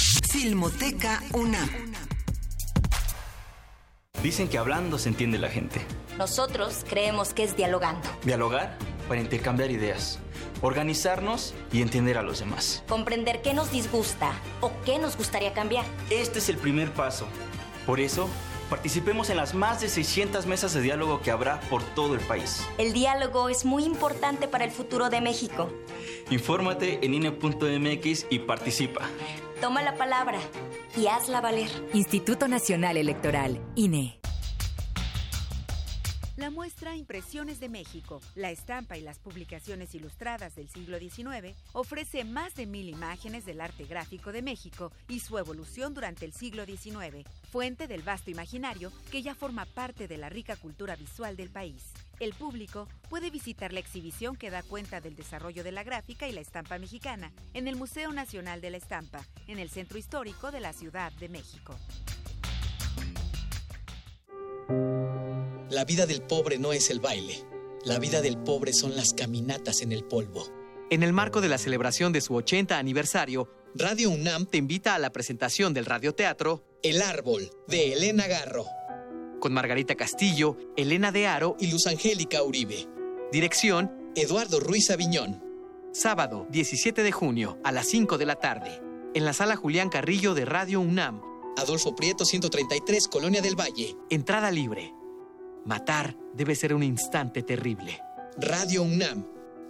Filmoteca UNAM. Dicen que hablando se entiende la gente. Nosotros creemos que es dialogando. Dialogar para intercambiar ideas. organizarnos y entender a los demás. Comprender qué nos disgusta o qué nos gustaría cambiar. Este es el primer paso. Por eso, participemos en las más de 600 mesas de diálogo que habrá por todo el país. El diálogo es muy importante para el futuro de México. Infórmate en INE.mx y participa. Toma la palabra y hazla valer. Instituto Nacional Electoral, INE. La muestra Impresiones de México, la estampa y las publicaciones ilustradas del siglo XIX ofrece más de mil imágenes del arte gráfico de México y su evolución durante el siglo XIX, fuente del vasto imaginario que ya forma parte de la rica cultura visual del país. El público puede visitar la exhibición que da cuenta del desarrollo de la gráfica y la estampa mexicana en el Museo Nacional de la Estampa, en el Centro Histórico de la Ciudad de México. La vida del pobre no es el baile. La vida del pobre son las caminatas en el polvo. En el marco de la celebración de su 80 aniversario, Radio UNAM te invita a la presentación del radioteatro El Árbol, de Elena Garro. Con Margarita Castillo, Elena de Aro y Luz Angélica Uribe. Dirección, Eduardo Ruiz Aviñón. Sábado, 17 de junio, a las 5 de la tarde. En la sala Julián Carrillo de Radio UNAM. Adolfo Prieto 133, Colonia del Valle. Entrada libre. Matar debe ser un instante terrible. Radio UNAM.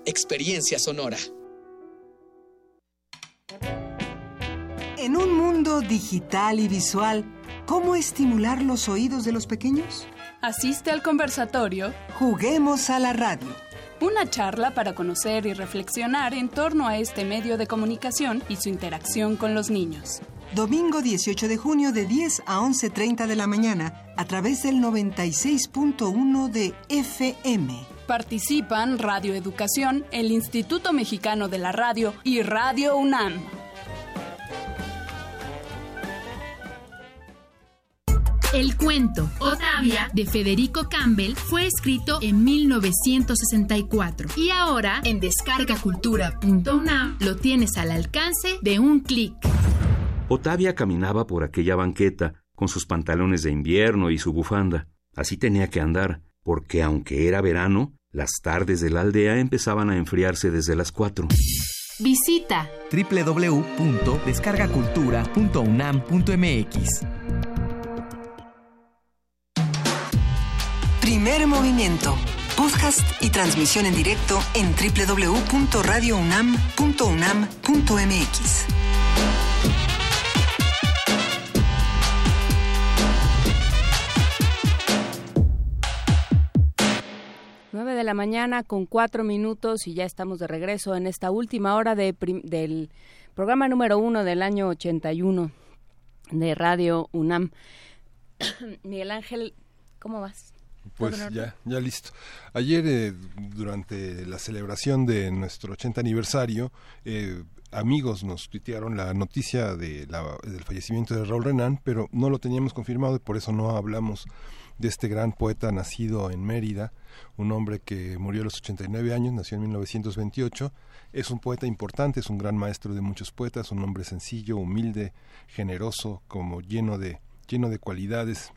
Experiencia sonora. En un mundo digital y visual, ¿cómo estimular los oídos de los pequeños? Asiste al conversatorio. Juguemos a la radio. Una charla para conocer y reflexionar en torno a este medio de comunicación y su interacción con los niños. Domingo 18 de junio de 10 a 11.30 de la mañana a través del 96.1 de FM. Participan Radio Educación, el Instituto Mexicano de la Radio y Radio UNAM. El cuento Otavia de Federico Campbell fue escrito en 1964 y ahora en descargacultura.unam lo tienes al alcance de un clic. Otavia caminaba por aquella banqueta con sus pantalones de invierno y su bufanda. Así tenía que andar, porque aunque era verano, las tardes de la aldea empezaban a enfriarse desde las cuatro. Visita www.descargacultura.unam.mx. Primer movimiento. Podcast y transmisión en directo en www.radiounam.unam.mx. 9 de la mañana con cuatro minutos y ya estamos de regreso en esta última hora de del programa número uno del año 81 de Radio UNAM. [COUGHS] Miguel Ángel, ¿cómo vas? Pues ya, ya listo. Ayer, eh, durante la celebración de nuestro 80 aniversario, eh, amigos nos tuitearon la noticia de la, del fallecimiento de Raúl Renan, pero no lo teníamos confirmado y por eso no hablamos de este gran poeta nacido en Mérida, un hombre que murió a los 89 años, nació en 1928. Es un poeta importante, es un gran maestro de muchos poetas, un hombre sencillo, humilde, generoso, como lleno de, lleno de cualidades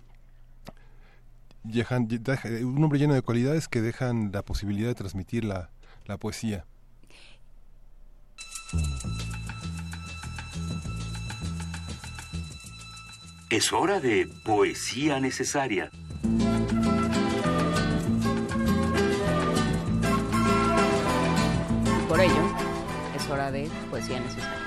un hombre lleno de cualidades que dejan la posibilidad de transmitir la, la poesía. Es hora de poesía necesaria. Por ello, es hora de poesía necesaria.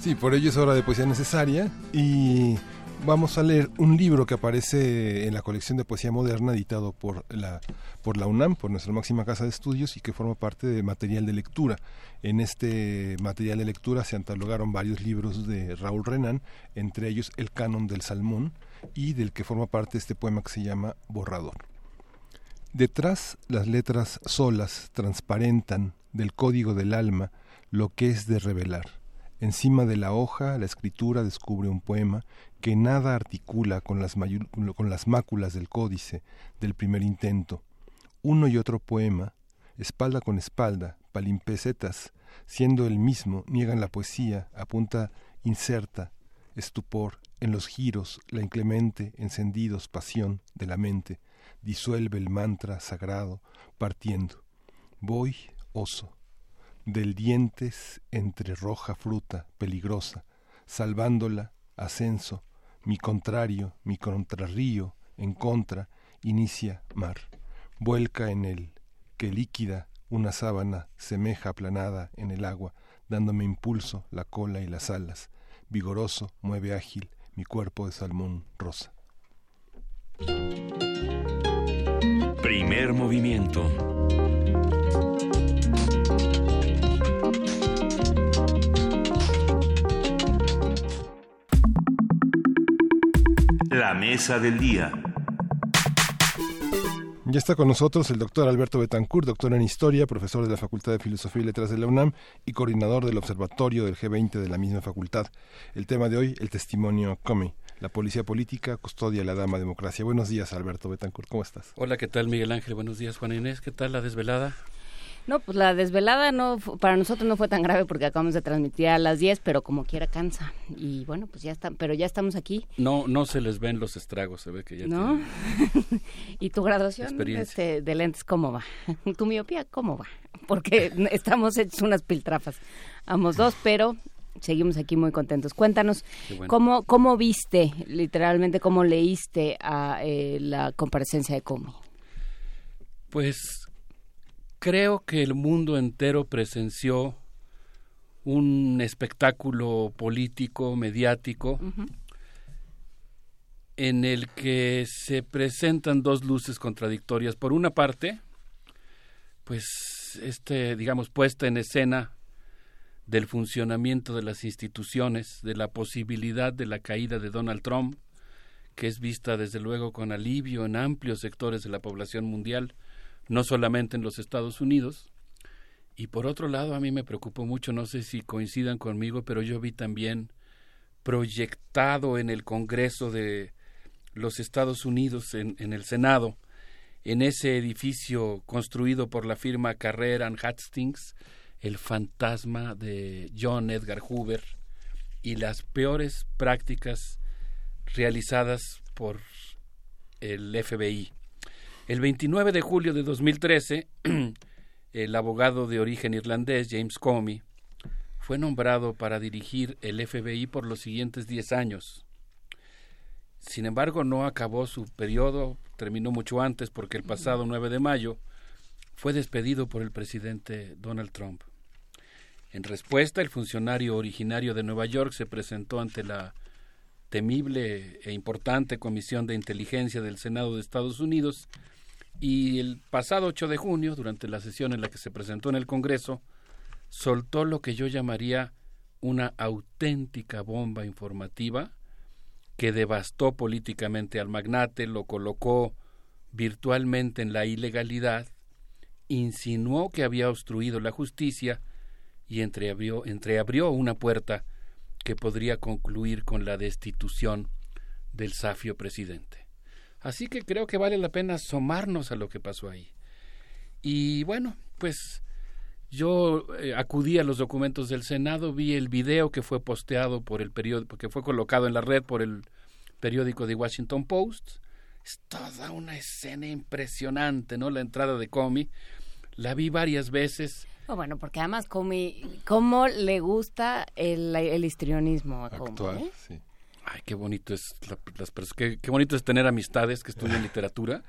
Sí, por ello es hora de poesía necesaria y vamos a leer un libro que aparece en la colección de poesía moderna editado por la, por la UNAM, por nuestra máxima casa de estudios y que forma parte de material de lectura. En este material de lectura se antalogaron varios libros de Raúl Renan, entre ellos El Canon del Salmón y del que forma parte este poema que se llama Borrador. Detrás las letras solas transparentan del código del alma lo que es de revelar. Encima de la hoja la escritura descubre un poema que nada articula con las, con las máculas del códice del primer intento. Uno y otro poema, espalda con espalda, palimpesetas, siendo el mismo, niegan la poesía, apunta incerta, estupor, en los giros, la inclemente, encendidos, pasión de la mente, disuelve el mantra sagrado, partiendo. Voy, oso. del dientes entre roja fruta peligrosa, salvándola, ascenso, mi contrario, mi contrarrío, en contra, inicia mar, vuelca en él, que líquida una sábana semeja aplanada en el agua, dándome impulso la cola y las alas, vigoroso, mueve ágil mi cuerpo de salmón rosa. Primer movimiento. La mesa del día. Ya está con nosotros el doctor Alberto Betancourt, doctor en Historia, profesor de la Facultad de Filosofía y Letras de la UNAM y coordinador del Observatorio del G20 de la misma facultad. El tema de hoy, el testimonio COMI, la policía política, custodia la dama democracia. Buenos días, Alberto Betancourt, ¿cómo estás? Hola, ¿qué tal, Miguel Ángel? Buenos días, Juan Inés. ¿Qué tal la desvelada? No, pues la desvelada no para nosotros no fue tan grave porque acabamos de transmitir a las 10, pero como quiera cansa. Y bueno, pues ya está, pero ya estamos aquí. No no se les ven los estragos, se ve que ya ¿No? [LAUGHS] ¿Y tu graduación este, de lentes cómo va? [LAUGHS] ¿Tu miopía cómo va? Porque [LAUGHS] estamos hechos unas piltrafas. Ambos dos, pero seguimos aquí muy contentos. Cuéntanos cómo cómo viste, literalmente cómo leíste a eh, la comparecencia de Comi. Pues creo que el mundo entero presenció un espectáculo político, mediático, en el que se presentan dos luces contradictorias. Por una parte, pues este, digamos, puesta en escena del funcionamiento de las instituciones, de la posibilidad de la caída de Donald Trump, que es vista desde luego con alivio en amplios sectores de la población mundial, no solamente en los Estados Unidos. Y por otro lado, a mí me preocupó mucho, no sé si coincidan conmigo, pero yo vi también proyectado en el Congreso de los Estados Unidos, en, el Senado, en ese edificio construido por la firma Carrera Hastings, el fantasma de John Edgar Hoover y las peores prácticas realizadas por el FBI. El 29 de julio de 2013, [CLEARS THROAT] el abogado de origen irlandés James Comey fue nombrado para dirigir el FBI por los siguientes 10 años. Sin embargo, no acabó su periodo, terminó mucho antes porque el pasado 9 de mayo fue despedido por el presidente Donald Trump. En respuesta, el funcionario originario de Nueva York se presentó ante la temible e importante Comisión de Inteligencia del Senado de Estados Unidos y el pasado 8 de junio, durante la sesión en la que se presentó en el Congreso, soltó lo que yo llamaría una auténtica bomba informativa que devastó políticamente al magnate, lo colocó virtualmente en la ilegalidad, insinuó que había obstruido la justicia y entreabrió, entreabrió una puerta que podría concluir con la destitución del safio presidente. Así que creo que vale la pena asomarnos a lo que pasó ahí. Y bueno, pues yo eh, acudí a los documentos del Senado, vi el video que fue posteado por el periódico, que fue colocado en la red por el periódico The Washington Post. Es toda una escena impresionante, ¿no? La entrada de Comey. La vi varias veces. Oh, bueno, porque además Comey, ¿cómo le gusta el, el histrionismo a Comey? ¿eh? sí. Ay, qué bonito es las qué, qué, bonito es tener amistades que estudian literatura,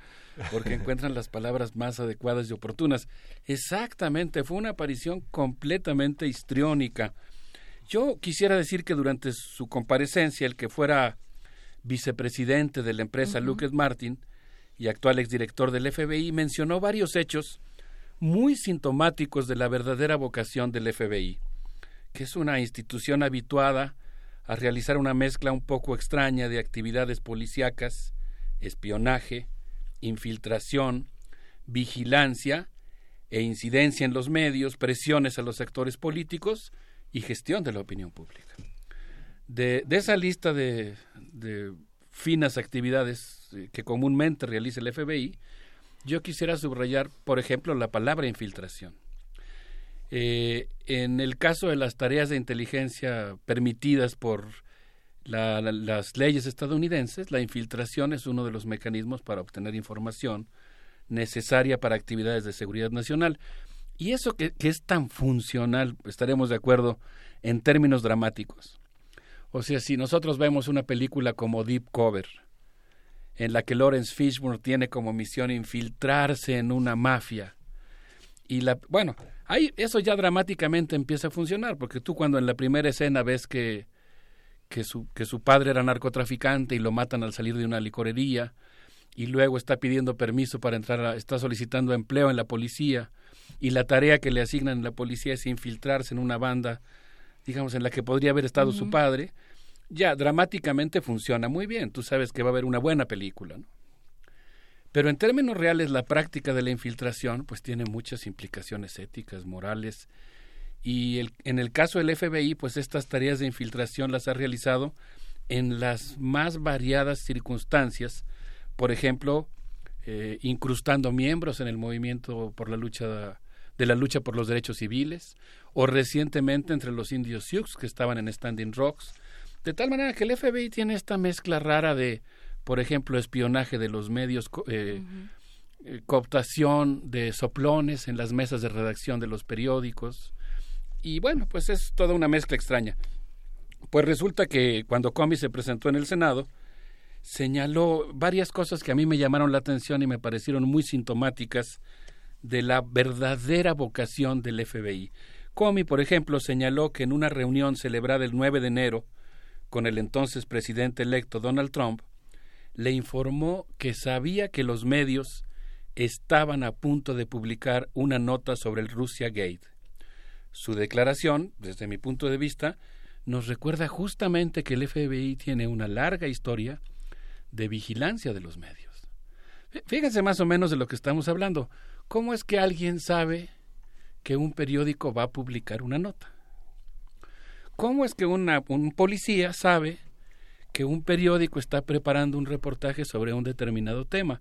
porque encuentran las palabras más adecuadas y oportunas. Exactamente, fue una aparición completamente histriónica. Yo quisiera decir que durante su comparecencia, el que fuera vicepresidente de la empresa Lucas Martin y actual exdirector del FBI mencionó varios hechos muy sintomáticos de la verdadera vocación del FBI, que es una institución habituada a realizar una mezcla un poco extraña de actividades policíacas, espionaje, infiltración, vigilancia e incidencia en los medios, presiones a los sectores políticos y gestión de la opinión pública. De, esa lista de, de finas actividades eh, que comúnmente realiza el FBI, yo quisiera subrayar, por ejemplo, la palabra infiltración. Eh, en el caso de las tareas de inteligencia permitidas por las leyes estadounidenses, la infiltración es uno de los mecanismos para obtener información necesaria para actividades de seguridad nacional. Y eso que, que es tan funcional, estaremos de acuerdo, en términos dramáticos. O sea, si nosotros vemos una película como Deep Cover, en la que Lawrence Fishburne tiene como misión infiltrarse en una mafia, y la, bueno, ahí eso ya dramáticamente empieza a funcionar, porque tú cuando en la primera escena ves que, que, su, que su padre era narcotraficante y lo matan al salir de una licorería, y luego está pidiendo permiso para entrar, a, está solicitando empleo en la policía, y la tarea que le asignan en la policía es infiltrarse en una banda, digamos, en la que podría haber estado su padre, ya dramáticamente funciona muy bien. Tú sabes que va a haber una buena película, ¿no? Pero en términos reales, la práctica de la infiltración, pues tiene muchas implicaciones éticas, morales, y el, en el caso del FBI, pues estas tareas de infiltración las ha realizado en las más variadas circunstancias, por ejemplo, eh, incrustando miembros en el movimiento por la lucha de la lucha por los derechos civiles, o recientemente entre los indios Sioux que estaban en Standing Rocks, de tal manera que el FBI tiene esta mezcla rara de, por ejemplo, espionaje de los medios, eh, eh, cooptación de soplones en las mesas de redacción de los periódicos, y bueno, pues es toda una mezcla extraña. Pues resulta que cuando Comey se presentó en el Senado, señaló varias cosas que a mí me llamaron la atención y me parecieron muy sintomáticas de la verdadera vocación del FBI. Comey, por ejemplo, señaló que en una reunión celebrada el 9 de enero con el entonces presidente electo Donald Trump, le informó que sabía que los medios estaban a punto de publicar una nota sobre el Russia Gate. Su declaración, desde mi punto de vista, nos recuerda justamente que el FBI tiene una larga historia de vigilancia de los medios. Fíjense más o menos de lo que estamos hablando. ¿Cómo es que alguien sabe que un periódico va a publicar una nota? ¿Cómo es que un policía sabe que un periódico está preparando un reportaje sobre un determinado tema?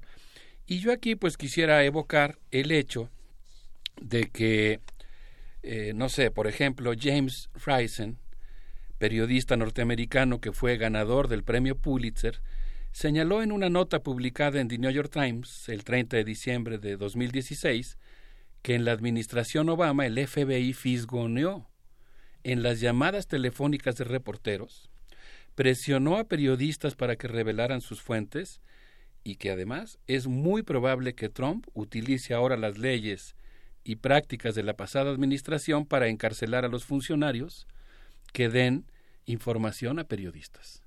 Y yo aquí pues quisiera evocar el hecho de que, eh, no sé, por ejemplo, James Risen, periodista norteamericano que fue ganador del premio Pulitzer, señaló en una nota publicada en The New York Times el 30 de diciembre de 2016 que en la administración Obama el FBI fisgoneó en las llamadas telefónicas de reporteros, presionó a periodistas para que revelaran sus fuentes y que además es muy probable que Trump utilice ahora las leyes y prácticas de la pasada administración para encarcelar a los funcionarios que den información a periodistas.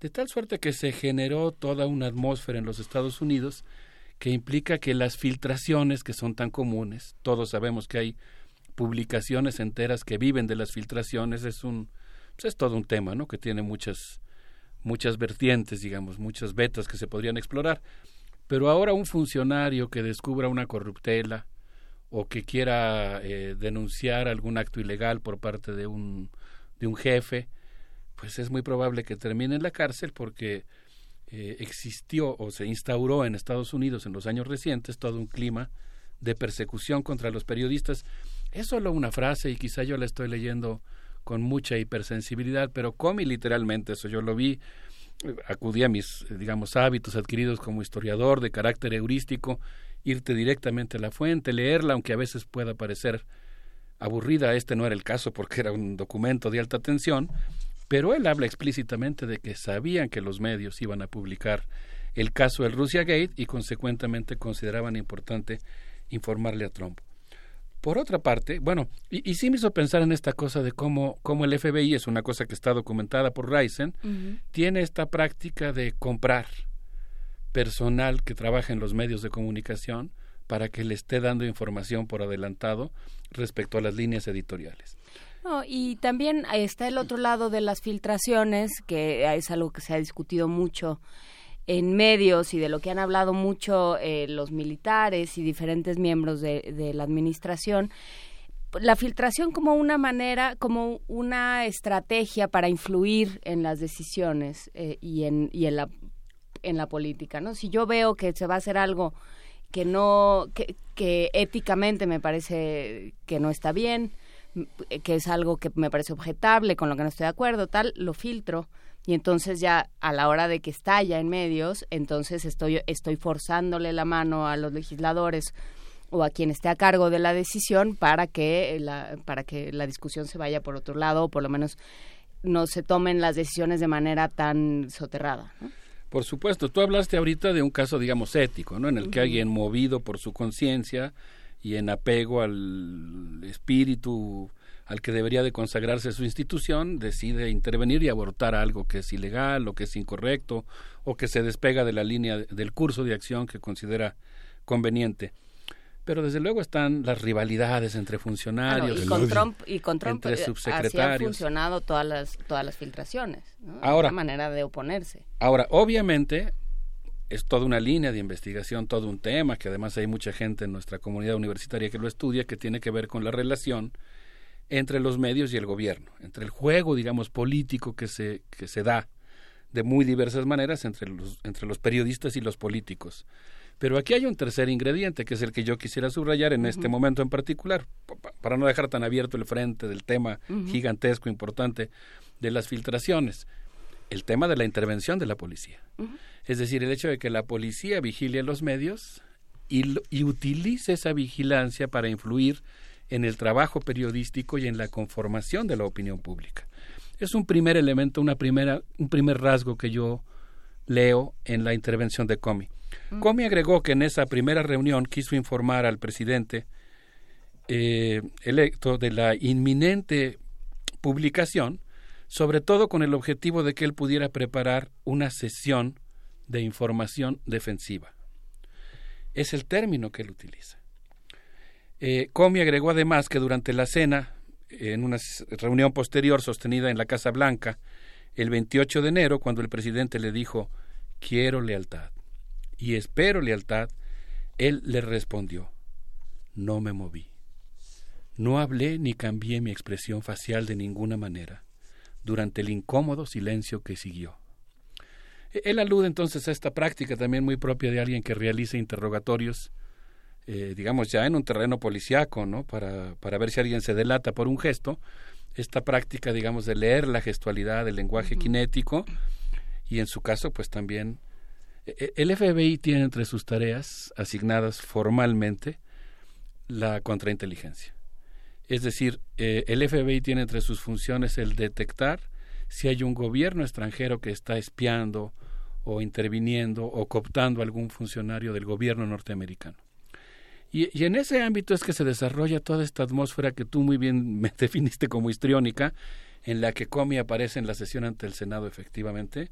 De tal suerte que se generó toda una atmósfera en los Estados Unidos que implica que las filtraciones que son tan comunes, todos sabemos que hay publicaciones enteras que viven de las filtraciones, es un pues es todo un tema, ¿no? que tiene muchas muchas vertientes, digamos, muchas vetas que se podrían explorar. Pero ahora un funcionario que descubra una corruptela o que quiera eh, denunciar algún acto ilegal por parte de un, de un jefe, pues es muy probable que termine en la cárcel porque eh, existió o se instauró en Estados Unidos en los años recientes todo un clima de persecución contra los periodistas. Es solo una frase y quizá yo la estoy leyendo con mucha hipersensibilidad, pero comí literalmente eso. Yo lo vi, acudí a mis, digamos, hábitos adquiridos como historiador de carácter heurístico, irte directamente a la fuente, leerla, aunque a veces pueda parecer aburrida. Este no era el caso porque era un documento de alta tensión, pero él habla explícitamente de que sabían que los medios iban a publicar el caso del Russia Gate y consecuentemente consideraban importante informarle a Trump. Por otra parte, bueno, y, y, sí me hizo pensar en esta cosa de cómo, cómo el FBI es una cosa que está documentada por Ryzen, uh -huh. tiene esta práctica de comprar personal que trabaja en los medios de comunicación para que le esté dando información por adelantado respecto a las líneas editoriales. No, y también está el otro lado de las filtraciones, que es algo que se ha discutido mucho en medios y de lo que han hablado mucho eh, los militares y diferentes miembros de, la administración. La filtración como una manera, como una estrategia para influir en las decisiones eh, y, en, y en, la, en la política, ¿no? Si yo veo que se va a hacer algo que no, que, que éticamente me parece que no está bien, que es algo que me parece objetable, con lo que no estoy de acuerdo, tal, lo filtro y entonces ya a la hora de que estalla en medios, entonces estoy, estoy forzándole la mano a los legisladores o a quien esté a cargo de la decisión para que la, para que la discusión se vaya por otro lado o por lo menos no se tomen las decisiones de manera tan soterrada. Por supuesto, tú hablaste ahorita de un caso, digamos, ético, ¿no? En el que alguien movido por su conciencia y en apego al espíritu al que debería de consagrarse su institución, decide intervenir y abortar algo que es ilegal o que es incorrecto o que se despega de la línea del curso de acción que considera conveniente. Pero desde luego están las rivalidades entre funcionarios y con Trump y con Trump entre eh, subsecretarios así han funcionado todas las todas las filtraciones ¿no? ahora una manera de oponerse. Ahora obviamente es toda una línea de investigación todo un tema que además hay mucha gente en nuestra comunidad universitaria que lo estudia que tiene que ver con la relación entre los medios y el gobierno entre el juego digamos político que se que se da de muy diversas maneras entre los entre los periodistas y los políticos pero aquí hay un tercer ingrediente, que es el que yo quisiera subrayar en este momento en particular, para no dejar tan abierto el frente del tema gigantesco, importante de las filtraciones. El tema de la intervención de la policía. Es decir, el hecho de que la policía vigile los medios y, y utilice esa vigilancia para influir en el trabajo periodístico y en la conformación de la opinión pública. Es un primer elemento, una primera, un primer rasgo que yo leo en la intervención de Comey. Comey agregó que en esa primera reunión quiso informar al presidente eh, electo de la inminente publicación, sobre todo con el objetivo de que él pudiera preparar una sesión de información defensiva. Es el término que él utiliza. Eh, agregó además que durante la cena, en una reunión posterior sostenida en la Casa Blanca, el 28 de enero, cuando el presidente le dijo, quiero lealtad y espero lealtad, él le respondió, no me moví. No hablé ni cambié mi expresión facial de ninguna manera durante el incómodo silencio que siguió. E-, él alude entonces a esta práctica también muy propia de alguien que realiza interrogatorios, eh, digamos ya en un terreno policiaco, ¿no? Para, para ver si alguien se delata por un gesto, esta práctica, digamos, de leer la gestualidad, el lenguaje cinético, y en su caso, pues también e, el FBI tiene entre sus tareas asignadas formalmente la contrainteligencia. Es decir, eh, el FBI tiene entre sus funciones el detectar si hay un gobierno extranjero que está espiando o interviniendo o cooptando a algún funcionario del gobierno norteamericano. Y, y, en ese ámbito es que se desarrolla toda esta atmósfera que tú muy bien [LAUGHS] me definiste como histriónica, en la que Comey aparece en la sesión ante el Senado efectivamente,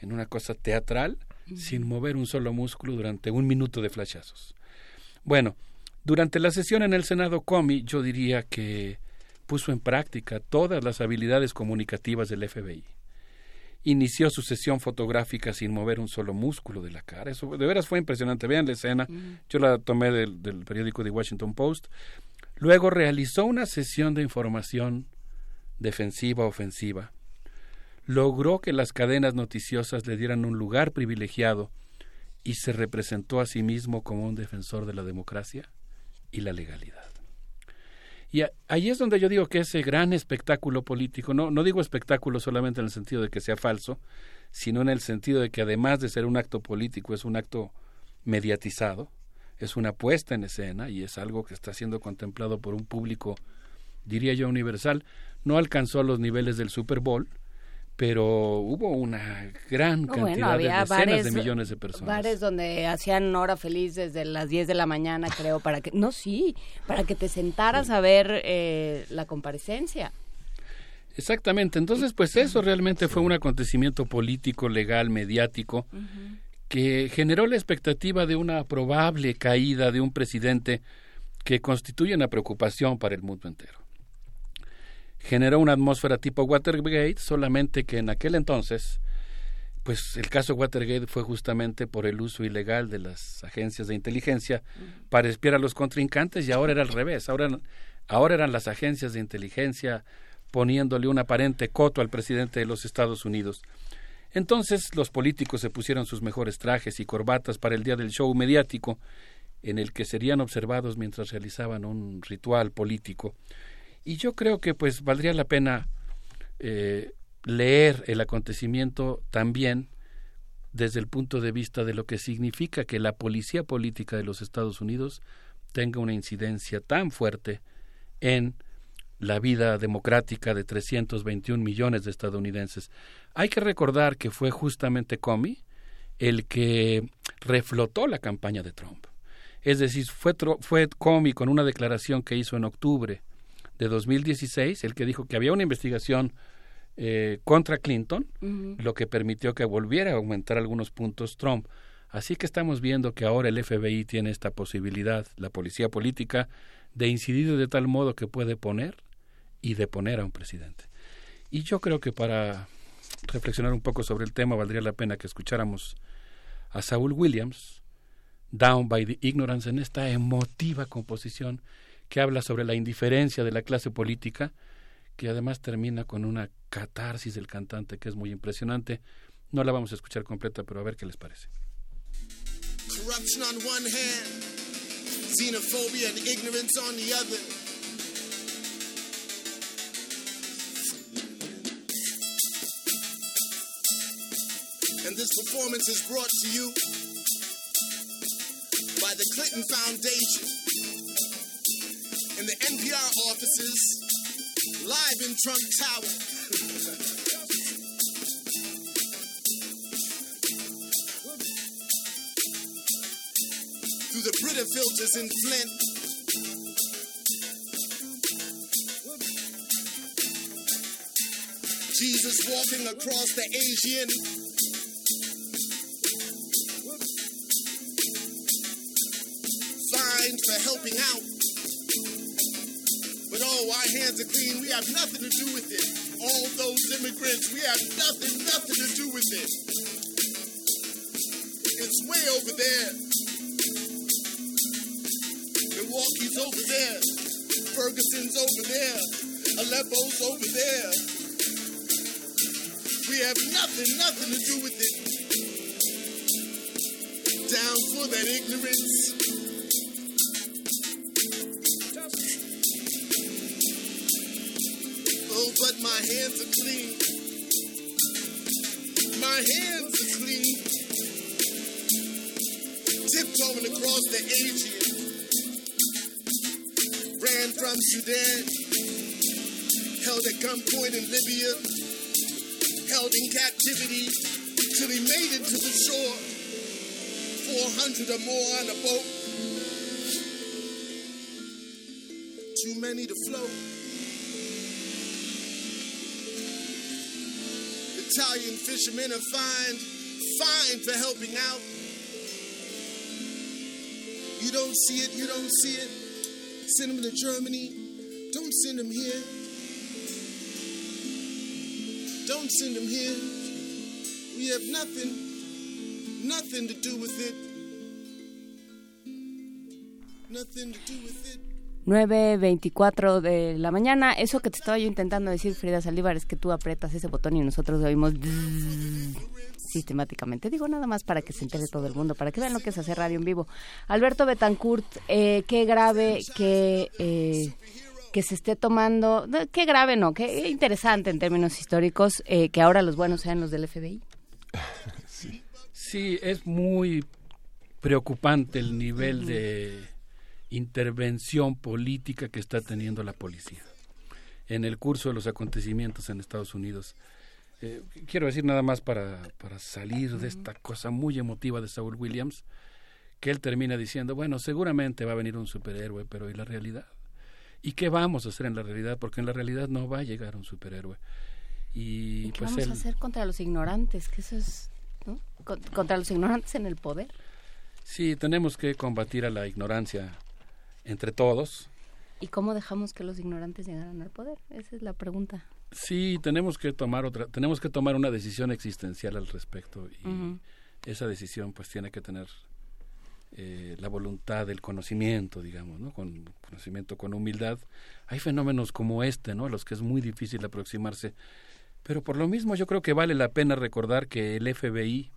en una cosa teatral, sin mover un solo músculo durante un minuto de flashazos. Bueno, durante la sesión en el Senado Comey, yo diría que puso en práctica todas las habilidades comunicativas del FBI. Inició su sesión fotográfica sin mover un solo músculo de la cara. Eso de veras fue impresionante. Vean la escena. Yo la tomé del, del periódico The Washington Post. Luego realizó una sesión de información defensiva-ofensiva logró que las cadenas noticiosas le dieran un lugar privilegiado y se representó a sí mismo como un defensor de la democracia y la legalidad. Y ahí es donde yo digo que ese gran espectáculo político, no, no digo espectáculo solamente en el sentido de que sea falso, sino en el sentido de que además de ser un acto político, es un acto mediatizado, es una puesta en escena y es algo que está siendo contemplado por un público, diría yo, universal. No alcanzó los niveles del Super Bowl, pero hubo una gran cantidad de decenas de millones de personas. Bares donde hacían hora feliz desde las 10 de la mañana, creo, para que, no, sí, para que te sentaras a ver eh, la comparecencia. Exactamente, entonces pues eso realmente fue un acontecimiento político, legal, mediático, que generó la expectativa de una probable caída de un presidente que constituye una preocupación para el mundo entero generó una atmósfera tipo Watergate, solamente que en aquel entonces, pues el caso Watergate fue justamente por el uso ilegal de las agencias de inteligencia para espiar a los contrincantes y ahora era al revés, ahora, ahora eran las agencias de inteligencia poniéndole un aparente coto al presidente de los Estados Unidos. Entonces los políticos se pusieron sus mejores trajes y corbatas para el día del show mediático, en el que serían observados mientras realizaban un ritual político. Y yo creo que pues valdría la pena eh, leer el acontecimiento también desde el punto de vista de lo que significa que la policía política de los Estados Unidos tenga una incidencia tan fuerte en la vida democrática de 321 millones de estadounidenses. Hay que recordar que fue justamente Comey el que reflotó la campaña de Trump. Es decir, fue, fue Comey con una declaración que hizo en octubre de 2016, el que dijo que había una investigación eh, contra Clinton, lo que permitió que volviera a aumentar algunos puntos Trump. Así que estamos viendo que ahora el FBI tiene esta posibilidad, la policía política, de incidir de tal modo que puede poner y deponer a un presidente. Y yo creo que para reflexionar un poco sobre el tema valdría la pena que escucháramos a Saul Williams, Down by the Ignorance, en esta emotiva composición que habla sobre la indiferencia de la clase política, que además termina con una catarsis del cantante que es muy impresionante. No la vamos a escuchar completa, pero a ver qué les parece. And this performance is brought to you by the Clinton Foundation and the NPR offices live in Trump Tower. Through the Brita filters in Flint. Jesus walking across the Asian. Fine for helping out. Our hands are clean. We have nothing to do with it. All those immigrants, we have nothing, nothing to do with it. It's way over there. Milwaukee's over there. Ferguson's over there. Aleppo's over there. We have nothing, nothing to do with it. Down for that ignorance. Hands are clean. My hands are clean. Tiptoeing across the Aegean. Ran from Sudan. Held at gunpoint in Libya. Held in captivity till he made it to the shore. 400 or more on a boat. Too many to float. Italian fishermen are fined, fined for helping out. You don't see it, you don't see it. Send them to Germany. Don't send them here. Don't send them here. We have nothing, nothing to do with it. Nothing to do with it. 9.24 de la mañana. Eso que te estaba yo intentando decir, Frida Saldívar, es que tú aprietas ese botón y nosotros oímos sistemáticamente. Digo nada más para que se entere todo el mundo, para que vean lo que es hacer radio en vivo. Alberto Betancourt, eh, qué grave que, eh, que se esté tomando, qué grave no, qué interesante en términos históricos eh, que ahora los buenos sean los del FBI. [LAUGHS] Sí es muy preocupante el nivel de intervención política que está teniendo la policía en el curso de los acontecimientos en Estados Unidos. Eh, quiero decir nada más para, para salir de esta cosa muy emotiva de Saul Williams, que él termina diciendo, bueno, seguramente va a venir un superhéroe, pero ¿y la realidad? ¿Y qué vamos a hacer en la realidad? Porque en la realidad no va a llegar un superhéroe. Y, ¿Y qué pues vamos él, a hacer contra los ignorantes? Que eso es, ¿no? Con- contra los ignorantes en el poder. Sí, tenemos que combatir a la ignorancia entre todos. ¿Y cómo dejamos que los ignorantes llegaran al poder? Esa es la pregunta. Sí, tenemos que tomar otra, tenemos que tomar una decisión existencial al respecto y esa decisión pues tiene que tener eh, la voluntad del conocimiento, digamos, ¿no? Con conocimiento, con humildad. Hay fenómenos como este, ¿no? A los que es muy difícil aproximarse. Pero por lo mismo yo creo que vale la pena recordar que el FBI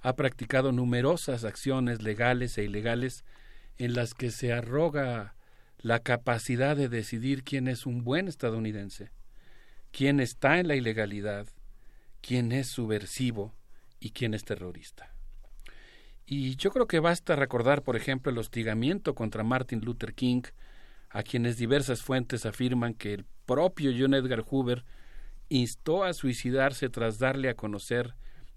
ha practicado numerosas acciones legales e ilegales en las que se arroga la capacidad de decidir quién es un buen estadounidense, quién está en la ilegalidad, quién es subversivo y quién es terrorista. Y yo creo que basta recordar, por ejemplo, el hostigamiento contra Martin Luther King, a quienes diversas fuentes afirman que el propio John Edgar Hoover instó a suicidarse tras darle a conocer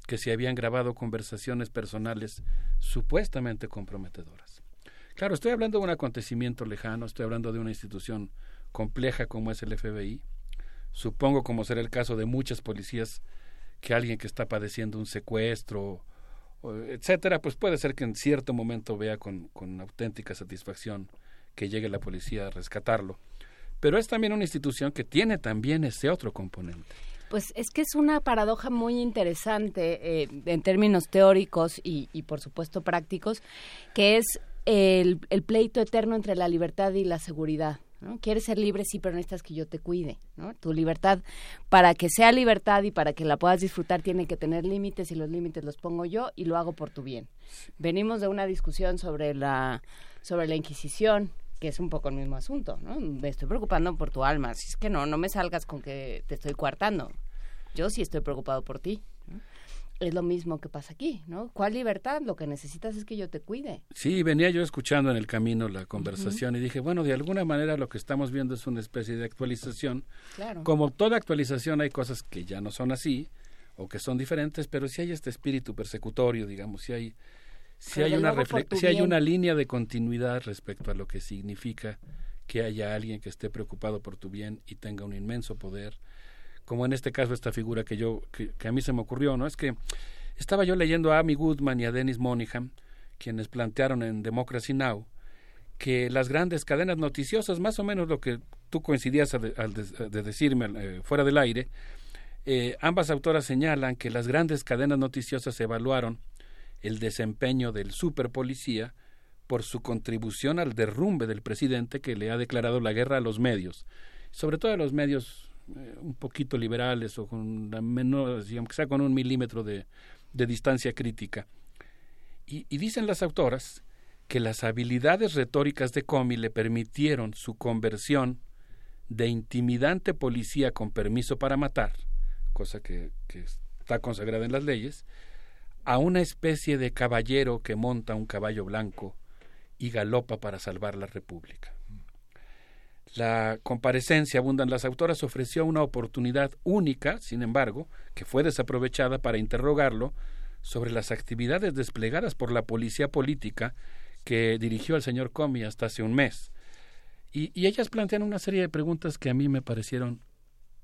que se habían grabado conversaciones personales supuestamente comprometedoras. Claro, estoy hablando de un acontecimiento lejano, estoy hablando de una institución compleja como es el FBI. Supongo como será el caso de muchas policías que alguien que está padeciendo un secuestro, etcétera, pues puede ser que en cierto momento vea con, auténtica satisfacción que llegue la policía a rescatarlo. Pero es también una institución que tiene también ese otro componente. Pues es que es una paradoja muy interesante eh, en términos teóricos y, y, por supuesto prácticos, que es el, pleito eterno entre la libertad y la seguridad. ¿no? Quieres ser libre, sí, pero necesitas que yo te cuide. ¿no? Tu libertad, para que sea libertad y para que la puedas disfrutar, tiene que tener límites y los límites los pongo yo y lo hago por tu bien. Venimos de una discusión sobre la, sobre la Inquisición, que es un poco el mismo asunto, ¿no? Me estoy preocupando por tu alma, si es que no, no me salgas con que te estoy coartando. Yo sí estoy preocupado por ti. Es lo mismo que pasa aquí, ¿no? ¿Cuál libertad? Lo que necesitas es que yo te cuide. Sí, venía yo escuchando en el camino la conversación y dije, bueno, de alguna manera lo que estamos viendo es una especie de actualización. Claro. Como toda actualización hay cosas que ya no son así o que son diferentes, pero si hay este espíritu persecutorio, digamos, si hay si hay, una si hay una línea de continuidad respecto a lo que significa que haya alguien que esté preocupado por tu bien y tenga un inmenso poder, como en este caso esta figura que yo que, a mí se me ocurrió, ¿no? Es que estaba yo leyendo a Amy Goodman y a Dennis Monaghan, quienes plantearon en Democracy Now que las grandes cadenas noticiosas, más o menos lo que tú coincidías al de, decirme eh, fuera del aire, eh, ambas autoras señalan que las grandes cadenas noticiosas evaluaron el desempeño del superpolicía por su contribución al derrumbe del presidente que le ha declarado la guerra a los medios, sobre todo a los medios eh, un poquito liberales o con la menor, sea con un milímetro de, de distancia crítica. Y, dicen las autoras que las habilidades retóricas de Comey le permitieron su conversión de intimidante policía con permiso para matar, cosa que está consagrada en las leyes, a una especie de caballero que monta un caballo blanco y galopa para salvar la República. La comparecencia, abundan las autoras, ofreció una oportunidad única, sin embargo, que fue desaprovechada para interrogarlo sobre las actividades desplegadas por la policía política que dirigió al señor Comey hasta hace un mes. Y, y ellas plantean una serie de preguntas que a mí me parecieron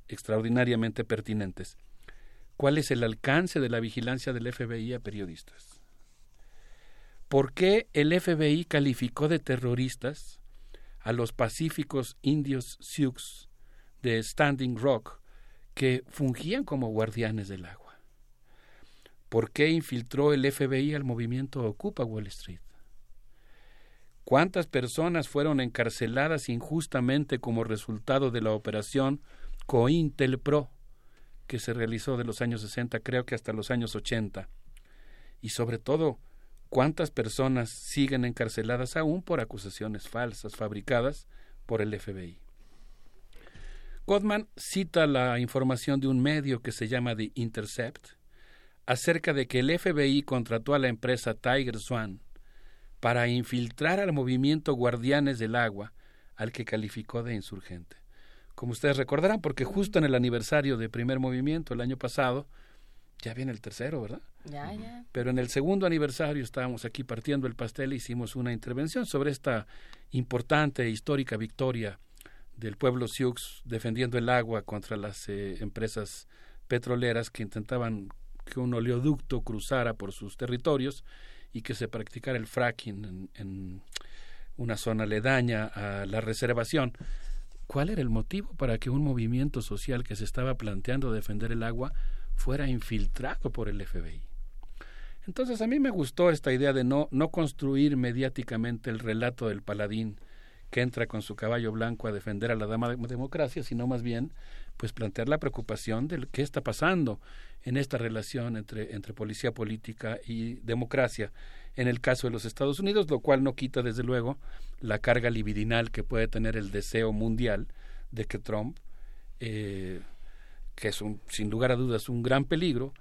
extraordinariamente pertinentes cuál es el alcance de la vigilancia del FBI a periodistas. ¿Por qué el FBI calificó de terroristas a los pacíficos indios Sioux de Standing Rock que fungían como guardianes del agua? ¿Por qué infiltró el FBI al movimiento Ocupa Wall Street? ¿Cuántas personas fueron encarceladas injustamente como resultado de la operación COINTELPRO? que se realizó de los años 60, creo que hasta los años 80. Y sobre todo, cuántas personas siguen encarceladas aún por acusaciones falsas fabricadas por el FBI. Godman cita la información de un medio que se llama The Intercept acerca de que el FBI contrató a la empresa Tiger Swan para infiltrar al movimiento Guardianes del Agua, al que calificó de insurgente como ustedes recordarán, porque justo en el aniversario de primer movimiento el año pasado, ya viene el tercero, ¿verdad? Ya, ya. Pero en el segundo aniversario estábamos aquí partiendo el pastel e hicimos una intervención sobre esta importante e histórica victoria del pueblo Sioux defendiendo el agua contra las eh, empresas petroleras que intentaban que un oleoducto cruzara por sus territorios y que se practicara el fracking en, en una zona aledaña a la reservación cuál era el motivo para que un movimiento social que se estaba planteando defender el agua fuera infiltrado por el FBI. Entonces a mí me gustó esta idea de no, no construir mediáticamente el relato del paladín que entra con su caballo blanco a defender a la dama de democracia, sino más bien pues plantear la preocupación de qué está pasando en esta relación entre, entre policía política y democracia en el caso de los Estados Unidos, lo cual no quita desde luego la carga libidinal que puede tener el deseo mundial de que Trump, eh, que es un, sin lugar a dudas un gran peligro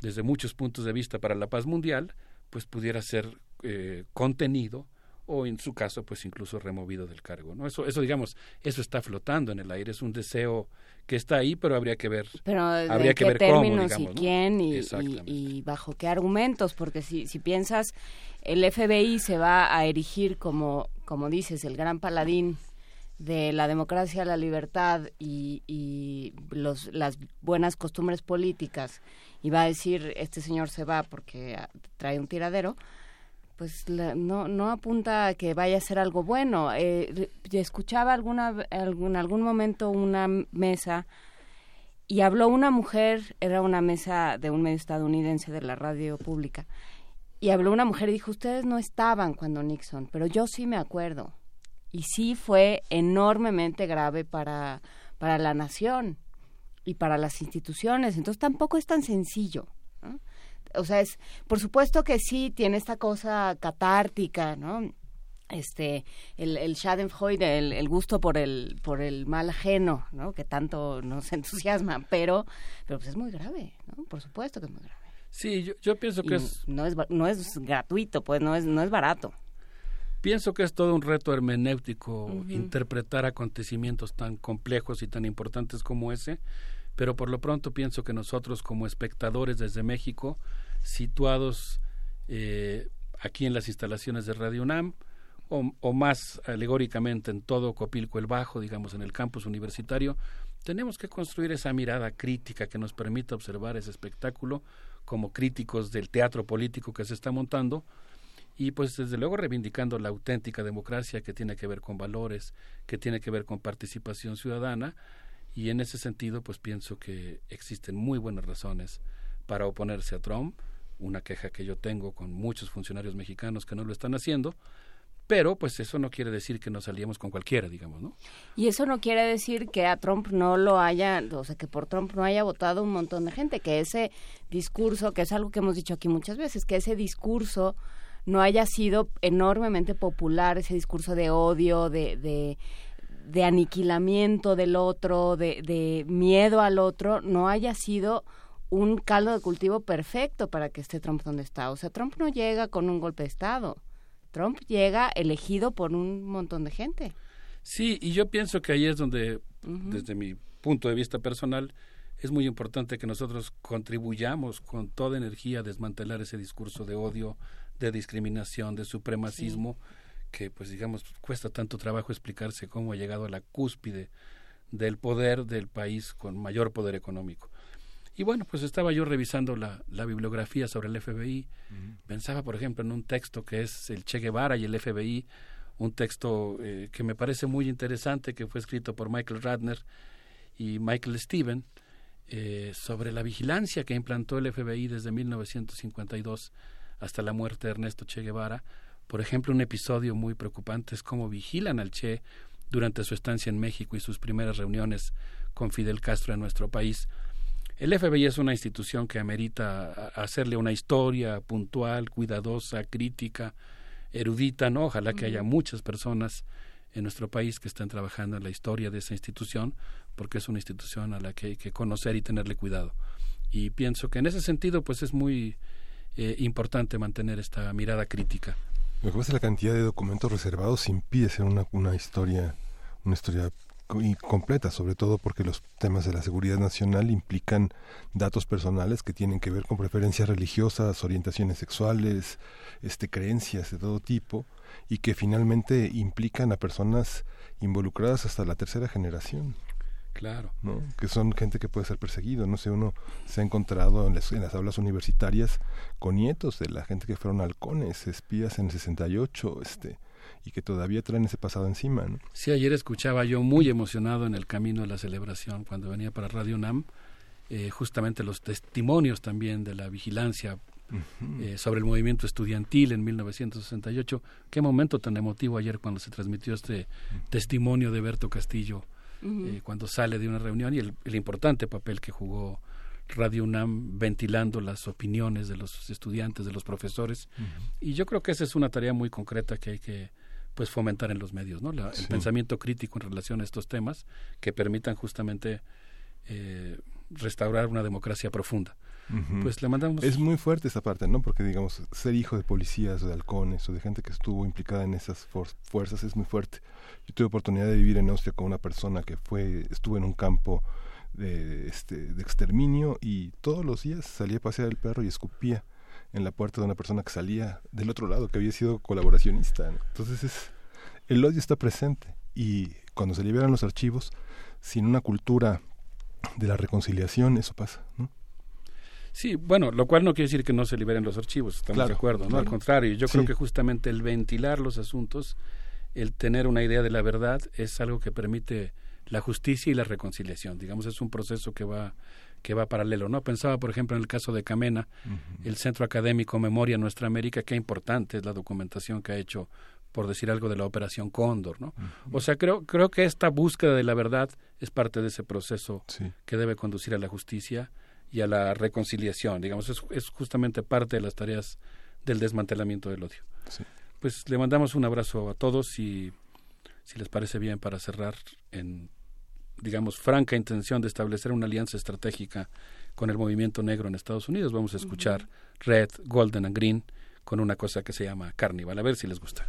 desde muchos puntos de vista para la paz mundial, pues pudiera ser eh, contenido o en su caso pues incluso removido del cargo no eso eso digamos eso está flotando en el aire es un deseo que está ahí pero habría que ver pero habría que ver cómo digamos y ¿no? quién y, Exactamente. y- y bajo qué argumentos porque si si piensas el FBI se va a erigir como como dices el gran paladín de la democracia, la libertad y, y los, las buenas costumbres políticas y va a decir este señor se va porque ah, trae un tiradero, pues no, no apunta a que vaya a ser algo bueno. Eh, escuchaba alguna, algún, algún momento una mesa y habló una mujer, era una mesa de un medio estadounidense de la radio pública, y habló una mujer y dijo, ustedes no estaban cuando Nixon, pero yo sí me acuerdo. Y sí fue enormemente grave para, para la nación y para las instituciones. Entonces tampoco es tan sencillo. ¿no? O sea, es, por supuesto que sí tiene esta cosa catártica, ¿no? Este, el, el Schadenfreude, el, el gusto por el, por el mal ajeno, ¿no? Que tanto nos [LAUGHS] entusiasma, pero, pero pues es muy grave, ¿no? Por supuesto que es muy grave. sí yo, yo pienso que Y es no es no es gratuito, pues no es no es barato. Pienso que es todo un reto hermenéutico interpretar acontecimientos tan complejos y tan importantes como ese, pero por lo pronto pienso que nosotros como espectadores desde México, situados eh, aquí en las instalaciones de Radio UNAM, o, o más alegóricamente en todo Copilco el Bajo, digamos en el campus universitario, tenemos que construir esa mirada crítica que nos permita observar ese espectáculo como críticos del teatro político que se está montando, y pues desde luego reivindicando la auténtica democracia que tiene que ver con valores, que tiene que ver con participación ciudadana y en ese sentido pues pienso que existen muy buenas razones para oponerse a Trump, una queja que yo tengo con muchos funcionarios mexicanos que no lo están haciendo, pero pues eso no quiere decir que nos salíamos con cualquiera, digamos, ¿no? Y eso no quiere decir que a Trump no lo haya, o sea, que por Trump no haya votado un montón de gente, que ese discurso, que es algo que hemos dicho aquí muchas veces, que ese discurso no haya sido enormemente popular, ese discurso de odio, de, de, de aniquilamiento del otro, de, de miedo al otro, no haya sido un caldo de cultivo perfecto para que esté Trump donde está. O sea, Trump no llega con un golpe de Estado. Trump llega elegido por un montón de gente. Sí, y yo pienso que ahí es donde, desde mi punto de vista personal, es muy importante que nosotros contribuyamos con toda energía a desmantelar ese discurso de odio, de discriminación, de supremacismo, que pues digamos cuesta tanto trabajo explicarse cómo ha llegado a la cúspide del poder del país con mayor poder económico. Y bueno, pues estaba yo revisando la, la bibliografía sobre el FBI, pensaba por ejemplo en un texto que es el Che Guevara y el FBI, un texto eh, que me parece muy interesante, que fue escrito por Michael Radner y Michael Steven, eh, sobre la vigilancia que implantó el FBI desde 1952 hasta la muerte de Ernesto Che Guevara. Por ejemplo, un episodio muy preocupante es cómo vigilan al Che durante su estancia en México y sus primeras reuniones con Fidel Castro en nuestro país. El FBI es una institución que amerita hacerle una historia puntual, cuidadosa, crítica, erudita, ¿no? Ojalá que haya muchas personas en nuestro país que estén trabajando en la historia de esa institución, porque es una institución a la que hay que conocer y tenerle cuidado. Y pienso que en ese sentido, pues es muy eh, importante mantener esta mirada crítica. Lo que pasa es la cantidad de documentos reservados impide ser una, una historia, una historia completa, sobre todo porque los temas de la seguridad nacional implican datos personales que tienen que ver con preferencias religiosas, orientaciones sexuales, este creencias de todo tipo y que finalmente implican a personas involucradas hasta la tercera generación. Claro. ¿no? que son gente que puede ser perseguido. No sé, uno se ha encontrado en las, en las aulas universitarias con nietos de la gente que fueron halcones, espías en el 68, este, y que todavía traen ese pasado encima. ¿no? Sí, ayer escuchaba yo muy emocionado en el camino de la celebración cuando venía para Radio UNAM, eh, justamente los testimonios también de la vigilancia eh, sobre el movimiento estudiantil en 1968. Qué momento tan emotivo ayer cuando se transmitió este testimonio de Berto Castillo Eh, cuando sale de una reunión y el, el importante papel que jugó Radio UNAM ventilando las opiniones de los estudiantes, de los profesores. Y yo creo que esa es una tarea muy concreta que hay que pues fomentar en los medios, ¿no? La- el Sí. pensamiento crítico en relación a estos temas que permitan justamente eh, restaurar una democracia profunda. Pues le mandamos... Es muy fuerte esa parte, ¿no? Porque, digamos, ser hijo de policías o de halcones o de gente que estuvo implicada en esas fuerzas es muy fuerte. Yo tuve oportunidad de vivir en Austria con una persona que fue estuvo en un campo de, este, de exterminio y todos los días salía a pasear el perro y escupía en la puerta de una persona que salía del otro lado, que había sido colaboracionista. Entonces es, el odio está presente y cuando se liberan los archivos, sin una cultura de la reconciliación, eso pasa. ¿no? Sí, bueno, lo cual no quiere decir que no se liberen los archivos, estamos de acuerdo, ¿no? Al contrario, yo creo que justamente el ventilar los asuntos, el tener una idea de la verdad, es algo que permite la justicia y la reconciliación. Digamos, es un proceso que va que va paralelo, ¿no? Pensaba, por ejemplo, en el caso de Camena, el Centro Académico Memoria Nuestra América, qué importante es la documentación que ha hecho, por decir algo, de la Operación Cóndor, ¿no? O sea, creo, creo que esta búsqueda de la verdad es parte de ese proceso que debe conducir a la justicia y a la reconciliación, digamos, es, es justamente parte de las tareas del desmantelamiento del odio. Pues le mandamos un abrazo a todos y si les parece bien para cerrar en digamos, franca intención de establecer una alianza estratégica con el movimiento negro en Estados Unidos. Vamos a escuchar Red, Golden and Green con una cosa que se llama Carnival. A ver si les gusta.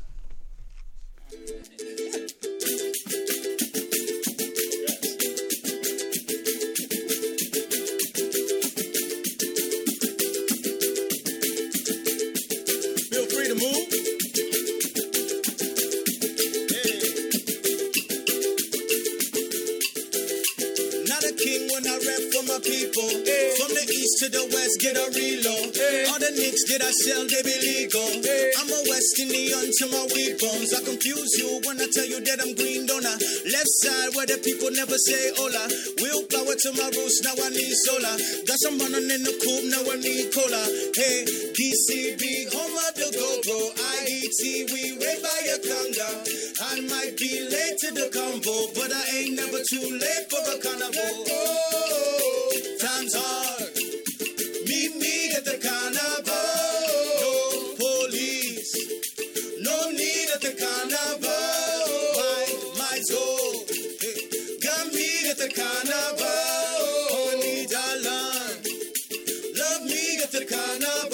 People. Eh. Hey. From the east to the west, get a reload. Hey. Eh. All the nicks that I sell, they be legal. Hey. I'm a West Indian to my weak bones. I confuse you when I tell you that I'm green donor. Left side where the people never say hola. Willpower to my roots, now I need solar. Got some running in the coop, now I need cola. Hey, DCB, home of the go-go. IET, we right by a conga. I might be late to the combo, but I ain't never too late for a carnival. Oh times hard. Meet me at the carnival. No police, no need at the carnival. My, my soul, got me at the carnival. Honey, darling, love me at the carnival.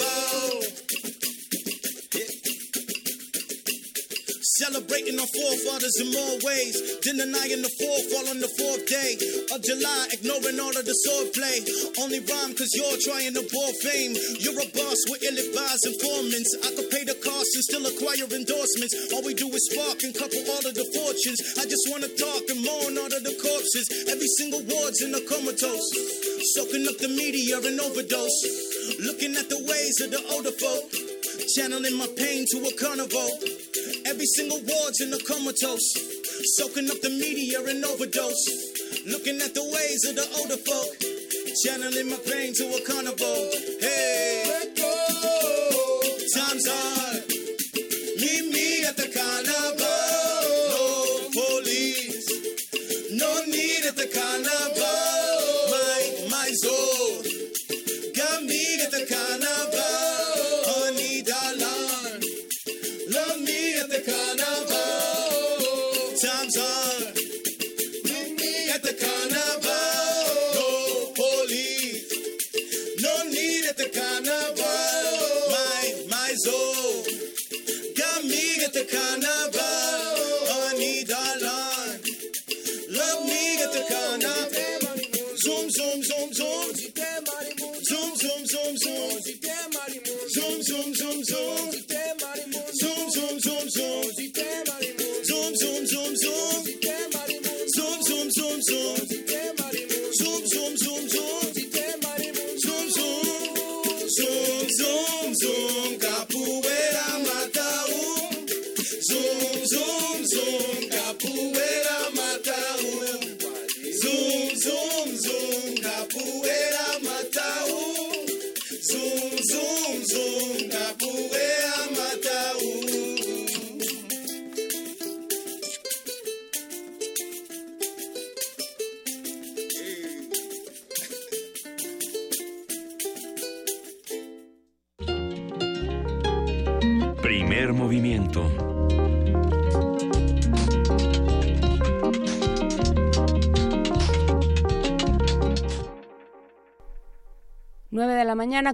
Celebrating our forefathers in more ways. than Denying the fourth fall on the fourth day of July. Ignoring all of the swordplay. Only rhyme cause you're trying to bore fame. You're a boss with ill advised informants. I could pay the cost and still acquire endorsements. All we do is spark and couple all of the fortunes. I just wanna talk and mourn all of the corpses. Every single ward's in a comatose. Soaking up the media and overdose. Looking at the ways of the older folk. Channeling my pain to a carnival. Every single ward's in a comatose. Soaking up the media and overdose. Looking at the ways of the older folk. Channeling my pain to a carnival. Hey, time's hard. Meet me at the carnival. No police. No need at the carnival.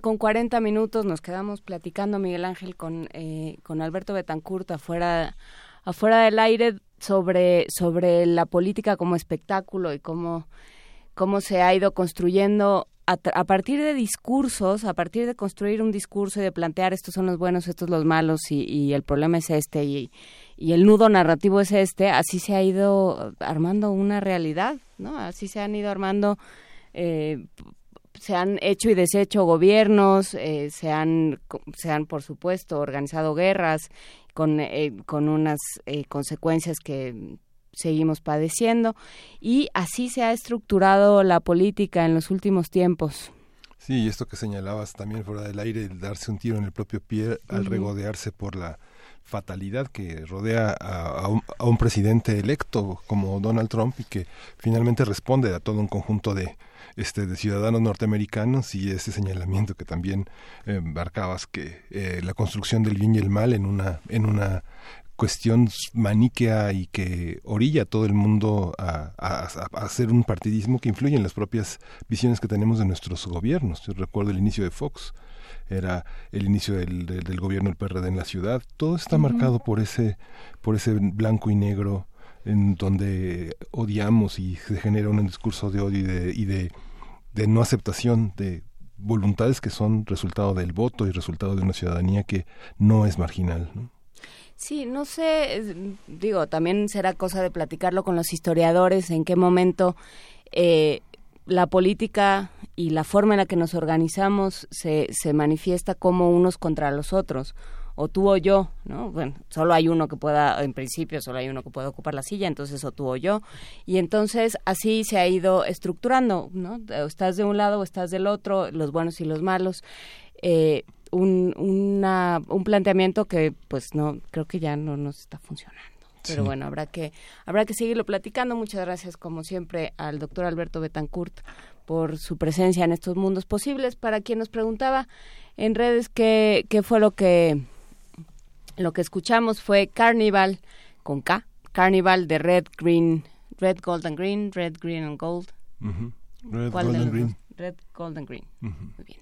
Con 40 minutos nos quedamos platicando Miguel Ángel con, eh, con Alberto Betancourt afuera, afuera del aire sobre, sobre la política como espectáculo y cómo, cómo se ha ido construyendo a, partir de discursos, a partir de construir un discurso y de plantear estos son los buenos, estos los malos y, el problema es este y, y el nudo narrativo es este, así se ha ido armando una realidad, ¿no? Así se han ido armando eh, se han hecho y deshecho gobiernos, eh, se, han, se han, por supuesto, organizado guerras con, eh, con unas eh, consecuencias que seguimos padeciendo y así se ha estructurado la política en los últimos tiempos. Sí, y esto que señalabas también fuera del aire, el darse un tiro en el propio pie al regodearse por la fatalidad que rodea a, un, a, un, presidente electo como Donald Trump y que finalmente responde a todo un conjunto de, este, de ciudadanos norteamericanos y ese señalamiento que también eh, marcabas que eh, la construcción del bien y el mal en una en una cuestión maniquea y que orilla a todo el mundo a, hacer un partidismo que influye en las propias visiones que tenemos de nuestros gobiernos. Yo recuerdo el inicio de Fox, era el inicio del, del, gobierno del PRD en la ciudad. Todo está marcado por ese, por ese blanco y negro en donde odiamos y se genera un discurso de odio y de, y de de no aceptación de voluntades que son resultado del voto y resultado de una ciudadanía que no es marginal. Sí, no sé, digo, también será cosa de platicarlo con los historiadores, en qué momento eh, la política y la forma en la que nos organizamos se, se manifiesta como unos contra los otros o tú o yo, ¿no? Bueno, solo hay uno que pueda, en principio solo hay uno que pueda ocupar la silla, entonces o tú o yo. Y entonces así se ha ido estructurando, ¿no? estás de un lado o estás del otro, los buenos y los malos. Eh, un, una, un planteamiento que pues no creo que ya no nos está funcionando pero bueno habrá que habrá que seguirlo platicando muchas gracias como siempre al doctor Alberto Betancourt por su presencia en estos mundos posibles para quien nos preguntaba en redes qué, qué fue lo que lo que escuchamos fue Carnival con K, Carnival de Red, Green, Red, Gold and Green, Red, Green and Gold. Red, Gold and Green. Red, Gold and Green. Muy bien.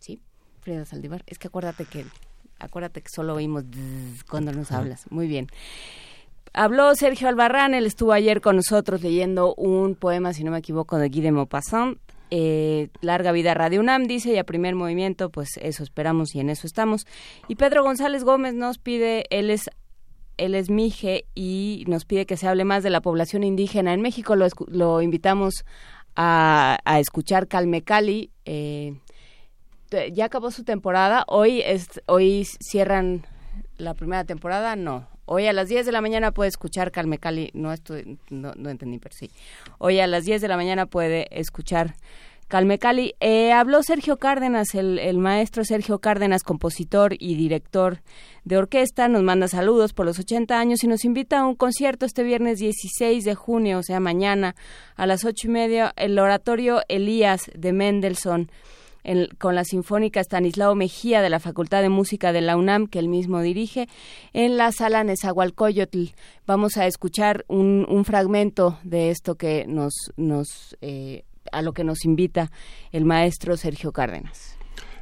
Sí, Frida Saldívar. Es que acuérdate que acuérdate que solo oímos cuando nos hablas. Muy bien. Habló Sergio Albarrán, él estuvo ayer con nosotros leyendo un poema, si no me equivoco, de Guy de Maupassant, eh, larga vida Radio UNAM, dice, y a primer movimiento, pues eso esperamos y en eso estamos. Y Pedro González Gómez nos pide, él es él es Mije y nos pide que se hable más de la población indígena en México. Lo, lo invitamos a, a, escuchar Calme Cali. Eh, ya acabó su temporada. Hoy, es, hoy cierran la primera temporada. No, Hoy a las 10 de la mañana puede escuchar Calme Cali, no, estoy, no, entendí, pero sí. Hoy a las 10 de la mañana puede escuchar Calme Cali. Eh, habló Sergio Cárdenas, el, el, maestro Sergio Cárdenas, compositor y director de orquesta, nos manda saludos por los 80 años y nos invita a un concierto este viernes 16 de junio, o sea, mañana, a las ocho y media, el oratorio Elías de Mendelssohn con la Sinfónica Stanislao Mejía de la Facultad de Música de la UNAM, que él mismo dirige, en la sala Nezahualcóyotl. Vamos a escuchar un, un fragmento de esto que nos, nos eh, a lo que nos invita el maestro Sergio Cárdenas.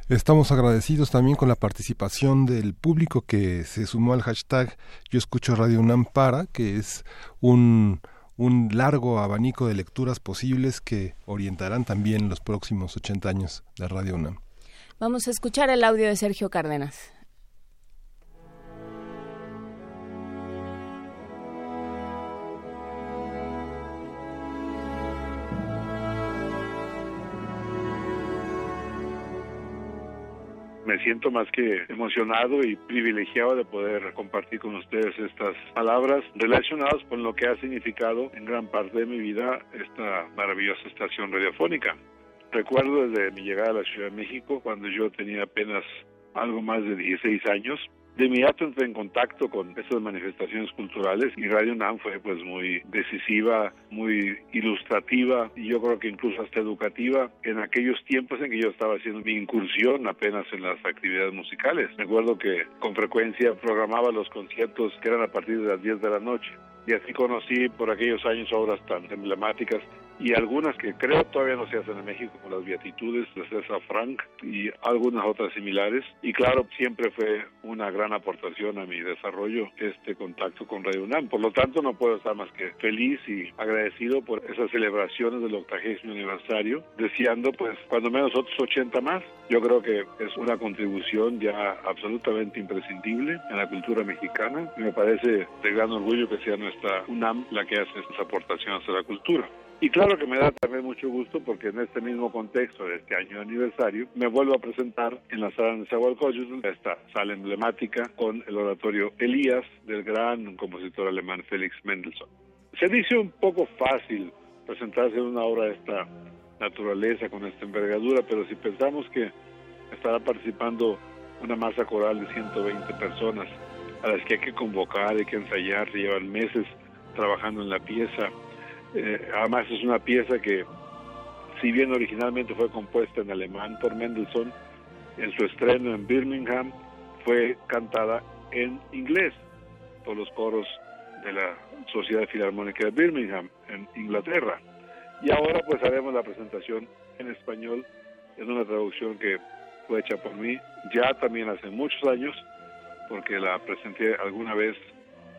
Estamos agradecidos también con la participación del público que se sumó al hashtag Yo escucho Radio UNAM para, que es un un largo abanico de lecturas posibles que orientarán también los próximos 80 años de Radio UNAM. Vamos a escuchar el audio de Sergio Cárdenas. Me siento más que emocionado y privilegiado de poder compartir con ustedes estas palabras relacionadas con lo que ha significado en gran parte de mi vida esta maravillosa estación radiofónica. Recuerdo desde mi llegada a la Ciudad de México, cuando yo tenía apenas algo más de 16 años, de inmediato entré en contacto con estas manifestaciones culturales y Radio UNAM fue pues muy decisiva, muy ilustrativa y yo creo que incluso hasta educativa en aquellos tiempos en que yo estaba haciendo mi incursión apenas en las actividades musicales. Recuerdo que con frecuencia programaba los conciertos que eran a partir de las 10 de la noche y así conocí por aquellos años obras tan emblemáticas y algunas que creo todavía no se hacen en México, como las Beatitudes de César Frank y algunas otras similares. Y claro, siempre fue una gran aportación a mi desarrollo este contacto con Radio UNAM. Por lo tanto, no puedo estar más que feliz y agradecido por esas celebraciones del octagésimo aniversario, deseando pues cuando menos otros 80 más. Yo creo que es una contribución ya absolutamente imprescindible en la cultura mexicana me parece de gran orgullo que sea nuestra UNAM la que hace estas aportaciones a la cultura. Y claro que me da también mucho gusto porque en este mismo contexto de este año de aniversario me vuelvo a presentar en la sala de Zahualcóyotl, esta sala emblemática con el oratorio Elías del gran compositor alemán Félix Mendelssohn. Se dice un poco fácil presentarse en una obra de esta naturaleza, con esta envergadura, pero si pensamos que estará participando una masa coral de 120 personas a las que hay que convocar, hay que ensayar, se llevan meses trabajando en la pieza, eh, además es una pieza que, si bien originalmente fue compuesta en alemán por Mendelssohn, en su estreno en Birmingham fue cantada en inglés por los coros de la Sociedad Filarmónica de Birmingham, en Inglaterra. Y ahora pues haremos la presentación en español en una traducción que fue hecha por mí ya también hace muchos años, porque la presenté alguna vez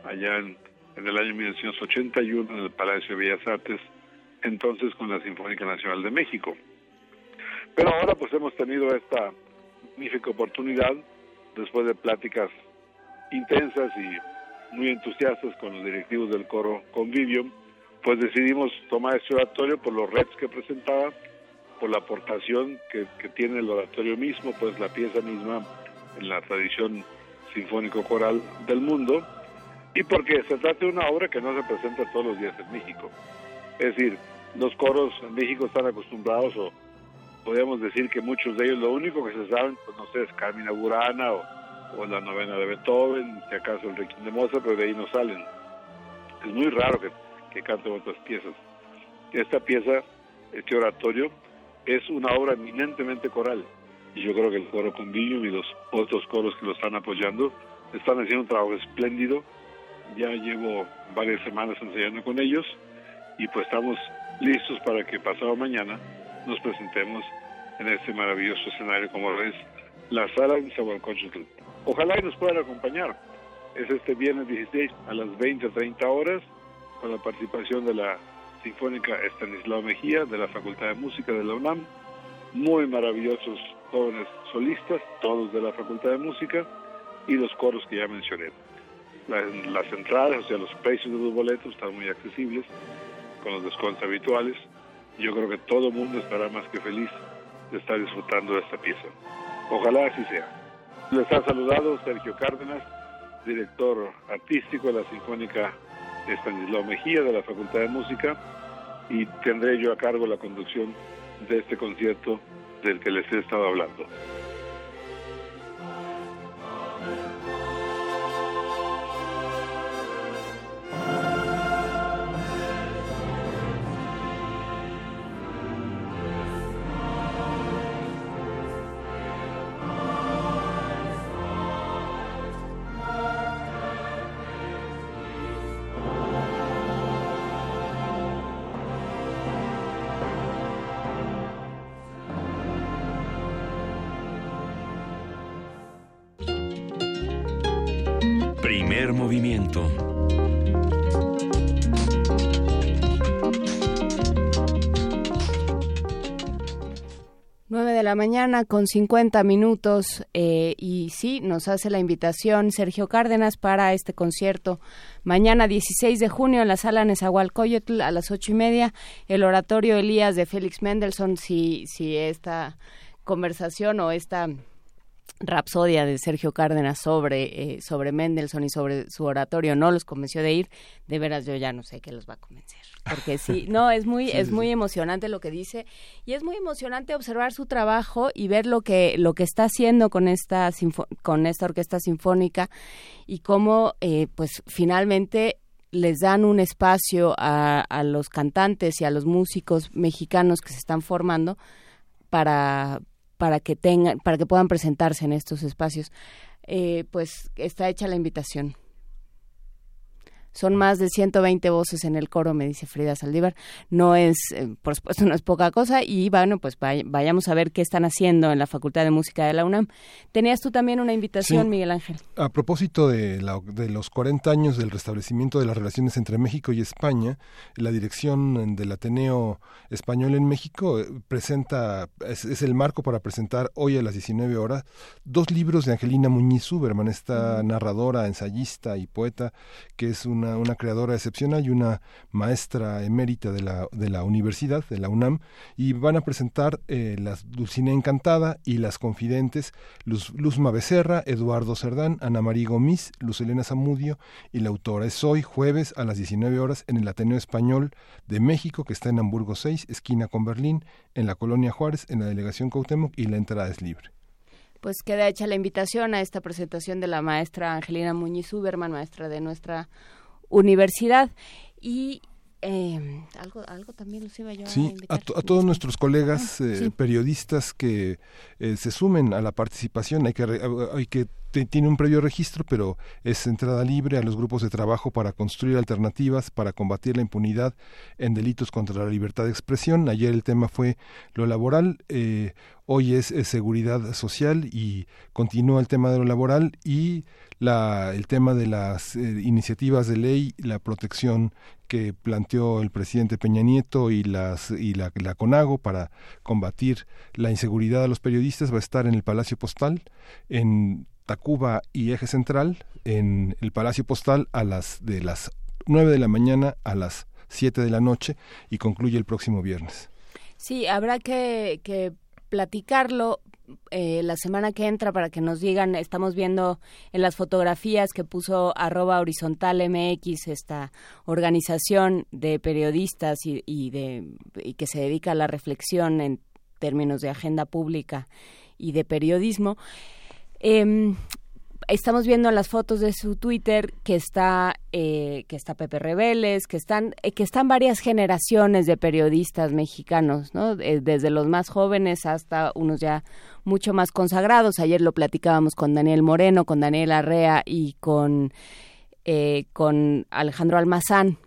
allá en en el año 1981 en el Palacio de Bellas Artes, entonces con la Sinfónica Nacional de México. Pero ahora pues hemos tenido esta magnífica oportunidad, después de pláticas intensas y muy entusiastas con los directivos del coro Convivium, pues decidimos tomar este oratorio por los retos que presentaba, por la aportación que, que tiene el oratorio mismo, pues la pieza misma en la tradición sinfónico-coral del mundo, y porque se trata de una obra que no se presenta todos los días en México. Es decir, los coros en México están acostumbrados, o podríamos decir que muchos de ellos lo único que se saben, pues no sé, es Carmina Burana o, la novena de Beethoven, si acaso el Requiem de Mozart, pero de ahí no salen. Es muy raro que, que canten otras piezas. Esta pieza, este oratorio, es una obra eminentemente coral. Y yo creo que el coro Convivium y los otros coros que lo están apoyando están haciendo un trabajo espléndido ya llevo varias semanas ensayando con ellos y pues estamos listos para que pasado mañana nos presentemos en este maravilloso escenario como es la sala de Zahualcóyotl. Ojalá y nos puedan acompañar. Es este viernes 16 a las 20 30 horas con la participación de la Sinfónica Estanislao Mejía de la Facultad de Música de la UNAM. Muy maravillosos jóvenes solistas, todos de la Facultad de Música y los coros que ya mencioné las entradas, o sea, los precios de los boletos están muy accesibles, con los descuentos habituales. Yo creo que todo el mundo estará más que feliz de estar disfrutando de esta pieza. Ojalá así sea. Les ha saludado Sergio Cárdenas, director artístico de la Sinfónica Estanislao Mejía de la Facultad de Música, y tendré yo a cargo la conducción de este concierto del que les he estado hablando. La mañana con 50 minutos eh, y sí, nos hace la invitación Sergio Cárdenas para este concierto mañana 16 de junio en la sala Nezahualcóyotl a las ocho y media, el oratorio Elías de Félix Mendelssohn, si, si esta conversación o esta rapsodia de Sergio Cárdenas sobre, eh, sobre Mendelssohn y sobre su oratorio no los convenció de ir, de veras yo ya no sé qué los va a convencer. Porque sí, [LAUGHS] no, es muy, es muy emocionante lo que dice y es muy emocionante observar su trabajo y ver lo que, lo que está haciendo con esta, con esta orquesta sinfónica y cómo eh, pues finalmente les dan un espacio a, a los cantantes y a los músicos mexicanos que se están formando para, para que tengan, para que puedan presentarse en estos espacios. Eh, pues está hecha la invitación. Son más de 120 voces en el coro, me dice Frida Saldívar. No es, eh, por supuesto, [LAUGHS] no es poca cosa. Y bueno, pues vayamos a ver qué están haciendo en la Facultad de Música de la UNAM. Tenías tú también una invitación, Miguel Ángel. A propósito de, de los 40 años del restablecimiento de las relaciones entre México y España, la dirección del Ateneo Español en México eh, presenta, es, el marco para presentar hoy a las 19 horas dos libros de Angelina Muñiz Suberman, esta narradora, ensayista y poeta, que es una creadora excepcional y una maestra emérita de la, de la universidad, de la UNAM, y van a presentar eh, las Dulcinea Encantada y Las Confidentes, Luz, Luzma Becerra, Eduardo Cerdán, Ana María Gomis, Luz Elena Zamudio y la autora. Es hoy, jueves, a las 19 horas, en el Ateneo Español de México, que está en Hamburgo 6, esquina con Berlín, en la Colonia Juárez, en la delegación Cautemoc, y la entrada es libre pues queda hecha la invitación a esta presentación de la maestra Angelina Muñiz Uberman, maestra de nuestra universidad. Y eh, algo, algo también los iba yo a, a, todos nuestros colegas eh, periodistas que eh, se sumen a la participación. Hay que, hay que tiene un previo registro, pero es entrada libre a los grupos de trabajo para construir alternativas para combatir la impunidad en delitos contra la libertad de expresión. Ayer el tema fue lo laboral, eh, hoy es, seguridad social y continúa el tema de lo laboral y la, el tema de las eh, iniciativas de ley, la protección que planteó el presidente Peña Nieto y, las, y la, la CONAGO para combatir la inseguridad a los periodistas va a estar en el Palacio Postal en Tacuba y Eje Central en el Palacio Postal a las de las 9 de la mañana a las 7 de la noche y concluye el próximo viernes. Sí, habrá que, que platicarlo eh, la semana que entra para que nos digan, estamos viendo en las fotografías que puso arroba horizontal MX, esta organización de periodistas y, y, de, y que se dedica a la reflexión en términos de agenda pública y de periodismo. Eh, estamos viendo en las fotos de su Twitter que está eh, que está Pepe Rebeles, que están eh, que están varias generaciones de periodistas mexicanos, ¿no? Eh, desde los más jóvenes hasta unos ya mucho más consagrados. Ayer lo platicábamos con Daniel Moreno, con Daniel Arrea y con eh, con Alejandro Almazán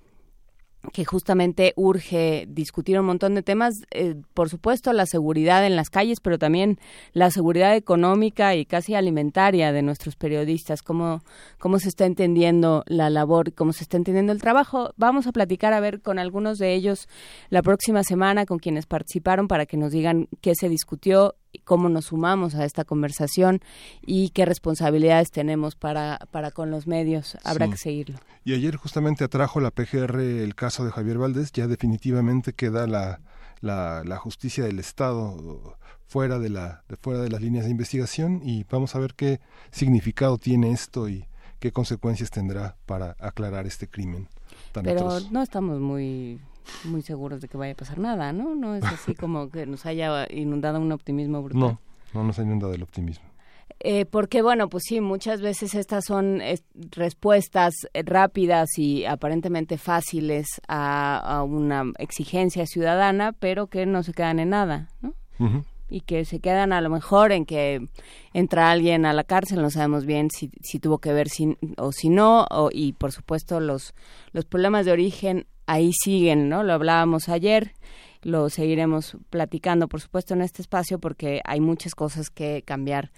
que justamente urge discutir un montón de temas, eh, por supuesto la seguridad en las calles, pero también la seguridad económica y casi alimentaria de nuestros periodistas, cómo, cómo se está entendiendo la labor, cómo se está entendiendo el trabajo. Vamos a platicar a ver con algunos de ellos la próxima semana, con quienes participaron, para que nos digan qué se discutió cómo nos sumamos a esta conversación y qué responsabilidades tenemos para, para con los medios. Habrá que seguirlo. Y ayer justamente atrajo la PGR el caso de Javier Valdés, ya definitivamente queda la, la, la justicia del Estado fuera de, la, de fuera de las líneas de investigación y vamos a ver qué significado tiene esto y qué consecuencias tendrá para aclarar este crimen. Pero no estamos muy muy seguros de que vaya a pasar nada, ¿no? No es [LAUGHS] así como que nos haya inundado un optimismo brutal. No, no nos ha inundado el optimismo. Eh, porque bueno, pues sí, muchas veces estas son respuestas rápidas y aparentemente fáciles a, una exigencia ciudadana, pero que no se quedan en nada, ¿no? Y que se quedan a lo mejor en que entra alguien a la cárcel, no sabemos bien si, si tuvo que ver si, o si no, y por supuesto los, los problemas de origen ahí siguen, ¿no? Lo hablábamos ayer, lo seguiremos platicando, por supuesto, en este espacio porque hay muchas cosas que cambiar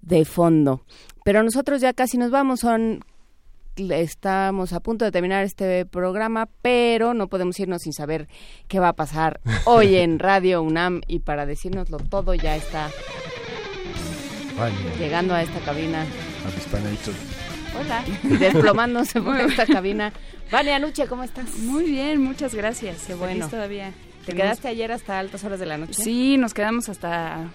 de fondo. Pero nosotros ya casi nos vamos, son estamos a punto de terminar este programa, pero no podemos irnos sin saber qué va a pasar [LAUGHS] hoy en Radio UNAM y para decírnoslo todo ya está llegando a esta cabina. Hola, desplomándose por esta cabina. Vania Nuche, ¿cómo estás? Muy bien, muchas gracias. Qué bueno. todavía. ¿Te quedaste ayer hasta altas horas de la noche? Sí, nos quedamos hasta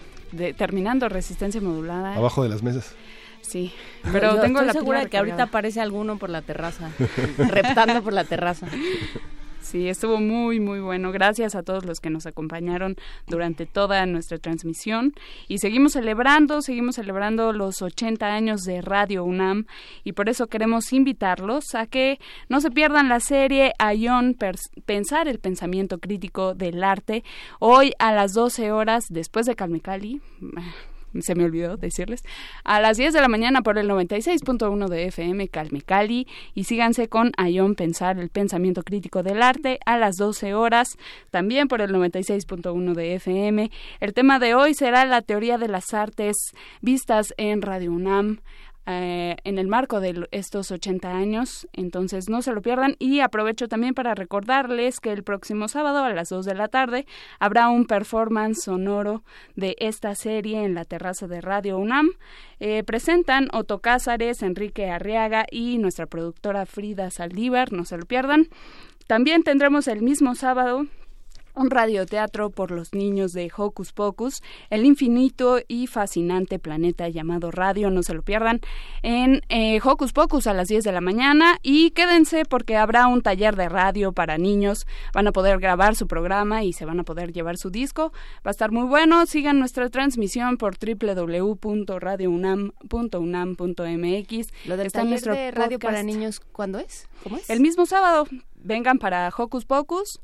terminando resistencia modulada. Abajo de las mesas. Sí, pero tengo estoy la segura de que ahorita aparece alguno por la terraza, reptando por la terraza. [LAUGHS] Sí, estuvo muy, muy bueno. Gracias a todos los que nos acompañaron durante toda nuestra transmisión. Y seguimos celebrando, seguimos celebrando los 80 años de Radio UNAM. Y por eso queremos invitarlos a que no se pierdan la serie Ayón Pensar el Pensamiento Crítico del Arte. Hoy a las 12 horas, después de Calmecali se me olvidó decirles, a las 10 de la mañana por el 96.1 de FM Calme Cali y síganse con Ayón Pensar, el pensamiento crítico del arte a las 12 horas, también por el 96.1 de FM. El tema de hoy será la teoría de las artes vistas en Radio UNAM. Eh, en el marco de estos 80 años. Entonces no se lo pierdan y aprovecho también para recordarles que el próximo sábado a las 2 de la tarde habrá un performance sonoro de esta serie en la terraza de Radio UNAM. Eh, presentan Otto Cázares, Enrique Arriaga y nuestra productora Frida Saldívar, no se lo pierdan. También tendremos el mismo sábado un radioteatro por los niños de Hocus Pocus, el infinito y fascinante planeta llamado Radio, no se lo pierdan, en eh, Hocus Pocus a las 10 de la mañana. Y quédense porque habrá un taller de radio para niños, van a poder grabar su programa y se van a poder llevar su disco, va a estar muy bueno, sigan nuestra transmisión por www.radiounam.unam.mx. Lo del taller de radio para niños, ¿cuándo es? ¿Cómo es? El mismo sábado, vengan para Hocus Pocus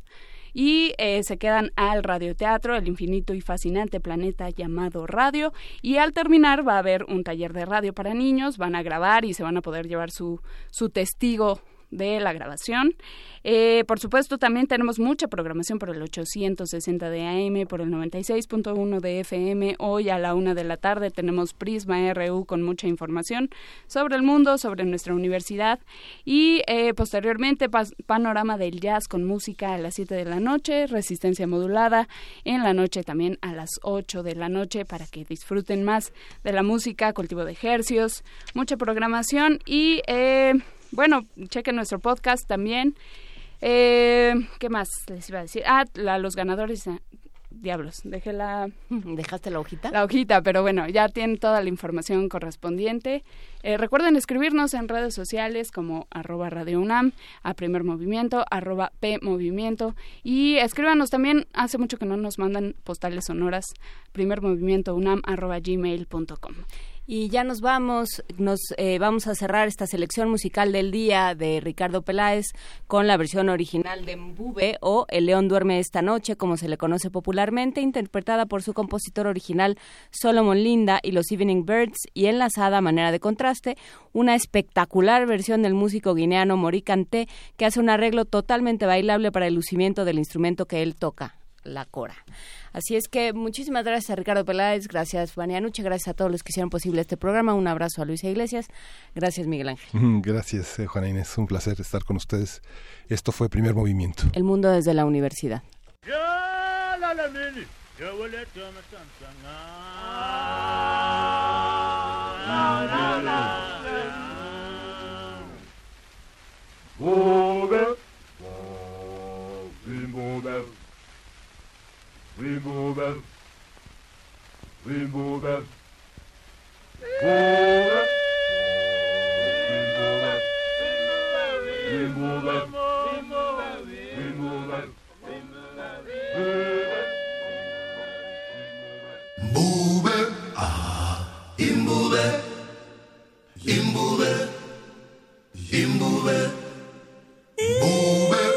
y eh, se quedan al radioteatro, el infinito y fascinante planeta llamado radio. Y al terminar va a haber un taller de radio para niños, van a grabar y se van a poder llevar su, su testigo de la grabación. Eh, por supuesto, también tenemos mucha programación por el 860 de AM, por el 96.1 de FM. Hoy a la una de la tarde tenemos Prisma RU con mucha información sobre el mundo, sobre nuestra universidad. Y eh, posteriormente, panorama del jazz con música a las 7 de la noche, resistencia modulada en la noche también a las 8 de la noche para que disfruten más de la música, cultivo de ejercios, mucha programación y. Eh, bueno, chequen nuestro podcast también. Eh, ¿Qué más les iba a decir? Ah, los ganadores. Eh, diablos, dejé la... [LAUGHS] ¿Dejaste la hojita? La hojita, pero bueno, ya tienen toda la información correspondiente. Eh, recuerden escribirnos en redes sociales como arroba Radio UNAM, a Primer Movimiento, arroba P Movimiento. Y escríbanos también, hace mucho que no nos mandan postales sonoras, primermovimientounam arroba gmail.com. Y ya nos vamos, nos eh, vamos a cerrar esta selección musical del día de Ricardo Peláez con la versión original de Mbube o El León duerme esta noche, como se le conoce popularmente, interpretada por su compositor original Solomon Linda y los Evening Birds y enlazada a manera de contraste, una espectacular versión del músico guineano Mori Kanté que hace un arreglo totalmente bailable para el lucimiento del instrumento que él toca, la cora. Así es que muchísimas gracias a Ricardo Peláez, gracias Vania Nuche, gracias a todos los que hicieron posible este programa. Un abrazo a Luisa Iglesias. Gracias Miguel Ángel. [LAUGHS] Gracias eh, Juana Inés, un placer estar con ustedes. Esto fue Primer Movimiento. El mundo desde la universidad. remove it, remove it, move it, remove it, remove it, remove it, move it, ah, move it, move it,